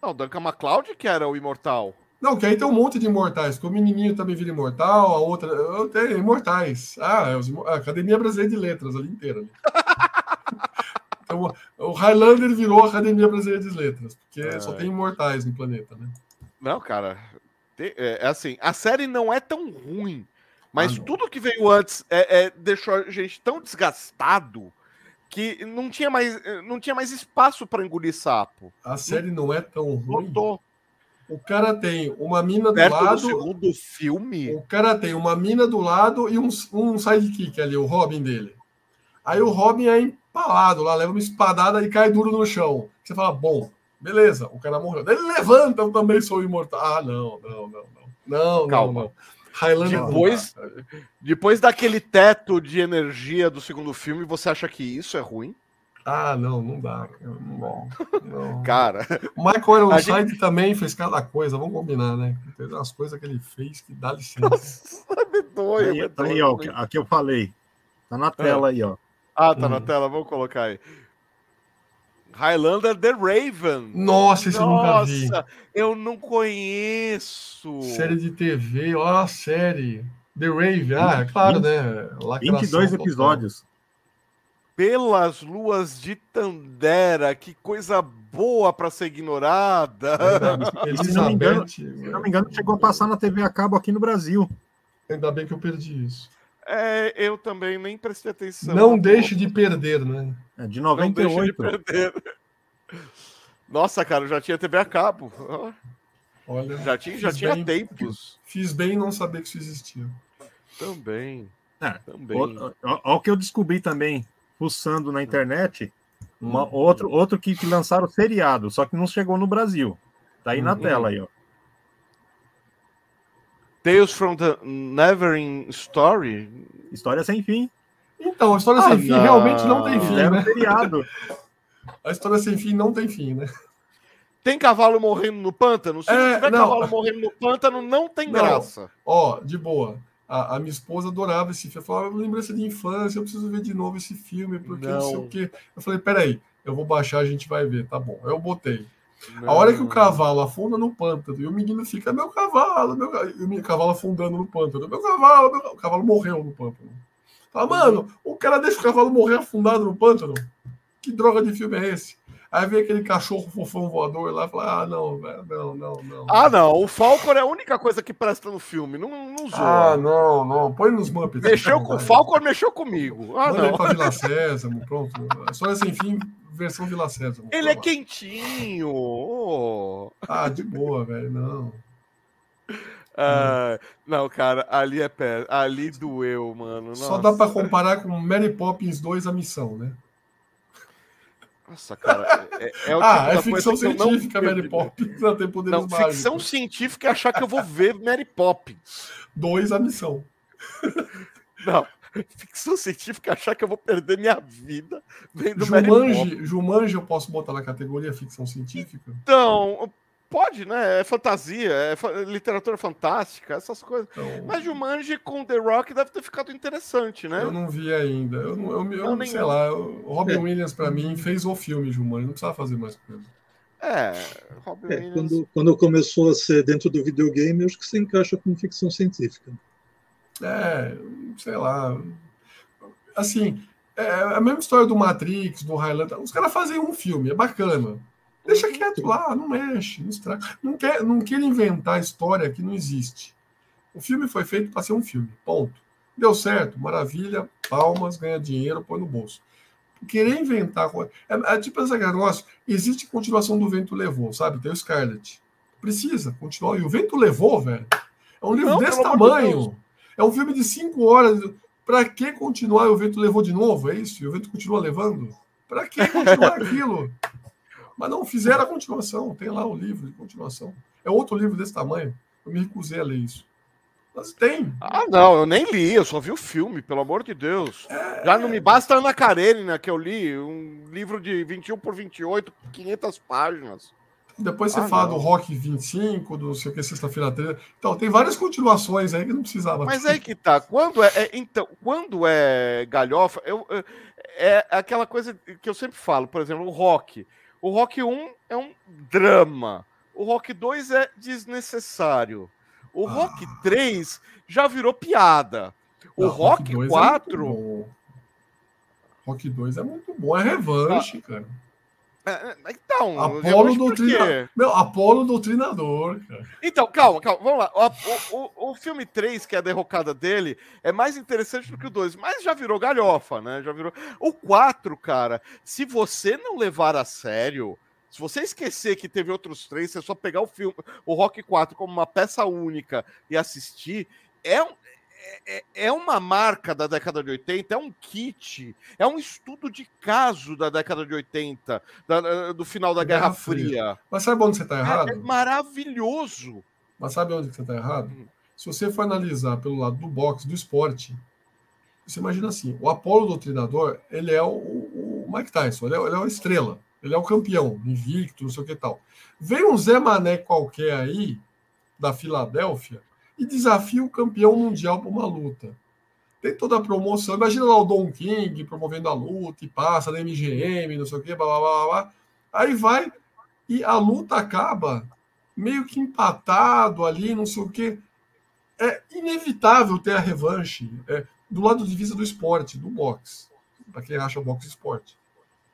Não, o Duncan MacLeod que era o imortal. Não, que aí tem um monte de imortais, que o menininho também vira imortal, a outra. Tem imortais. Ah, é os, a Academia Brasileira de Letras ali inteira. Ali. então, o Highlander virou a Academia Brasileira de Letras, porque é. só tem imortais no planeta, né? Não, cara. É, é, assim, a série não é tão ruim, mas ah, tudo que veio antes é, é, deixou a gente tão desgastado que não tinha mais, não tinha mais espaço para engolir sapo. A série não é tão ruim. Notou. O cara tem uma mina do Perto lado. Do segundo filme. O cara tem uma mina do lado e um, um sidekick ali, o Robin dele. Aí o Robin é empalado lá, leva uma espadada e cai duro no chão. Você fala, bom, beleza, o cara morreu. Ele levanta, eu também sou imortal. Ah, não, não, não, não. Não, Calma. não, não. Highlander depois, depois daquele teto de energia do segundo filme, você acha que isso é ruim? Ah, não, não dá. Não, não. Cara. O Michael Ironside gente... também fez cada coisa, vamos combinar, né? Tem umas coisas que ele fez que dá licença. Nossa, medonho, aí, medonho, aí, ó, aqui eu falei. Tá na tela é. aí, ó. Ah, tá hum. na tela, vamos colocar aí. Highlander The Raven. Nossa, esse Nossa, eu nunca vi. Eu não conheço. Série de TV, ó, a série. The Raven, ah, é claro, 20, né? Lacração 22 episódios. Pelas luas de Tandera, que coisa boa para ser ignorada. se, não me engano, se não me engano, chegou a passar na TV a cabo aqui no Brasil. Ainda bem que eu perdi isso. É, eu também nem prestei atenção. Não deixe de perder, né? É de 98. Não de perder. Nossa, cara, eu já tinha TV a cabo. Olha, já tinha, já tinha bem, tempos. Fiz bem não saber que isso existia. Também. É, também. Olha o que eu descobri também fuçando na internet, uma, hum. outro, outro que, que lançaram seriado, só que não chegou no Brasil. Tá aí hum. na tela aí, ó. Tales from the Neverending Story? História sem fim. Então, a história ah, sem fim realmente não tem fim, né? Seriado. A história sem fim não tem fim, né? Tem cavalo morrendo no pântano? Se é, não tiver não. cavalo morrendo no pântano, não tem não. graça. Ó, de boa. A, a, minha esposa adorava esse filme. Falava, lembrança de infância, eu preciso ver de novo esse filme, porque não, não sei o quê. Eu falei, peraí, eu vou baixar, a gente vai ver. Tá bom. Eu botei. Não. A hora que o cavalo afunda no pântano e o menino fica, meu cavalo, meu E o cavalo afundando no pântano, meu cavalo, meu... o cavalo morreu no pântano. Fala, mano, o cara deixa o cavalo morrer afundado no pântano? Que droga de filme é esse? Aí vem aquele cachorro fofão voador lá e fala: Ah, não, não, não, não. Ah, não. O Falcon é a única coisa que presta no filme. Não, não zoa. Ah, não, não. Põe nos Muppets. Mexeu com o Falcon, mexeu comigo. Ah, Manda não. pra Vila Sésamo, pronto. Só sem fim, versão Vila Sésamo. Ele é quentinho. Oh. Ah, de boa, velho. Não. Ah, não, cara, ali é pé. Ali doeu, mano. Nossa. Só dá pra comparar com Mary Poppins 2 a missão, né? Nossa, cara, é, é o ah, tipo é ficção científica, Mary Poppins, não tem poderes não, mágicos. Ficção científica é achar que eu vou ver Mary Poppins. Dois, a missão. Não, ficção científica achar que eu vou perder minha vida vendo Jumanji. Jumanji eu posso botar na categoria ficção científica? Então, Pode, né? É fantasia, é literatura fantástica, essas coisas. Então, Mas Jumanji com The Rock deve ter ficado interessante, né? Eu não vi ainda. Eu, eu, eu, eu não, sei lá. Robin. Williams, para mim, fez o filme Jumanji. Não precisava fazer mais coisa. É, Robin é, Williams... Quando, quando começou a ser dentro do videogame, acho que se encaixa com ficção científica. É, sei lá. Assim, é a mesma história do Matrix, do Highlander. Os caras fazem um filme, é bacana. Deixa quieto lá, não mexe, não estraga. Não quer, não quer inventar história que não existe. O filme foi feito para ser um filme, ponto. Deu certo, maravilha, palmas, ganha dinheiro, põe no bolso. Querer inventar. É, é tipo esse negócio. Existe continuação do Vento Levou, sabe? Tem o Scarlet. Precisa continuar. E o Vento Levou, velho. É um livro não, desse tamanho. É um filme de cinco horas. Para que continuar o vento levou de novo? É isso? E o vento continua levando? Para que continuar aquilo? Mas não fizeram a continuação. Tem lá o livro de continuação. É outro livro desse tamanho. Eu me recusei a ler isso. Mas tem. Ah, não, eu nem li, eu só vi o filme, pelo amor de Deus. É... Já não me basta a Ana Karenina, que eu li, um livro de 21 por 28, 500 páginas. Depois você ah, fala não. do Rock 25, do sei o que, Sexta-feira 13. Então, tem várias continuações aí que não precisava. Mas aí que tá. Quando é, é então, quando é galhofa, eu, é aquela coisa que eu sempre falo, por exemplo, o Rock. O Rock 1 é um drama. O Rock 2 é desnecessário. O ah. Rock 3 já virou piada. O Não, Rock, Rock 4. É Rock 2 é muito bom, é revanche, cara. É, então, Apolo doutrinador. Meu, Apolo doutrinador, cara. Então, calma, calma, vamos lá. O, o, o, filme 3, que é a derrocada dele, é mais interessante do que o 2, mas já virou galhofa, né? Já virou. O 4, cara, se você não levar a sério, se você esquecer que teve outros três, você só pegar o filme, o Rock 4 como uma peça única e assistir, é um, é, é, é uma marca da década de 80, é um kit, é um estudo de caso da década de 80, da, do final da Guerra, Guerra Fria. Fria. Mas sabe onde você está errado? É, é, maravilhoso. Mas sabe onde você está errado? Hum. Se você for analisar pelo lado do boxe, do esporte, você imagina assim: o Apolo Doutrinador, ele é o, o Mike Tyson, ele é, ele é uma estrela, ele é o campeão, invicto, não sei o que tal. Vem um Zé Mané qualquer aí, da Filadélfia, e desafia o campeão mundial para uma luta. Tem toda a promoção. Imagina lá o Don King promovendo a luta e passa na MGM, não sei o quê, blá, blá, blá, blá. Aí vai e a luta acaba meio que empatado ali, não sei o quê. É inevitável ter a revanche é, do lado de vista do esporte, do boxe. Para quem acha boxe esporte.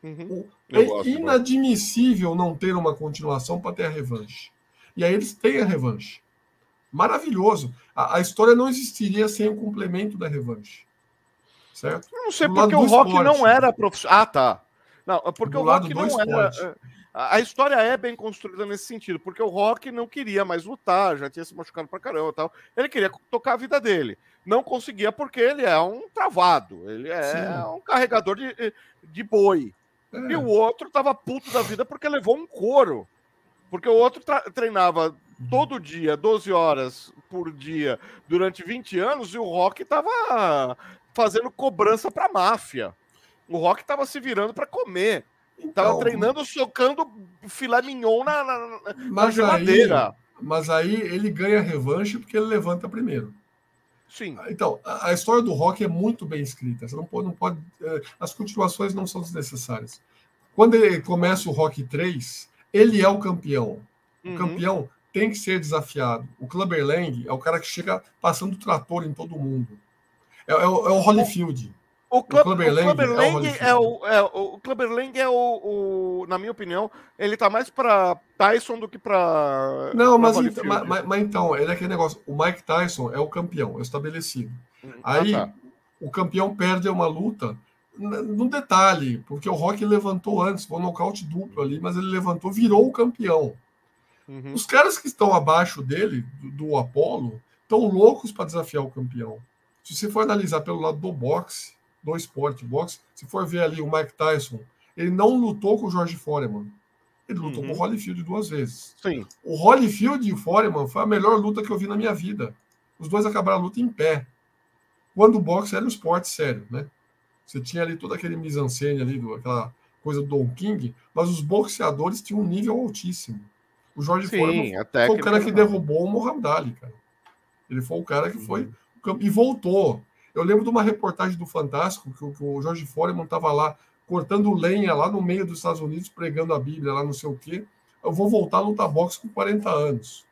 Uhum. É inadmissível não ter uma continuação para ter a revanche. E aí eles têm a revanche maravilhoso. A, a, história não existiria sem o complemento da revanche. Certo? Não sei do porque o Rock esporte. não era profissional. Ah, tá. Não, é porque do o Rock não esporte. era. É, a história é bem construída nesse sentido, porque o Rock não queria mais lutar, já tinha se machucado pra caramba e tal. Ele queria tocar a vida dele. Não conseguia porque ele é um travado, ele é Sim. um carregador de, de boi. É. E o outro tava puto da vida porque levou um couro. Porque o outro treinava todo dia, 12 horas por dia, durante 20 anos, e o Rock tava fazendo cobrança pra máfia. O Rock tava se virando para comer. Então, tava treinando, socando filé mignon na, na, na geladeira. Aí, mas aí ele ganha revanche porque ele levanta primeiro. Sim. Então, a, a história do Rock é muito bem escrita. Você não pode, não pode. Eh, as continuações não são desnecessárias. Quando ele começa o Rock 3, ele é o campeão. O uhum. campeão tem que ser desafiado. O Clubber Lang é o cara que chega passando trator em todo mundo. É, é, o, é o Holyfield. O, Club, o Lang, Clubber Lang é, o, é, o, Clubber Lang é o, o, na minha opinião, ele tá mais para Tyson do que para Não, mas, então, mas, mas, mas, então, ele é aquele negócio, o Mike Tyson é o campeão, é estabelecido. Hum, Aí ah, tá. o campeão perde uma luta num detalhe, porque o Rock levantou antes, foi um nocaute duplo ali, mas ele levantou, virou o campeão. Uhum. Os caras que estão abaixo dele, do, do Apollo, estão loucos para desafiar o campeão. Se você for analisar pelo lado do boxe, do esporte boxe, se for ver ali o Mike Tyson, ele não lutou com o George Foreman. Ele lutou uhum. com o Holyfield duas vezes. Sim. O Holyfield e o Foreman foi a melhor luta que eu vi na minha vida. Os dois acabaram a luta em pé. Quando o boxe era um esporte sério, né? Você tinha ali todo aquele mise-en-scène ali, do, aquela coisa do Don King, mas os boxeadores tinham um nível altíssimo. O Jorge Sim, Foreman foi o cara que derrubou o Muhammad Ali, cara. Ele foi o cara que foi uhum. e voltou. Eu lembro de uma reportagem do Fantástico que, que o Jorge Foreman estava lá cortando lenha lá no meio dos Estados Unidos, pregando a Bíblia lá, não sei o quê. Eu vou voltar a lutar boxe com 40 anos.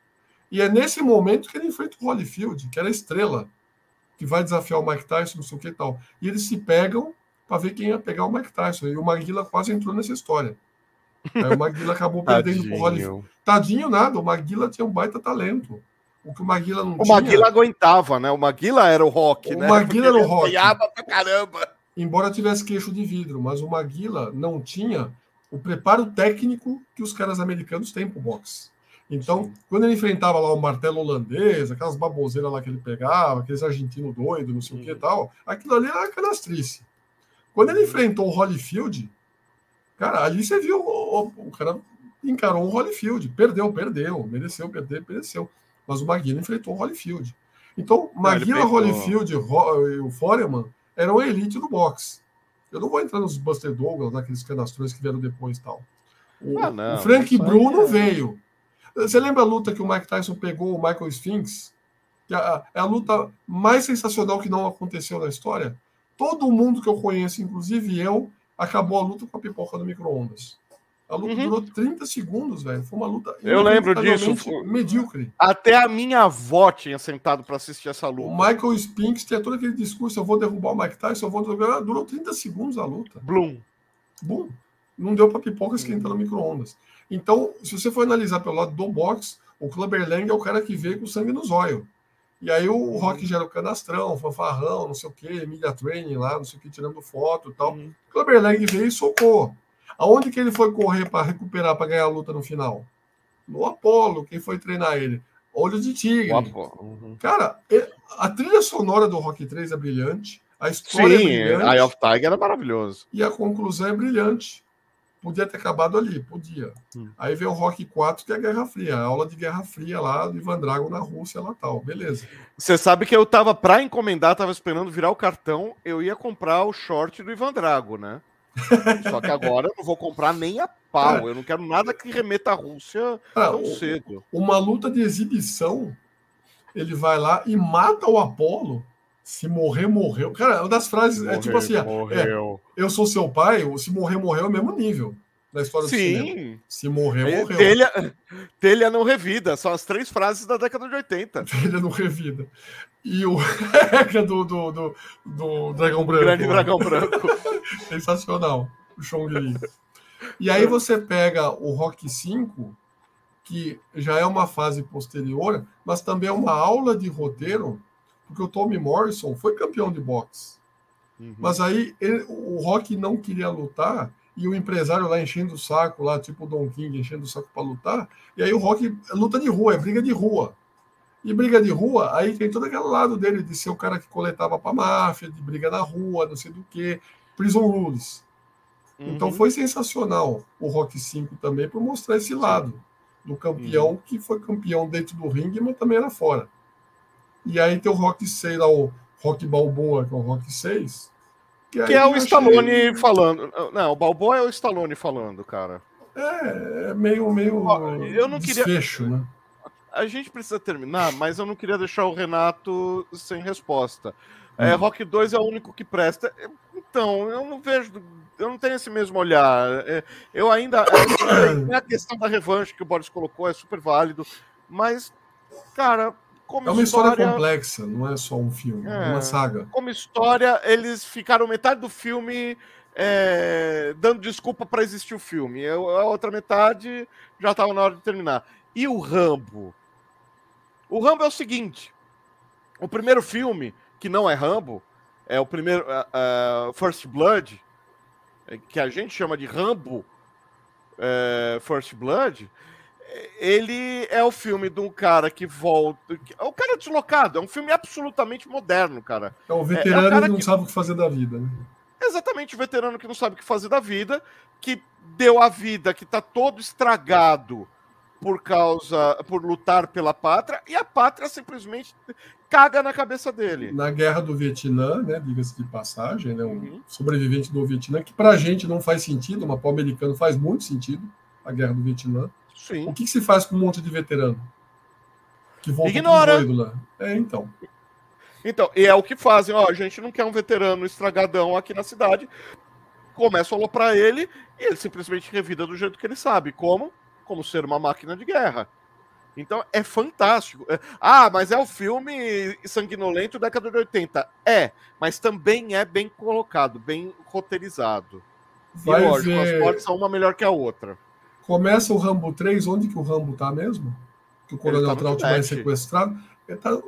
E é nesse momento que ele enfrenta o Holyfield, que era estrela, que vai desafiar o Mike Tyson, não sei o que e tal. E eles se pegam para ver quem ia pegar o Mike Tyson. E o Maguila quase entrou nessa história. Aí o Maguila acabou perdendo pro Holyfield. Tadinho nada, o Maguila tinha um baita talento. O que o Maguila não o tinha. O Maguila aguentava, né? O Maguila era o rock, o né? O Maguila era o rock. pra caramba. Embora tivesse queixo de vidro, mas o Maguila não tinha o preparo técnico que os caras americanos têm pro boxe. Então, Sim. quando ele enfrentava lá o martelo holandês, aquelas baboseiras lá que ele pegava, aqueles argentinos doidos, não sei Sim. o que e tal, aquilo ali era canastrice. Quando ele enfrentou o Holyfield, cara, ali você viu o, o, o cara encarou o Holyfield. Perdeu, perdeu. Mereceu perder, mereceu. Mas o Maguila enfrentou o Holyfield. Então, Maguila, Holyfield e o Foreman eram a elite do boxe. Eu não vou entrar nos Buster Douglas, naqueles canastrões que vieram depois e tal. O, ah, não, o Frank Bruno é... veio. Você lembra a luta que o Mike Tyson pegou o Michael Sphinx? É a, é a luta mais sensacional que não aconteceu na história. Todo mundo que eu conheço, inclusive eu, acabou a luta com a pipoca do micro-ondas. A luta uhum. durou 30 segundos, velho. Foi uma luta. Eu lembro disso. Medíocre. Até a minha avó tinha sentado para assistir essa luta. O Michael Spinks tinha todo aquele discurso: eu vou derrubar o Mike Tyson, eu vou derrubar. Durou 30 segundos a luta. Bloom. Boom. não deu para pipoca esquentar no micro-ondas. Então, se você for analisar pelo lado do box, o Clubber Lang é o cara que veio com sangue nos olhos. E aí o Rock gera o canastrão, fanfarrão, não sei o que, media training lá, não sei o que, tirando foto e tal. Uhum. Veio e socou. Aonde que ele foi correr para recuperar, para ganhar a luta no final? No Apollo, quem foi treinar ele? Olho de Tigre. Uhum. Cara, a trilha sonora do Rock 3 é brilhante. A história Sim, é brilhante. Eye of Tiger é maravilhoso. E a conclusão é brilhante. Podia ter acabado ali, podia. Hum. Aí vem o Rock 4, que é a Guerra Fria, a aula de Guerra Fria lá do Ivan Drago na Rússia lá tal, beleza. Você sabe que eu tava para encomendar, tava esperando virar o cartão, eu ia comprar o short do Ivan Drago, né? Só que agora eu não vou comprar nem a pau, eu não quero nada que remeta à Rússia ah, tão cedo. Uma luta de exibição, ele vai lá e mata o Apolo se morrer, morreu. Cara, uma das frases morrer, é tipo assim: é, eu sou seu pai, se morrer, morreu é o mesmo nível da história Sim. do cinema. Se morrer, é, morreu. Telha, telha não revida, são as três frases da década de 80. Telha não revida. E o do, do, do, do Dragão Branco. Grande Dragão Branco. Sensacional. O Chong. E aí você pega o Rock 5, que já é uma fase posterior, mas também é uma aula de roteiro porque o Tommy Morrison foi campeão de boxe. Uhum. Mas aí ele, o Rock não queria lutar e o empresário lá enchendo o saco, lá tipo o Don King enchendo o saco para lutar. E aí o Rock luta de rua, é briga de rua. E briga de rua, aí tem todo aquele lado dele de ser o cara que coletava para máfia, de briga na rua, não sei do que, prison rules. Então uhum. Então foi sensacional o Rock 5 também por mostrar esse lado do campeão uhum. que foi campeão dentro do ringue, mas também era fora. E aí tem o Rock 6 lá, o Rock Balboa, que é o Rock 6. Que, que é o Stallone achei... falando. Não, o Balboa é o Stallone falando, cara. É, é meio, meio eu não desfecho, queria... né? A gente precisa terminar, mas eu não queria deixar o Renato sem resposta. É, hum. Rock 2 é o único que presta. Então, eu não vejo. Eu não tenho esse mesmo olhar. É, eu ainda. É, a questão da revanche que o Boris colocou é super válido. Mas, cara, como é uma história, história, complexa, não é só um filme, é, é uma saga. Como história, eles ficaram metade do filme é, dando desculpa para existir o filme. A outra metade já estava na hora de terminar. E o Rambo? O Rambo é o seguinte: o primeiro filme, que não é Rambo, é o primeiro uh, uh, First Blood, que a gente chama de Rambo uh, First Blood ele é o filme de um cara que volta. É o cara deslocado, é um filme absolutamente moderno, cara. É o veterano é, é que não que... sabe o que fazer da vida, né? Exatamente, o veterano que não sabe o que fazer da vida, que deu a vida, que tá todo estragado por causa. por lutar pela pátria, e a pátria simplesmente caga na cabeça dele. Na guerra do Vietnã, né? Diga-se de passagem, né? Um uhum. sobrevivente do Vietnã, que pra gente não faz sentido, mas para o americano faz muito sentido, a guerra do Vietnã. Sim. O que, que, se faz com um monte de veterano? Que volta Ignora. doido lá. É, então. Então, e é o que fazem, ó, a gente não quer um veterano estragadão aqui na cidade. Começa a aloprar ele e ele simplesmente revida do jeito que ele sabe. Como? Como ser uma máquina de guerra. Então é fantástico. É, ah, mas é o filme sanguinolento década de 80. É, mas também é bem colocado, bem roteirizado. Vai e lógico, ver... as mortes são uma melhor que a outra. Começa o Rambo 3, onde que o Rambo tá mesmo? Que o Coronel tá Traut vai sequestrado. Ele tá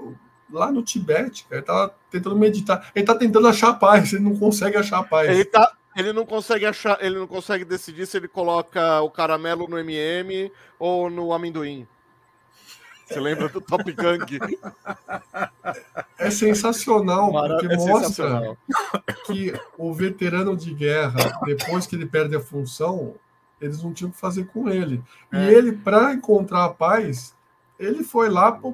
lá no Tibete, ele tá tentando meditar. Ele tá tentando achar paz, ele não consegue achar paz. Ele tá, ele não consegue achar, ele não consegue decidir se ele coloca o caramelo no MM ou no amendoim. Você lembra do Top Gang? É sensacional, porque é mostra sensacional. que o veterano de guerra, depois que ele perde a função, eles não tinham o que fazer com ele. É. E ele, para encontrar a paz, ele foi lá para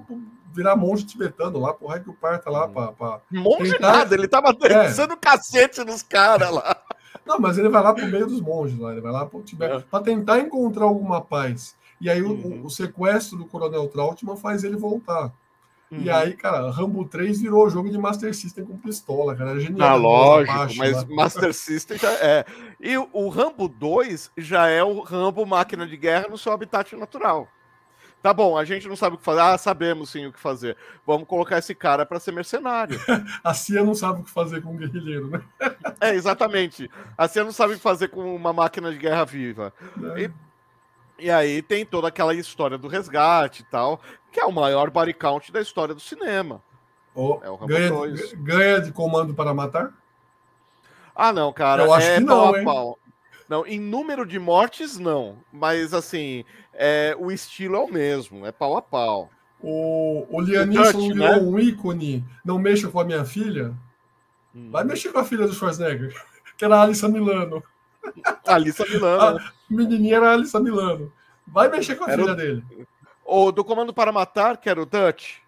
virar monge tibetano, lá pro Raio Parta, lá para. Pra monge tentar... nada, ele tava dançando é. cacete nos caras lá. Não, mas ele vai lá pro meio dos monges, lá, ele vai lá pro Tibete, é. para tentar encontrar alguma paz. E aí uhum. o, o, sequestro do Coronel Trautmann faz ele voltar. Uhum. E aí, cara, Rambo 3 virou jogo de Master System com pistola, cara. Era genial. Ah, lógico, mas lá. Master System já é. E o, o Rambo 2 já é o Rambo máquina de guerra no seu habitat natural. Tá bom, a gente não sabe o que fazer. Ah, sabemos sim o que fazer. Vamos colocar esse cara para ser mercenário. a CIA não sabe o que fazer com um guerrilheiro, né? é, exatamente. A CIA não sabe o que fazer com uma máquina de guerra viva. É. E, e, aí tem toda aquela história do resgate e tal, que é o maior body count da história do cinema. Oh, é o ganha, ganha de comando para matar? Ah, não, cara. Eu acho é que não, hein? Pau. Não, em número de mortes, não. Mas, assim, é, o estilo é o mesmo, é pau a pau. O, o Lianisson virou né? um ícone. Não mexa com a minha filha. Hum. Vai mexer com a filha do Schwarzenegger, que era a Alissa Milano. Alissa Milano. A menininha era a Alissa Milano. Vai mexer com a era filha o... dele. O do Comando para Matar, que era o Dutch.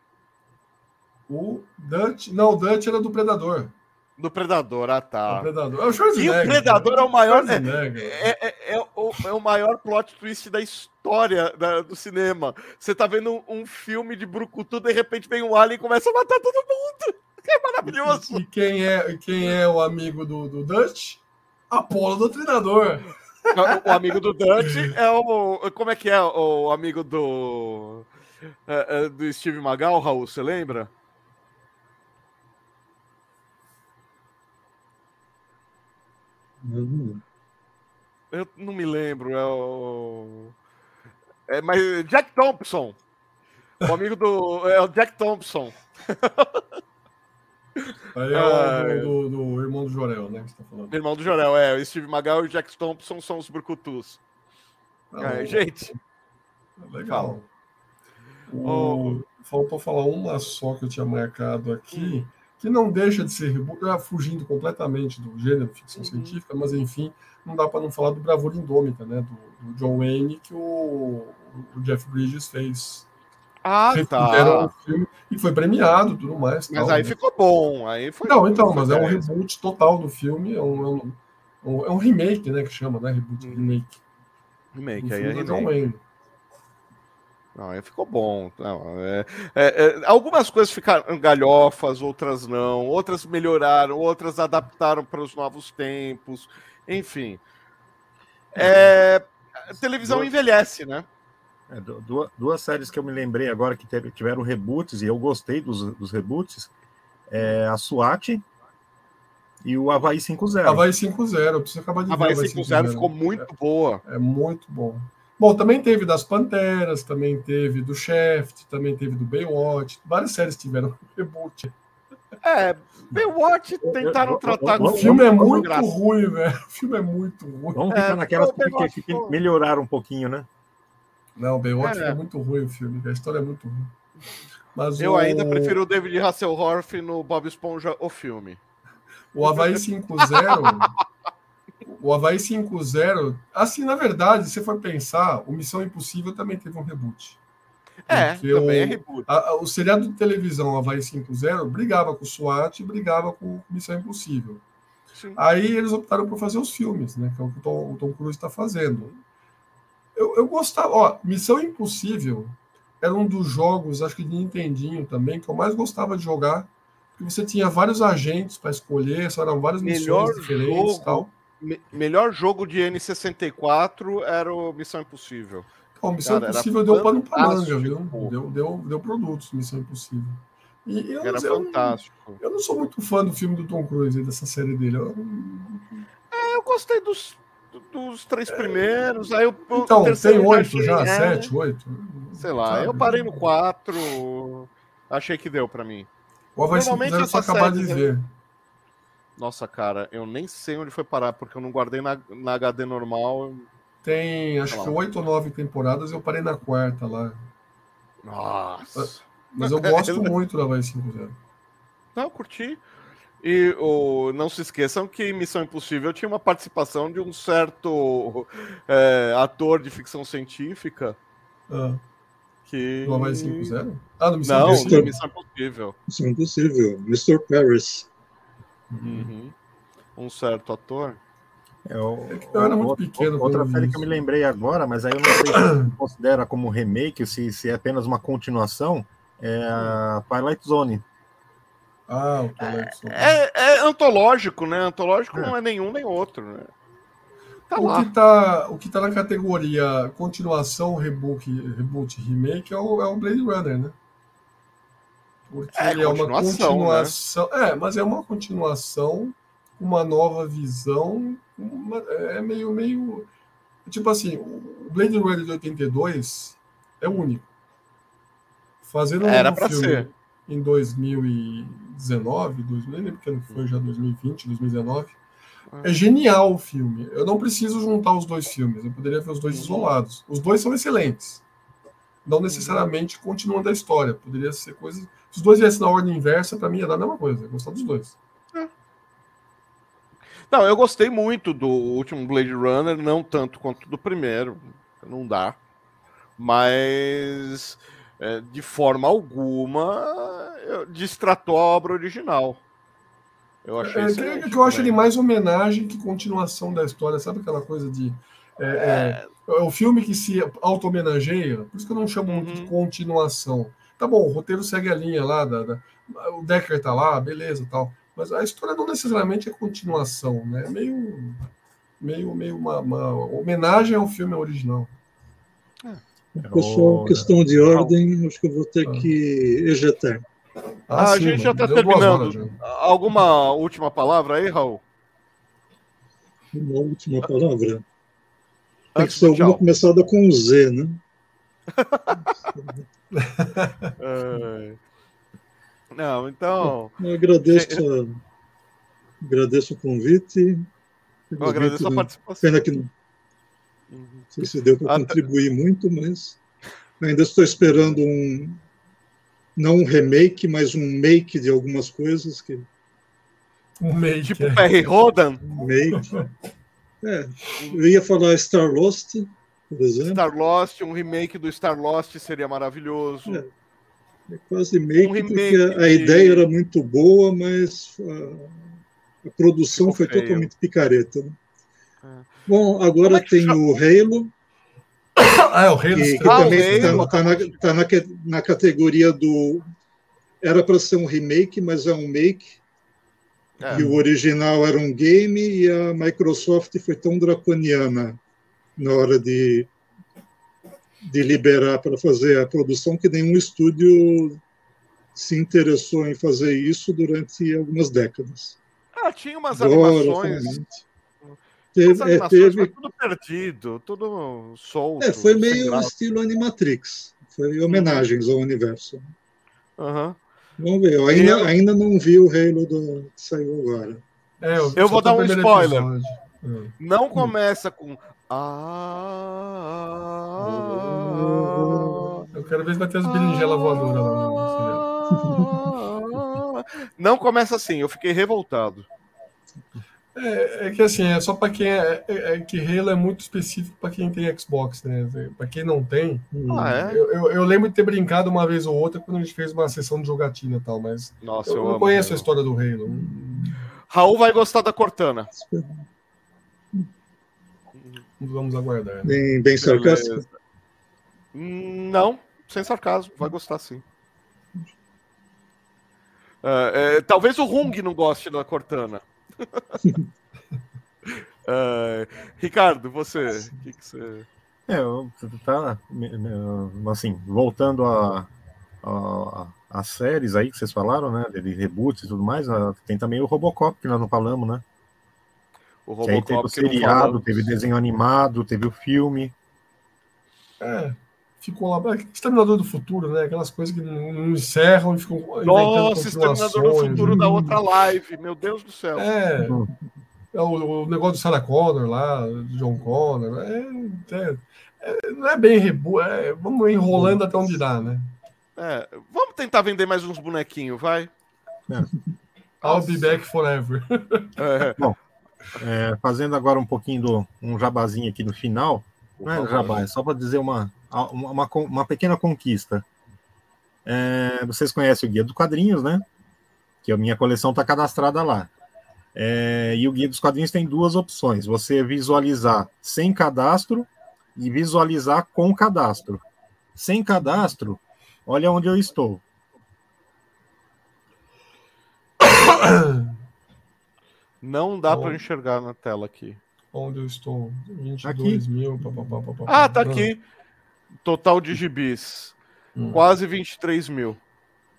O Dutch. Não, o Dutch era do Predador. Do Predador, ah tá. O Predador. É o Schwarzenegger. E o Predador é o maior. É, é, é, é, o, é o maior plot twist da história da, do cinema. Você tá vendo um, um, filme de Brucutu, de repente vem um alien e começa a matar todo mundo. É maravilhoso. E, e quem, é, quem é o amigo do, do Dutch? Apolo do O amigo do Dutch é o. Como é que é o amigo do. É, é, do Steve Magal, Raul, você lembra? Uhum. Eu não me lembro. É o. É, mas Jack Thompson. O amigo do. É o Jack Thompson. Aí é, o do, do, do, irmão do Jorel, né? Que você tá falando. Irmão do Jorel, é. O Steve Magal e o Jack Thompson são os brucutus. Ah, é, gente. Legal. O... Faltou falar uma só que eu tinha marcado aqui. Hum que não deixa de ser fugindo completamente do gênero ficção uhum. científica, mas enfim, não dá para não falar do Bravura Indômita, né, do, do John Wayne, que o, o, Jeff Bridges fez. Ah, tá. Filme, e foi premiado tudo mais. Mas tal, aí né? ficou bom. Aí foi não, então, mas é um reboot total do filme, é um, é um, é um remake, né, que chama, né, reboot, uhum. remake. Remake, aí é remake. Não, aí ficou bom. Não, é, é, é, algumas coisas ficaram galhofas, outras não. Outras melhoraram, outras adaptaram para os novos tempos. Enfim. É, televisão envelhece, né? É, duas, duas, séries que eu me lembrei agora que tiveram reboots e eu gostei dos, dos reboots. É a SWAT e o Havaí 5.0. Havaí 5.0, preciso acabar de Havaí ver. Havaí 5.0 ficou muito é, boa. É muito bom. Bom, também teve das Panteras, também teve do Shaft, também teve do Baywatch. Várias séries tiveram reboot. É, Baywatch tentaram tratar O filme é muito ruim, velho. O filme é muito ruim. Vamos ficar é, naquelas que, que, que melhoraram um pouquinho, né? Não, Baywatch é. é muito ruim o filme. A história é muito ruim. Mas Eu o... ainda prefiro o David Hasselhoff no Bob Esponja, o filme. O Havaí 5-0 o Havaí 5-0, assim, na verdade, se for pensar, o Missão Impossível também teve um reboot. É, também o, é reboot. A, a, o seriado de televisão Havaí 5-0 brigava com o SWAT e brigava com Missão Impossível. Sim. Aí eles optaram por fazer os filmes, né? Que é o que o Tom, o Tom Cruise está fazendo. Eu, eu gostava, ó, Missão Impossível era um dos jogos, acho que de Nintendinho também, que eu mais gostava de jogar, porque você tinha vários agentes para escolher, eram várias Melhor missões diferentes jogo, tal me, melhor jogo de N64 era o Missão Impossível. Pô, Missão Cara, Impossível deu pano pra manga, viu? Deu, deu, deu produtos, Missão Impossível. E eu, era eu, fantástico. Eu, eu, não sou muito fã do filme do Tom Cruise, dessa série dele. Eu... É, eu gostei dos, dos três primeiros. Aí eu, então, tem oito já, é, sete, oito. Sei lá, sabe? eu parei no quatro. Achei que deu para mim. Ou vai ser só acabar de ver. Nossa, cara, eu nem sei onde foi parar, porque eu não guardei na, na HD normal. Tem, acho que oito ou nove temporadas, eu parei na quarta lá. Nossa. Mas eu gosto muito da Vice 5.0. Não, curti. E o, não se esqueçam que Missão Impossível tinha uma participação de um certo é, ator de ficção científica. Ah. Que... Do Havaí 5.0? Ah, do Missão não, Impossível. Missão Impossível. Missão Impossível. Mr. Paris. Uhum. Um certo ator. É, o, é eu era muito pequeno. Outra série que eu me lembrei agora, mas aí eu não sei se considera como remake, se, se é apenas uma continuação, é a Twilight Zone. Ah, o Zone. É, é, é antológico, né? Antológico é. não é nenhum nem outro, né? Tá o, lá. que tá, o que tá na categoria continuação, reboot, reboot remake é o, é o Blade Runner, né? Porque É, é uma continuação, né? É, mas é uma continuação, uma nova visão. uma- é meio, meio. Tipo assim, o Blade Runner de 82 é único. Fazendo um Era pra filme ser. em 2019, 2000, nem lembro que ano foi, já 2020, 2019. É genial o filme. Eu não preciso juntar os dois filmes. Eu poderia ver os dois isolados. Os dois são excelentes. Não necessariamente continuando a história. Poderia ser coisa. Se os dois viessem na ordem inversa, para mim ia dar a mesma coisa. Eu gostar dos dois. Não, eu gostei muito do último Blade Runner, não tanto quanto do primeiro, não dá. Mas é, de forma alguma distratou a obra original. Eu achei É, que, que eu acho ele também. mais homenagem que continuação da história. Sabe aquela coisa de. É, é, é o filme que se auto-homenageia, por isso que eu não chamo muito de Uhum. continuação. Tá bom, o roteiro segue a linha lá, da, da- o Decker tá lá, beleza tal. Mas a história não necessariamente é continuação, né? É meio. Meio, meio uma, uma homenagem ao filme original. Pessoal, O- questão de ordem, acho que eu vou ter Ah. que ejetar. Ah, a gente já mano, tá deu duas terminando. já. Alguma última palavra aí, Raul? Uma última palavra. Tem que ser alguma tchau. começada com Z, né? É. Não, então. Eu agradeço, a- agradeço o convite. Eu agradeço a participação. Pena que não Uhum. sei se deu para Ah, contribuir muito, mas ainda estou esperando um não um remake, mas um make de algumas coisas que Um make. Tipo é. Perry Rodan, make. É, eu ia falar Star Lost, por exemplo. Star Lost, um remake do Star Lost seria maravilhoso. É. É quase make, Um remake porque a de- ideia era muito boa, mas a, a produção Ficou foi feio. totalmente picareta. né? É. Bom, agora é tem chama? o Halo, Ah, é o Rei dos que, que Ah, também está na, tá na, na categoria do. Era para ser um remake, mas é um make. É. E o original era um game, e a Microsoft foi tão draconiana na hora de, de liberar para fazer a produção que nenhum estúdio se interessou em fazer isso durante algumas décadas. Ah, tinha umas Agora, animações. finalmente. Teve, é, teve, tudo perdido, tudo solto. é, foi meio graça. estilo Animatrix. Foi homenagens ao universo. Aham. Vamos ver. Eu ainda, Eu- ainda não vi o Halo do, que saiu agora. É, Eu só vou dar um spoiler. episódio. É. Não começa com. Ah, Eu quero ver se vai ter as berinjelas voadoras lá. Não começa assim, eu fiquei revoltado. É, é que assim, é só para quem é, é- é que Halo é muito específico para quem tem Xbox, né? Para quem não tem, Ah, é? eu, eu, eu lembro de ter brincado uma vez ou outra quando a gente fez uma sessão de jogatina e tal, mas Nossa, eu, eu, não amo conheço a história do Halo. Raul vai gostar da Cortana. Vamos aguardar. né? Bem, bem sarcástico. Não, sem sarcasmo, vai gostar sim. É, talvez o Rung não goste da Cortana. É, Ricardo, você, o que, que você. É, eu- tá, assim, voltando a, a, as séries aí que vocês falaram, né, de reboots e tudo mais, tem também o Robocop que nós não falamos, né? O Que aí teve o Robocop seriado, teve desenho animado, teve o filme. É, ficou lá. é, Exterminador do Futuro, né? Aquelas coisas que não, não encerram e ficam Nossa, Exterminador do. Futuro da outra live, meu Deus do céu. É, é o, o negócio do Sarah Connor lá, do John Connor. É, é- é- não é bem reboot, é, vamos enrolando até onde dá, né? É, vamos tentar vender mais uns bonequinhos, vai. I'll be back forever. É, É, fazendo agora um pouquinho do um jabazinho aqui no final, não é jabá, é só para dizer uma, uma, uma, pequena conquista. É, vocês conhecem o Guia dos Quadrinhos, né? Que a minha coleção está cadastrada lá. É, e o Guia dos Quadrinhos tem duas opções: você visualizar sem cadastro e visualizar com cadastro. Sem cadastro, olha onde eu estou. Não dá para enxergar na tela aqui. Onde eu estou? 22 aqui. mil. Pá, pá, pá, ah, tá aqui. Total de gibis. Hum. Quase 23 mil.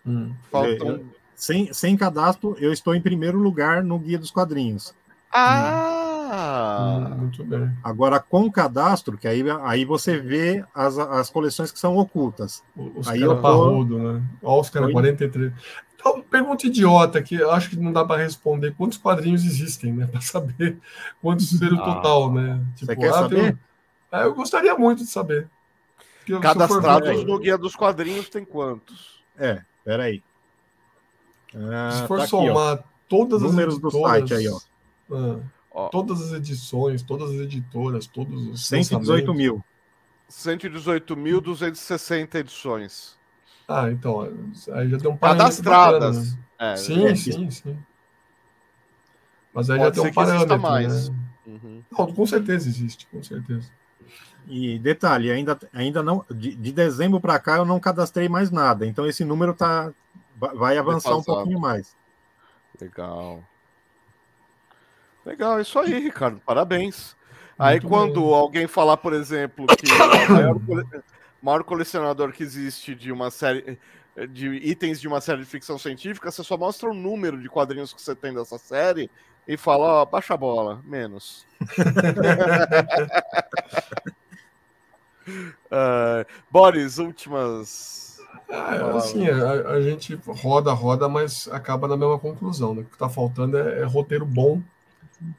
Hum. Faltam. É, sem, sem cadastro, eu estou em primeiro lugar no Guia dos Quadrinhos. Ah! Hum, muito bem. Agora, com cadastro, que aí, aí você vê as, as coleções que são ocultas. Os aí eu tô... parrudo, né? Olha os caras, 43. Então, pergunta idiota que eu acho que não dá para responder quantos quadrinhos existem, né? Para saber quantos seria o ah, total, né? Tipo, você quer ah, saber? Ah, eu gostaria muito de saber. Cadastrados no Guia dos Quadrinhos tem quantos? É, peraí. Ah, Se for tá somar aqui, todas as números editoras, do site aí, ó. Ah, todas as edições, todas as editoras, todos os 118 mil. 118.260 edições. Ah, então, aí já deu um Cadastradas. Bacana, né? é, sim, é, sim, sim. Mas aí Pode já tem um parâmetro, mais. Né? Uhum. Não, com certeza existe, com certeza. E detalhe, ainda, ainda não. De, de dezembro para cá eu não cadastrei mais nada. Então esse número tá, vai avançar um pouquinho mais. Legal. Legal, isso aí, Ricardo. Parabéns. Aí quando bem. alguém falar, por exemplo, que o maior, maior, colecionador que existe de uma série de itens de uma série de ficção científica, você só mostra o número de quadrinhos que você tem dessa série e fala, ó, baixa a bola, menos. uh, Boris, últimas. Ah, assim, a, a, gente roda, roda, mas acaba na mesma conclusão. Né? O que está faltando é, é, roteiro bom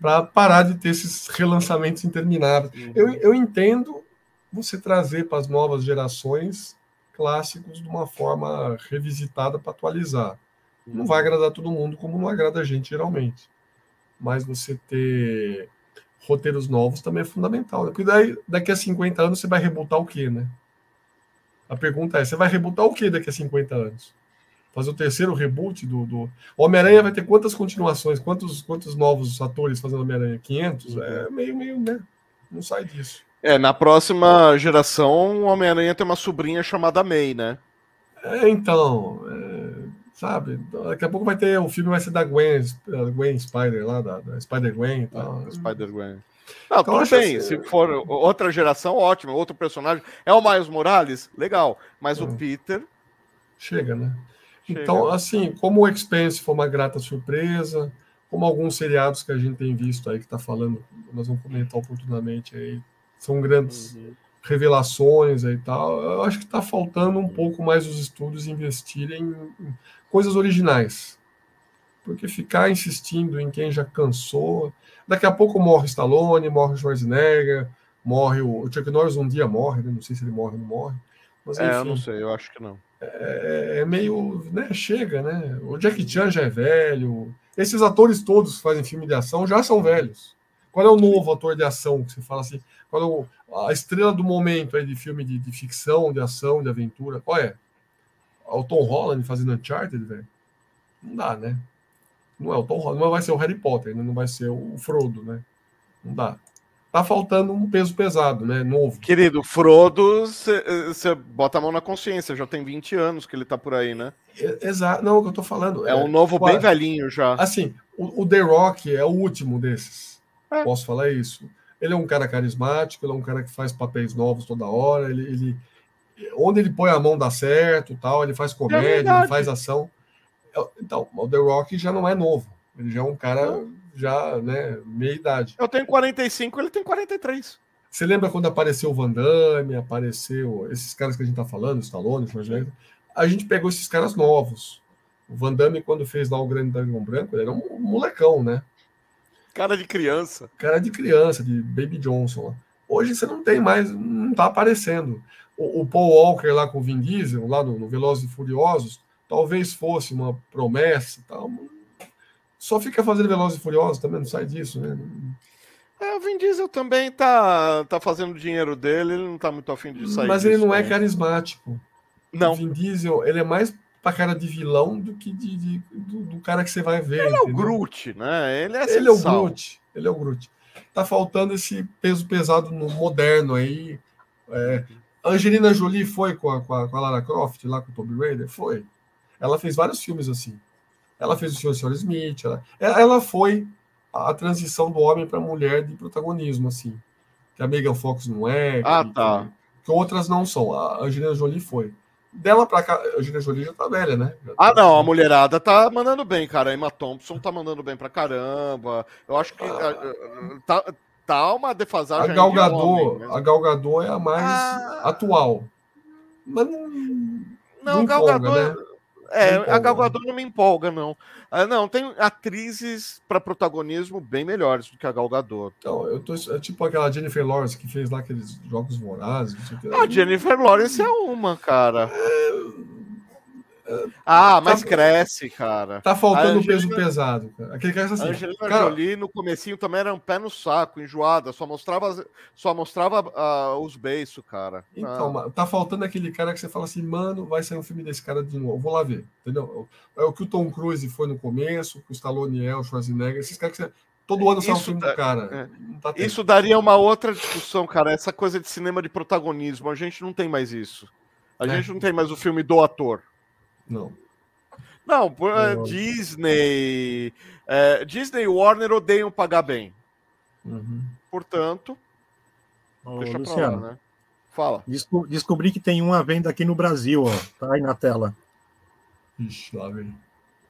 para parar de ter esses relançamentos intermináveis. Uhum. Eu, eu entendo você trazer para as novas gerações clássicos de uma forma revisitada para atualizar. Não vai uhum. agradar todo mundo, como não agrada a gente geralmente. Mas você ter roteiros novos também é fundamental. Né? Porque daí, daqui a 50 anos você vai rebutar o quê, né? A pergunta é: você vai rebutar o quê daqui a 50 anos? Fazer o terceiro reboot do. do... Homem-Aranha vai ter quantas continuações? Quantos, quantos novos atores fazendo Homem-Aranha? 500? É meio, meio, né? Não sai disso. É, na próxima geração, o Homem-Aranha tem uma sobrinha chamada May, né? É, então. É sabe? Daqui a pouco vai ter, o filme vai ser da Gwen, Gwen Spider lá, da, da Spider-Gwen e tal. Ah, Spider-Gwen. Não, então, tudo bem, assim... se for outra geração, ótimo, outro personagem. É o Miles Morales? Legal, mas é. o Peter... Chega, né? Chega. Então, assim, como o Expense foi uma grata surpresa, como alguns seriados que a gente tem visto aí, que está falando, nós vamos comentar oportunamente aí, são grandes... Uhum revelações e tal. Eu acho que está faltando um pouco mais os estúdios investirem em coisas originais. Porque ficar insistindo em quem já cansou. Daqui a pouco morre Stallone, morre Schwarzenegger, morre o, o Chuck Norris um dia morre, né? não sei se ele morre ou não morre. Mas, enfim, é, eu não sei, eu acho que não. É, é, meio, né, chega, né? O Jack Chan já é velho. Esses atores todos que fazem filme de ação já são velhos. Qual é o novo ator de ação que você fala assim? Qual é a estrela do momento aí de filme de, de ficção, de ação, de aventura? Qual é? O Tom Holland fazendo Uncharted, velho, não dá, né? Não é o Tom Holland, não vai ser o Harry Potter, né? não vai ser o Frodo, né? Não dá. Tá faltando um peso pesado, né? Novo. Querido, Frodo, você bota a mão na consciência, já tem 20 anos que ele tá por aí, né? Exato, não, é o que eu tô falando. É, é um novo bem velhinho já. Assim, o, o, The Rock é o último desses. É. Posso falar isso? Ele é um cara carismático, ele é um cara que faz papéis novos toda hora, ele, ele onde ele põe a mão dá certo, tal, ele faz comédia, é ele faz ação. É, então, o The Rock já não é novo. Ele já é um cara já, né, meia idade. Eu tenho 45, ele tem 43. Você lembra quando apareceu o Van Damme, apareceu esses caras que a gente tá falando, Stallone, Schwarzenegger? A gente pegou esses caras novos. O Van Damme, quando fez lá o Grande Dragão Branco, ele era um molecão, né? Cara de criança. Cara de criança, de Baby Johnson. Hoje você não tem mais, não tá aparecendo o, o, Paul Walker lá com o Vin Diesel, lá no, no Velozes e Furiosos, talvez fosse uma promessa tal. Só fica fazendo Velozes e Furiosos, também não sai disso, né? É, o Vin Diesel também tá, tá fazendo dinheiro dele, ele não tá muito afim de sair. Mas ele não é carismático. Não. O Vin Diesel, ele é mais pra cara de vilão do que de, de do, do, cara que você vai ver. Ele entendeu? é o Groot, né? Ele é Ele é o Groot. Ele é o Groot. Tá faltando esse peso pesado no moderno aí. É, Angelina Jolie foi com a, com a, com a Lara Croft, lá com o Tomb Raider? Foi. Ela fez vários filmes assim. Ela fez o Senhor e Senhora Smith. Ela, ela foi a transição do homem para a mulher de protagonismo, assim. Que a Megan Fox não é. Ah, que, tá. Que outras não são. A Angelina Jolie foi. Dela pra cá, a Angelina Jolie já tá velha, né? Já Ah, tá- não, a mulherada tá mandando bem, cara. A Emma Thompson tá mandando bem pra caramba. Eu acho que ah, tá, tá uma defasagem. A aí Gal de a Gal Gadot é a mais Ah. atual. Mas não, Não, não Gal empolga, Gadot. né? É, a empolga. Gal Gadot não me empolga, não. Ah, não, tem atrizes pra protagonismo bem melhores do que a Gal Gadot. Então, eu tô é tipo aquela Jennifer Lawrence que fez lá aqueles jogos vorazes. não sei o que. A Jennifer Lawrence é uma, cara. Ah, mas Tá- cresce, cara. Tá faltando A peso Angelina- pesado. Cara. Aquele cara A assim. Angelina cara, Jolie no comecinho também era um pé no saco, enjoada, só mostrava, só mostrava ah, os beiços, cara. Então, Ah. tá faltando aquele cara que você fala assim, mano, vai sair um filme desse cara de novo. Vou lá ver, entendeu? É o que o Tom Cruise foi no começo, o Stallone é, o Schwarzenegger, esses caras que você... todo ano sai um filme tá- do cara. é. Tá. Isso daria uma outra discussão, cara. Essa coisa de cinema de protagonismo. A gente não tem mais isso. A É. gente não tem mais o filme do ator. Não. Não, por, Eu- Disney. eh, Disney e Warner odeiam pagar bem. Uhum. Portanto, Ô, deixa pra Luciano, lá, né? Fala. desco- descobri que tem uma venda aqui no Brasil, ó. Tá aí na tela. Ixi, lá vem.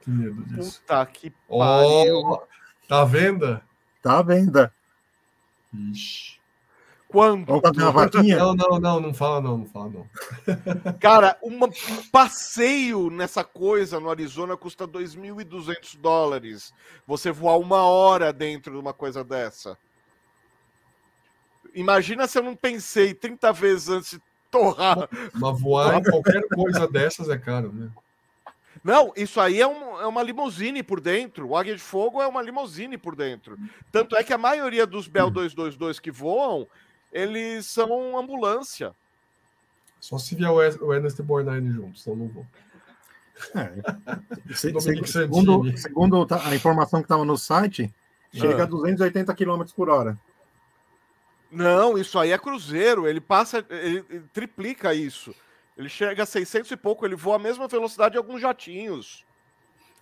Que medo disso. Puta que pariu. Ó, tá à venda? Tá à venda. Ixi. Quando? Vamos fazer uma vaquinha? Não, não, não, não fala não, não fala não. Cara, uma- um passeio nessa coisa no Arizona custa 2.200 dólares. Você voar uma hora dentro de uma coisa dessa. Imagina se eu não pensei 30 vezes antes de torrar. Mas voar em qualquer coisa dessas é caro, né? Não, isso aí é, um- é uma limusine por dentro. O Águia de Fogo é uma limusine por dentro. Tanto é que a maioria dos Bell 222 que voam, eles são ambulância. Só se vier o Ernest- Borgnine junto, senão não vou. É. Se- se- segundo segundo tá- a informação que estava no site, chega Ah. a 280 km por hora. Não, isso aí é cruzeiro. Ele passa, ele, ele triplica isso. Ele chega a 600 e pouco, ele voa a mesma velocidade de alguns jatinhos.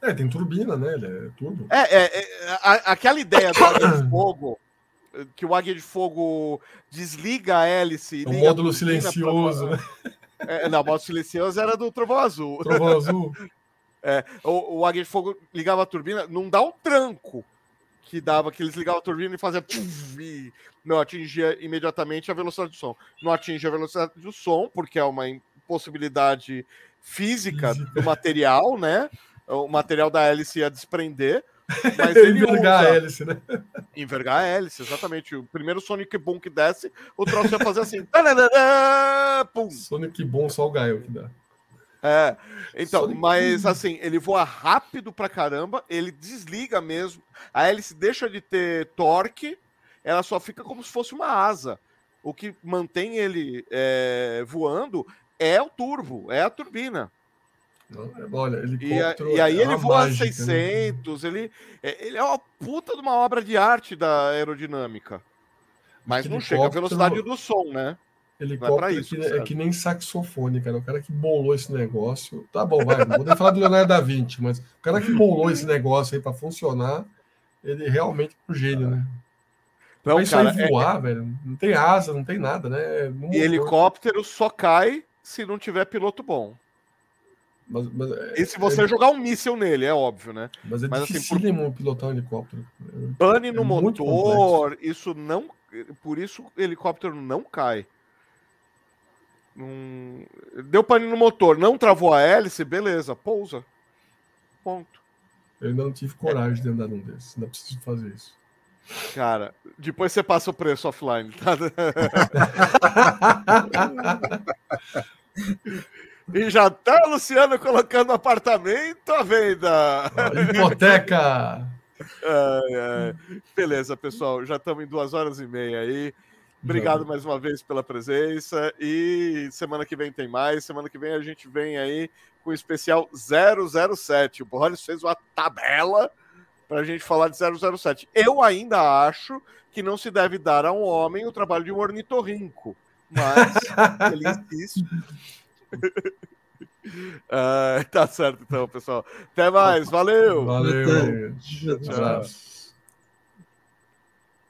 É, tem turbina, né? Ele é turbo. É, é, é, a- aquela ideia do Fogo, que o Águia de Fogo desliga a hélice. e É um módulo turbina pra- silencioso, né? É, não, o módulo silencioso era do Trovão Azul. Trovão azul. O, o Águia de Fogo ligava a turbina, não dá o tranco que dava, que eles ligavam a turbina e fazia puf, e não atingia imediatamente a velocidade do som. Não atinge a velocidade do som, porque é uma impossibilidade física Física. do material, né? O material da hélice ia desprender. Mas ele Envergar usa- a hélice, né? Envergar a hélice, exatamente. O primeiro Sonic Boom que desce, o troço ia fazer assim. pum. Sonic bom, só o Gaio que dá. É, então, Sonic mas Boom. assim, ele voa rápido pra caramba, ele desliga mesmo, a hélice deixa de ter torque, ela só fica como se fosse uma asa. O que mantém ele é, voando é o turbo, é a turbina. Não, é- Olha, E, helicóptero. e aí é ele voa mágica, né? 600, ele, é- ele é uma puta de uma obra de arte da aerodinâmica. Mas não chega à velocidade do som, né? Helicóptero é isso que- é, que nem saxofone, cara. O cara que bolou esse negócio. Tá bom, vai. Não vou nem falar do Leonardo da Vinci, mas o cara que bolou esse negócio aí pra funcionar, ele realmente é um gênio, né? Não, isso cara, aí é- voar, velho. Não tem asa, não tem nada, né? É e helicóptero só cai se não tiver piloto bom. Mas, mas, é, E se você jogar um míssil nele, é óbvio, né? mas é mas assim, dificílimo pilotar um helicóptero. Pane no É muito motor, isso não. Por isso o helicóptero não cai. Não- Deu pane no motor, não travou a hélice, beleza, pousa. Ponto. Eu ainda não tive coragem de andar num desses. Ainda preciso fazer isso. Cara, depois você passa o preço offline, tá? E já tá Luciano colocando apartamento à venda. Ó, hipoteca! Beleza, pessoal. Já estamos em duas horas e meia aí. Obrigado mais uma vez pela presença. E semana que vem tem mais. Semana que vem a gente vem aí com o especial 007. O Boris fez uma tabela para a gente falar de 007. Eu ainda acho que não se deve dar a um homem o trabalho de um ornitorrinco. Mas ele insiste. Ah, tá certo, então, pessoal. Até mais. Valeu. Valeu. Tchau. Abraço.